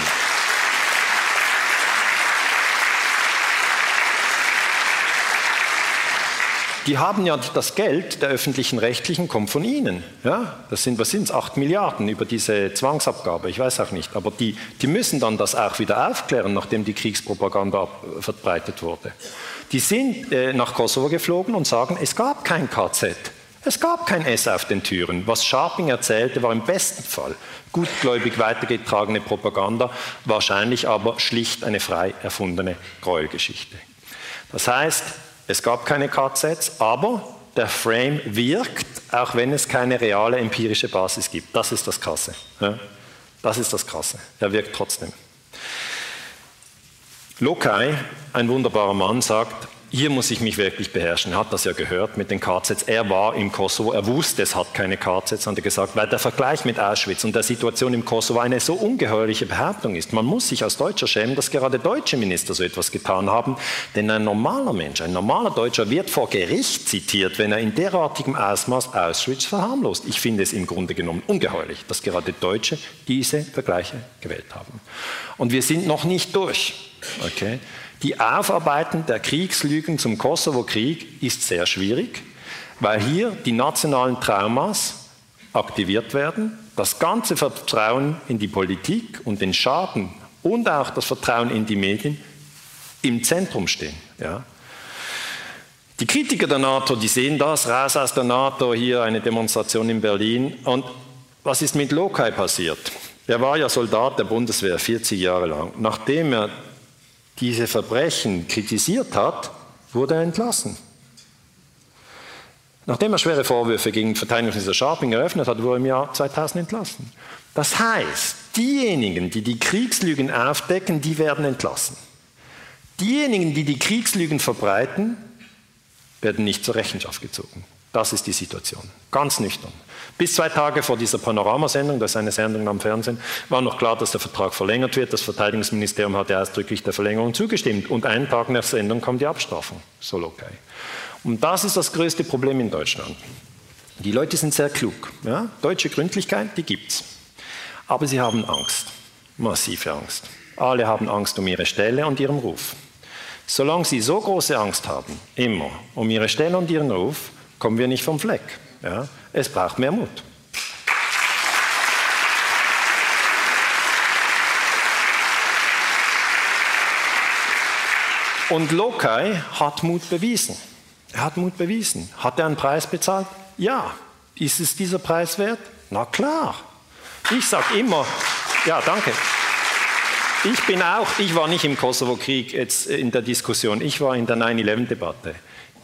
die haben ja das Geld der öffentlichen Rechtlichen kommt von ihnen. Ja? Das sind, was sind es, 8 Milliarden über diese Zwangsabgabe, ich weiß auch nicht. Aber die, die müssen dann das auch wieder aufklären, nachdem die Kriegspropaganda verbreitet wurde. Die sind äh, nach Kosovo geflogen und sagen, es gab kein KZ. Es gab kein S auf den Türen. Was Scharping erzählte, war im besten Fall gutgläubig weitergetragene Propaganda, wahrscheinlich aber schlicht eine frei erfundene Gräuelgeschichte. Das heißt, es gab keine KZs, aber der Frame wirkt, auch wenn es keine reale empirische Basis gibt. Das ist das Krasse. Das ist das Krasse. Er wirkt trotzdem. Lokai, ein wunderbarer Mann, sagt, hier muss ich mich wirklich beherrschen. Er hat das ja gehört mit den KZs. Er war im Kosovo, er wusste, es hat keine KZs, hat er gesagt, weil der Vergleich mit Auschwitz und der Situation im Kosovo eine so ungeheuerliche Behauptung ist. Man muss sich als Deutscher schämen, dass gerade deutsche Minister so etwas getan haben, denn ein normaler Mensch, ein normaler Deutscher wird vor Gericht zitiert, wenn er in derartigem Ausmaß Auschwitz verharmlost. Ich finde es im Grunde genommen ungeheuerlich, dass gerade Deutsche diese Vergleiche gewählt haben. Und wir sind noch nicht durch. Okay? Die Aufarbeitung der Kriegslügen zum Kosovo-Krieg ist sehr schwierig, weil hier die nationalen Traumas aktiviert werden, das ganze Vertrauen in die Politik und den Schaden und auch das Vertrauen in die Medien im Zentrum stehen. Ja. Die Kritiker der NATO, die sehen das, raus aus der NATO, hier eine Demonstration in Berlin. Und was ist mit Lokai passiert? Er war ja Soldat der Bundeswehr 40 Jahre lang. Nachdem er diese Verbrechen kritisiert hat, wurde er entlassen. Nachdem er schwere Vorwürfe gegen Verteidigungsminister Scharping eröffnet hat, wurde er im Jahr 2000 entlassen. Das heißt, diejenigen, die die Kriegslügen aufdecken, die werden entlassen. Diejenigen, die die Kriegslügen verbreiten, werden nicht zur Rechenschaft gezogen. Das ist die Situation. Ganz nüchtern. Bis zwei Tage vor dieser Panoramasendung, das ist eine Sendung am Fernsehen, war noch klar, dass der Vertrag verlängert wird. Das Verteidigungsministerium hatte ausdrücklich der Verlängerung zugestimmt. Und einen Tag nach Sendung kam die Abstrafung. Soll okay. Und das ist das größte Problem in Deutschland. Die Leute sind sehr klug. Ja? Deutsche Gründlichkeit, die gibt's. Aber sie haben Angst. Massive Angst. Alle haben Angst um ihre Stelle und ihren Ruf. Solange sie so große Angst haben, immer, um ihre Stelle und ihren Ruf, kommen wir nicht vom Fleck. Ja? Es braucht mehr Mut. Und Lokai hat Mut bewiesen. Er hat Mut bewiesen. Hat er einen Preis bezahlt? Ja. Ist es dieser Preis wert? Na klar. Ich sage immer, ja, danke. Ich bin auch, ich war nicht im Kosovo-Krieg jetzt in der Diskussion, ich war in der 9-11-Debatte.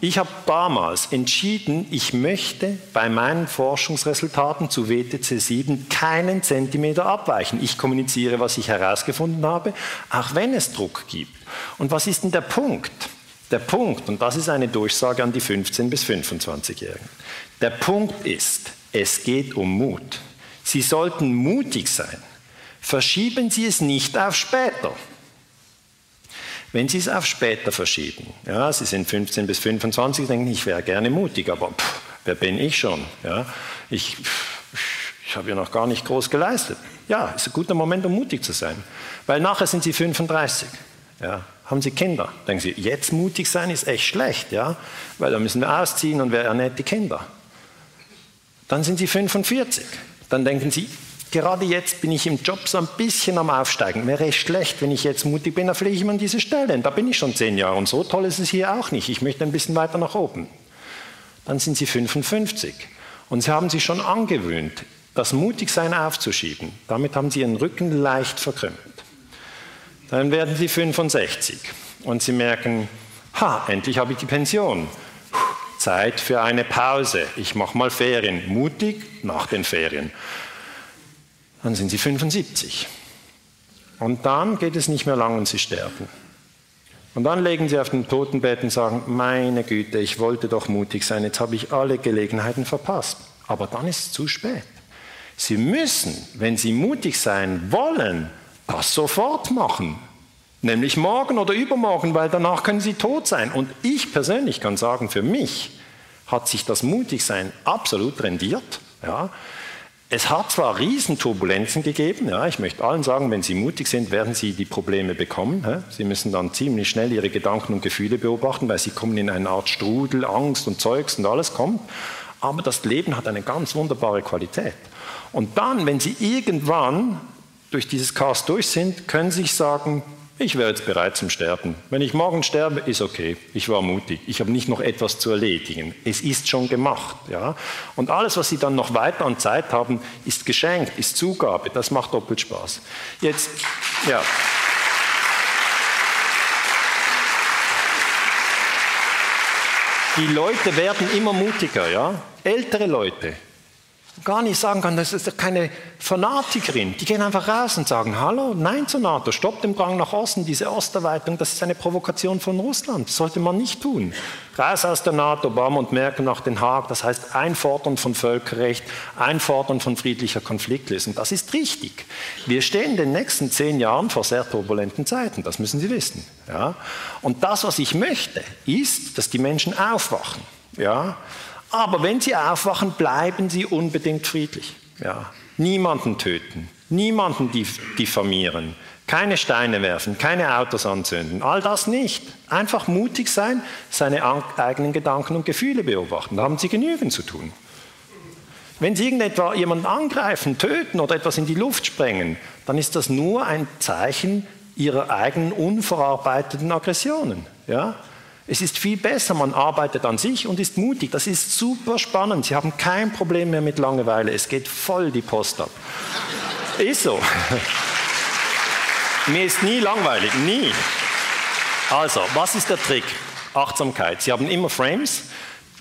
Ich habe damals entschieden, ich möchte bei meinen Forschungsresultaten zu WTC 7 keinen Zentimeter abweichen. Ich kommuniziere, was ich herausgefunden habe, auch wenn es Druck gibt. Und was ist denn der Punkt? Der Punkt, und das ist eine Durchsage an die 15- bis 25-Jährigen, der Punkt ist, es geht um Mut. Sie sollten mutig sein. Verschieben Sie es nicht auf später. Wenn Sie es auf später verschieben, ja, Sie sind 15 bis 25, denken, ich wäre gerne mutig, aber pff, wer bin ich schon? Ja, ich, ich habe ja noch gar nicht groß geleistet. Ja, ist ein guter Moment, um mutig zu sein. Weil nachher sind Sie 35. Ja, haben Sie Kinder? Denken Sie, jetzt mutig sein ist echt schlecht, ja? weil da müssen wir ausziehen und wer ernährt die Kinder? Dann sind Sie 45. Dann denken Sie, Gerade jetzt bin ich im Job so ein bisschen am Aufsteigen. Wäre es schlecht, wenn ich jetzt mutig bin, dann fliege ich immer an diese Stelle. Da bin ich schon zehn Jahre und so toll ist es hier auch nicht. Ich möchte ein bisschen weiter nach oben. Dann sind Sie 55 und Sie haben sich schon angewöhnt, das Mutigsein aufzuschieben. Damit haben Sie Ihren Rücken leicht verkrümmt. Dann werden Sie 65 und Sie merken, ha, endlich habe ich die Pension. Zeit für eine Pause. Ich mache mal Ferien. Mutig nach den Ferien dann sind sie 75. Und dann geht es nicht mehr lang und sie sterben. Und dann legen sie auf den Totenbett und sagen, meine Güte, ich wollte doch mutig sein, jetzt habe ich alle Gelegenheiten verpasst. Aber dann ist es zu spät. Sie müssen, wenn sie mutig sein wollen, das sofort machen. Nämlich morgen oder übermorgen, weil danach können sie tot sein. Und ich persönlich kann sagen, für mich hat sich das Mutigsein absolut rendiert. Ja. Es hat zwar Riesenturbulenzen gegeben, ja, ich möchte allen sagen, wenn Sie mutig sind, werden Sie die Probleme bekommen. Ja. Sie müssen dann ziemlich schnell Ihre Gedanken und Gefühle beobachten, weil Sie kommen in eine Art Strudel, Angst und Zeugs und alles kommt. Aber das Leben hat eine ganz wunderbare Qualität. Und dann, wenn Sie irgendwann durch dieses Chaos durch sind, können Sie sich sagen, ich wäre jetzt bereit zum Sterben. Wenn ich morgen sterbe, ist okay. Ich war mutig. Ich habe nicht noch etwas zu erledigen. Es ist schon gemacht. Ja? Und alles, was Sie dann noch weiter an Zeit haben, ist geschenkt, ist Zugabe. Das macht doppelt Spaß. Jetzt, ja. Die Leute werden immer mutiger, ja? Ältere Leute, gar nicht sagen kann, das ist keine Fanatikerin. Die gehen einfach raus und sagen, hallo, nein zur NATO, stopp den Drang nach Osten, diese Osterweiterung, das ist eine Provokation von Russland, das sollte man nicht tun. Raus aus der NATO, Obama und Merkel nach Den Haag, das heißt Einfordern von Völkerrecht, Einfordern von friedlicher Konfliktlösung, das ist richtig. Wir stehen in den nächsten zehn Jahren vor sehr turbulenten Zeiten, das müssen Sie wissen. Ja? Und das, was ich möchte, ist, dass die Menschen aufwachen. Ja? Aber wenn sie aufwachen, bleiben sie unbedingt friedlich. Ja. Niemanden töten, niemanden diffamieren, keine Steine werfen, keine Autos anzünden, all das nicht. Einfach mutig sein, seine eigenen Gedanken und Gefühle beobachten. Da haben sie genügend zu tun. Wenn Sie irgendetwa jemanden angreifen, töten oder etwas in die Luft sprengen, dann ist das nur ein Zeichen Ihrer eigenen unverarbeiteten Aggressionen. Ja? Es ist viel besser, man arbeitet an sich und ist mutig. Das ist super spannend. Sie haben kein Problem mehr mit Langeweile. Es geht voll die Post ab. Ist so. Mir ist nie langweilig, nie. Also, was ist der Trick? Achtsamkeit. Sie haben immer Frames.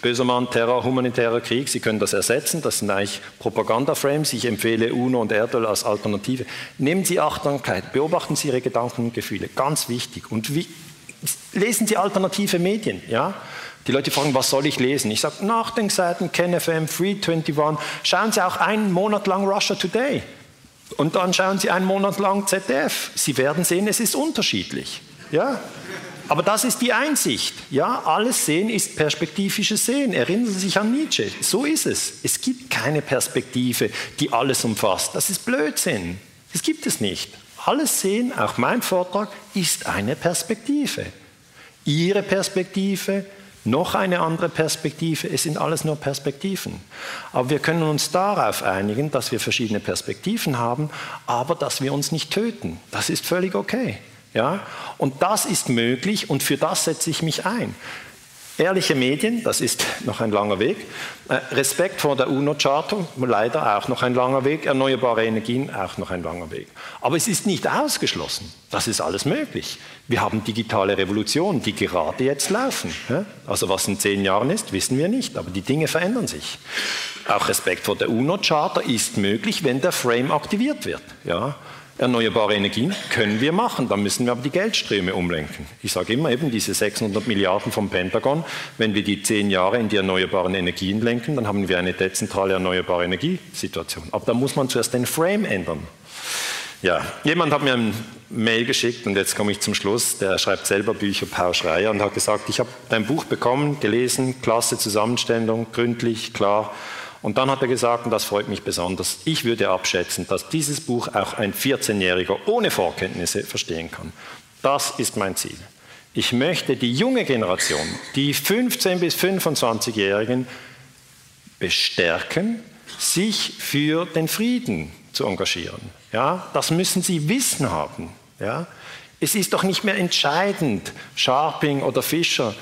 Böser Mann, Terror, humanitärer Krieg, Sie können das ersetzen, das sind eigentlich Propaganda-Frames. Ich empfehle UNO und Erdöl als Alternative. Nehmen Sie Achtsamkeit, beobachten Sie Ihre Gedanken und Gefühle, ganz wichtig. Und wie, lesen Sie alternative Medien. Ja? Die Leute fragen, was soll ich lesen? Ich sage, Nachdenkseiten, KenFM, Free21. Schauen Sie auch einen Monat lang Russia Today. Und dann schauen Sie einen Monat lang ZDF. Sie werden sehen, es ist unterschiedlich. Ja? Aber das ist die Einsicht. Ja, alles Sehen ist perspektivisches Sehen. Erinnern Sie sich an Nietzsche. So ist es. Es gibt keine Perspektive, die alles umfasst. Das ist Blödsinn. Das gibt es nicht. Alles Sehen, auch mein Vortrag, ist eine Perspektive. Ihre Perspektive, noch eine andere Perspektive, es sind alles nur Perspektiven. Aber wir können uns darauf einigen, dass wir verschiedene Perspektiven haben, aber dass wir uns nicht töten. Das ist völlig okay. Ja? Und das ist möglich und für das setze ich mich ein. Ehrliche Medien, das ist noch ein langer Weg. Äh, Respekt vor der UNO-Charta, leider auch noch ein langer Weg. Erneuerbare Energien, auch noch ein langer Weg. Aber es ist nicht ausgeschlossen. Das ist alles möglich. Wir haben digitale Revolutionen, die gerade jetzt laufen. Also was in zehn Jahren ist, wissen wir nicht, aber die Dinge verändern sich. Auch Respekt vor der UNO-Charta ist möglich, wenn der Frame aktiviert wird. Ja? Erneuerbare Energien können wir machen, dann müssen wir aber die Geldströme umlenken. Ich sage immer eben diese 600 Milliarden vom Pentagon, wenn wir die zehn Jahre in die erneuerbaren Energien lenken, dann haben wir eine dezentrale erneuerbare Energiesituation. Aber da muss man zuerst den Frame ändern. Ja, jemand hat mir ein Mail geschickt und jetzt komme ich zum Schluss. Der schreibt selber Bücher, Paul Schreier, und hat gesagt, ich habe dein Buch bekommen, gelesen, klasse Zusammenstellung, gründlich, klar. Und dann hat er gesagt, und das freut mich besonders, ich würde abschätzen, dass dieses Buch auch ein 14-Jähriger ohne Vorkenntnisse verstehen kann. Das ist mein Ziel. Ich möchte die junge Generation, die 15- bis 25-Jährigen, bestärken, sich für den Frieden zu engagieren. Ja, das müssen sie Wissen haben. Ja. Es ist doch nicht mehr entscheidend, Sharping oder Fischer,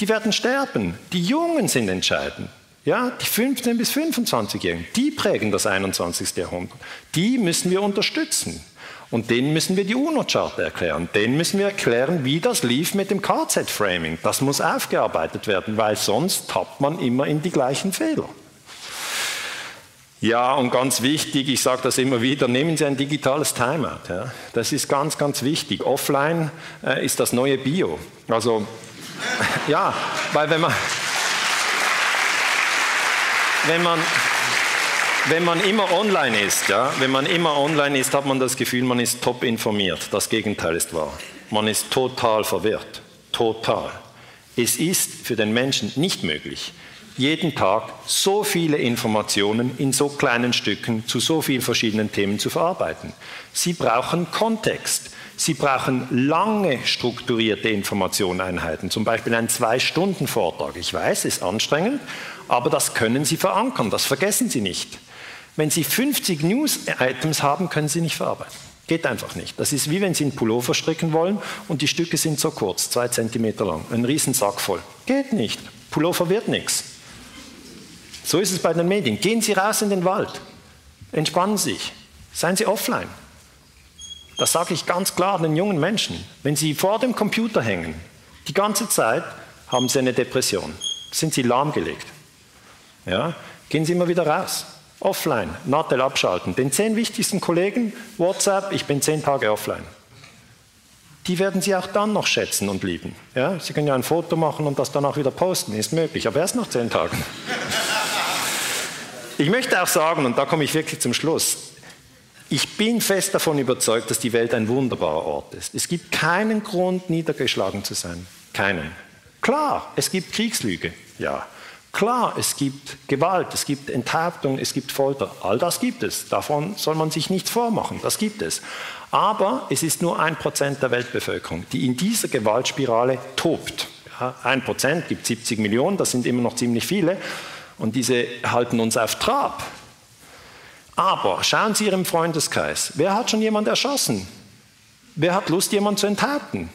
die werden sterben. Die Jungen sind entscheidend. Ja, die 15- bis 25-Jährigen, die prägen das 21. Jahrhundert. Die müssen wir unterstützen. Und denen müssen wir die UNO-Charta erklären. Denen müssen wir erklären, wie das lief mit dem KZ-Framing. Das muss aufgearbeitet werden, weil sonst tappt man immer in die gleichen Fehler. Ja, und ganz wichtig, ich sage das immer wieder, nehmen Sie ein digitales Timeout. Ja. Das ist ganz, ganz wichtig. Offline äh, ist das neue Bio. Also, ja, weil wenn man, wenn man, wenn man immer online ist, ja, wenn man immer online ist, hat man das Gefühl, man ist top informiert. Das Gegenteil ist wahr. Man ist total verwirrt. Total. Es ist für den Menschen nicht möglich, jeden Tag so viele Informationen in so kleinen Stücken zu so vielen verschiedenen Themen zu verarbeiten. Sie brauchen Kontext. Sie brauchen lange strukturierte Informationeinheiten, zum Beispiel einen Zwei-Stunden-Vortrag. Ich weiß, ist anstrengend, aber das können Sie verankern, das vergessen Sie nicht. Wenn Sie 50 News-Items haben, können Sie nicht verarbeiten. Geht einfach nicht. Das ist wie wenn Sie einen Pullover stricken wollen und die Stücke sind so kurz, zwei Zentimeter lang, ein Riesensack voll. Geht nicht. Pullover wird nichts. So ist es bei den Medien. Gehen Sie raus in den Wald. Entspannen Sie sich. Seien Sie offline. Das sage ich ganz klar den jungen Menschen. Wenn Sie vor dem Computer hängen, die ganze Zeit, haben Sie eine Depression. Sind Sie lahmgelegt. Ja? Gehen Sie immer wieder raus. Offline, Nattel abschalten. Den zehn wichtigsten Kollegen, WhatsApp, ich bin zehn Tage offline. Die werden Sie auch dann noch schätzen und lieben. Ja? Sie können ja ein Foto machen und das dann auch wieder posten, ist möglich, aber erst nach zehn Tagen. Ich möchte auch sagen, und da komme ich wirklich zum Schluss, ich bin fest davon überzeugt, dass die Welt ein wunderbarer Ort ist. Es gibt keinen Grund, niedergeschlagen zu sein. Keinen. Klar, es gibt Kriegslüge, ja. Klar, es gibt Gewalt, es gibt Enthauptung, es gibt Folter. All das gibt es. Davon soll man sich nichts vormachen. Das gibt es. Aber es ist nur ein Prozent der Weltbevölkerung, die in dieser Gewaltspirale tobt. Ein Prozent gibt 70 Millionen, das sind immer noch ziemlich viele. Und diese halten uns auf Trab. Aber schauen Sie Ihrem Freundeskreis. Wer hat schon jemanden erschossen? Wer hat Lust, jemanden zu enthaupten?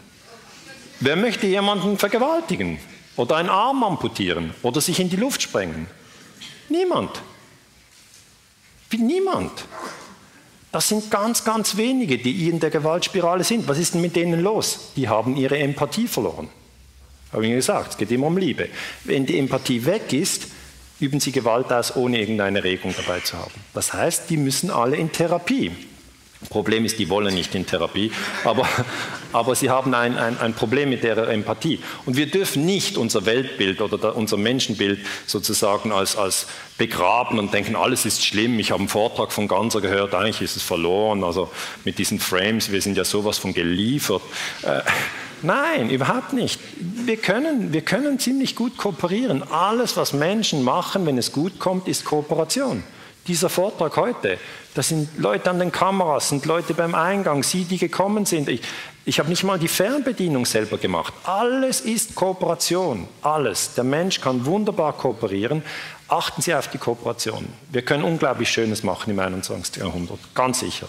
Wer möchte jemanden vergewaltigen? Oder einen Arm amputieren? Oder sich in die Luft sprengen? Niemand. Niemand. Das sind ganz, ganz wenige, die in der Gewaltspirale sind. Was ist denn mit denen los? Die haben ihre Empathie verloren. Habe ich Ihnen gesagt, es geht immer um Liebe. Wenn die Empathie weg ist, üben sie Gewalt aus, ohne irgendeine Regung dabei zu haben. Das heißt, die müssen alle in Therapie. Problem ist, die wollen nicht in Therapie, aber, aber sie haben ein, ein, ein Problem mit ihrer Empathie. Und wir dürfen nicht unser Weltbild oder unser Menschenbild sozusagen als, als begraben und denken, alles ist schlimm. Ich habe einen Vortrag von Ganser gehört, eigentlich ist es verloren. Also mit diesen Frames, wir sind ja sowas von geliefert. Äh, Nein, überhaupt nicht. Wir können, wir können ziemlich gut kooperieren. Alles, was Menschen machen, wenn es gut kommt, ist Kooperation. Dieser Vortrag heute, das sind Leute an den Kameras, sind Leute beim Eingang, Sie, die gekommen sind. Ich, ich habe nicht mal die Fernbedienung selber gemacht. Alles ist Kooperation, alles. Der Mensch kann wunderbar kooperieren, Achten Sie auf die Kooperation. Wir können unglaublich Schönes machen im 21. Jahrhundert, ganz sicher.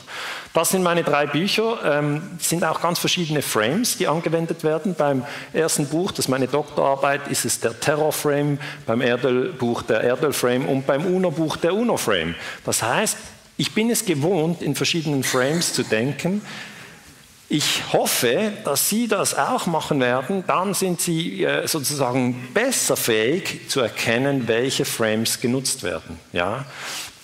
Das sind meine drei Bücher. Ähm, sind auch ganz verschiedene Frames, die angewendet werden. Beim ersten Buch, das ist meine Doktorarbeit, ist es der Terror-Frame, beim Erdölbuch der Erdölframe und beim UNO-Buch der UNO-Frame. Das heißt, ich bin es gewohnt, in verschiedenen Frames zu denken. Ich hoffe, dass Sie das auch machen werden. Dann sind Sie äh, sozusagen besser fähig zu erkennen, welche Frames genutzt werden. Ja?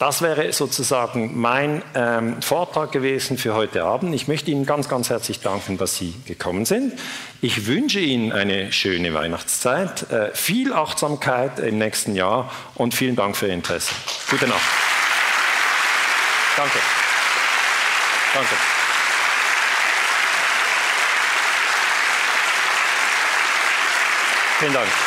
Das wäre sozusagen mein ähm, Vortrag gewesen für heute Abend. Ich möchte Ihnen ganz, ganz herzlich danken, dass Sie gekommen sind. Ich wünsche Ihnen eine schöne Weihnachtszeit, äh, viel Achtsamkeit im nächsten Jahr und vielen Dank für Ihr Interesse. Gute Nacht. Danke. Danke. Vielen Dank.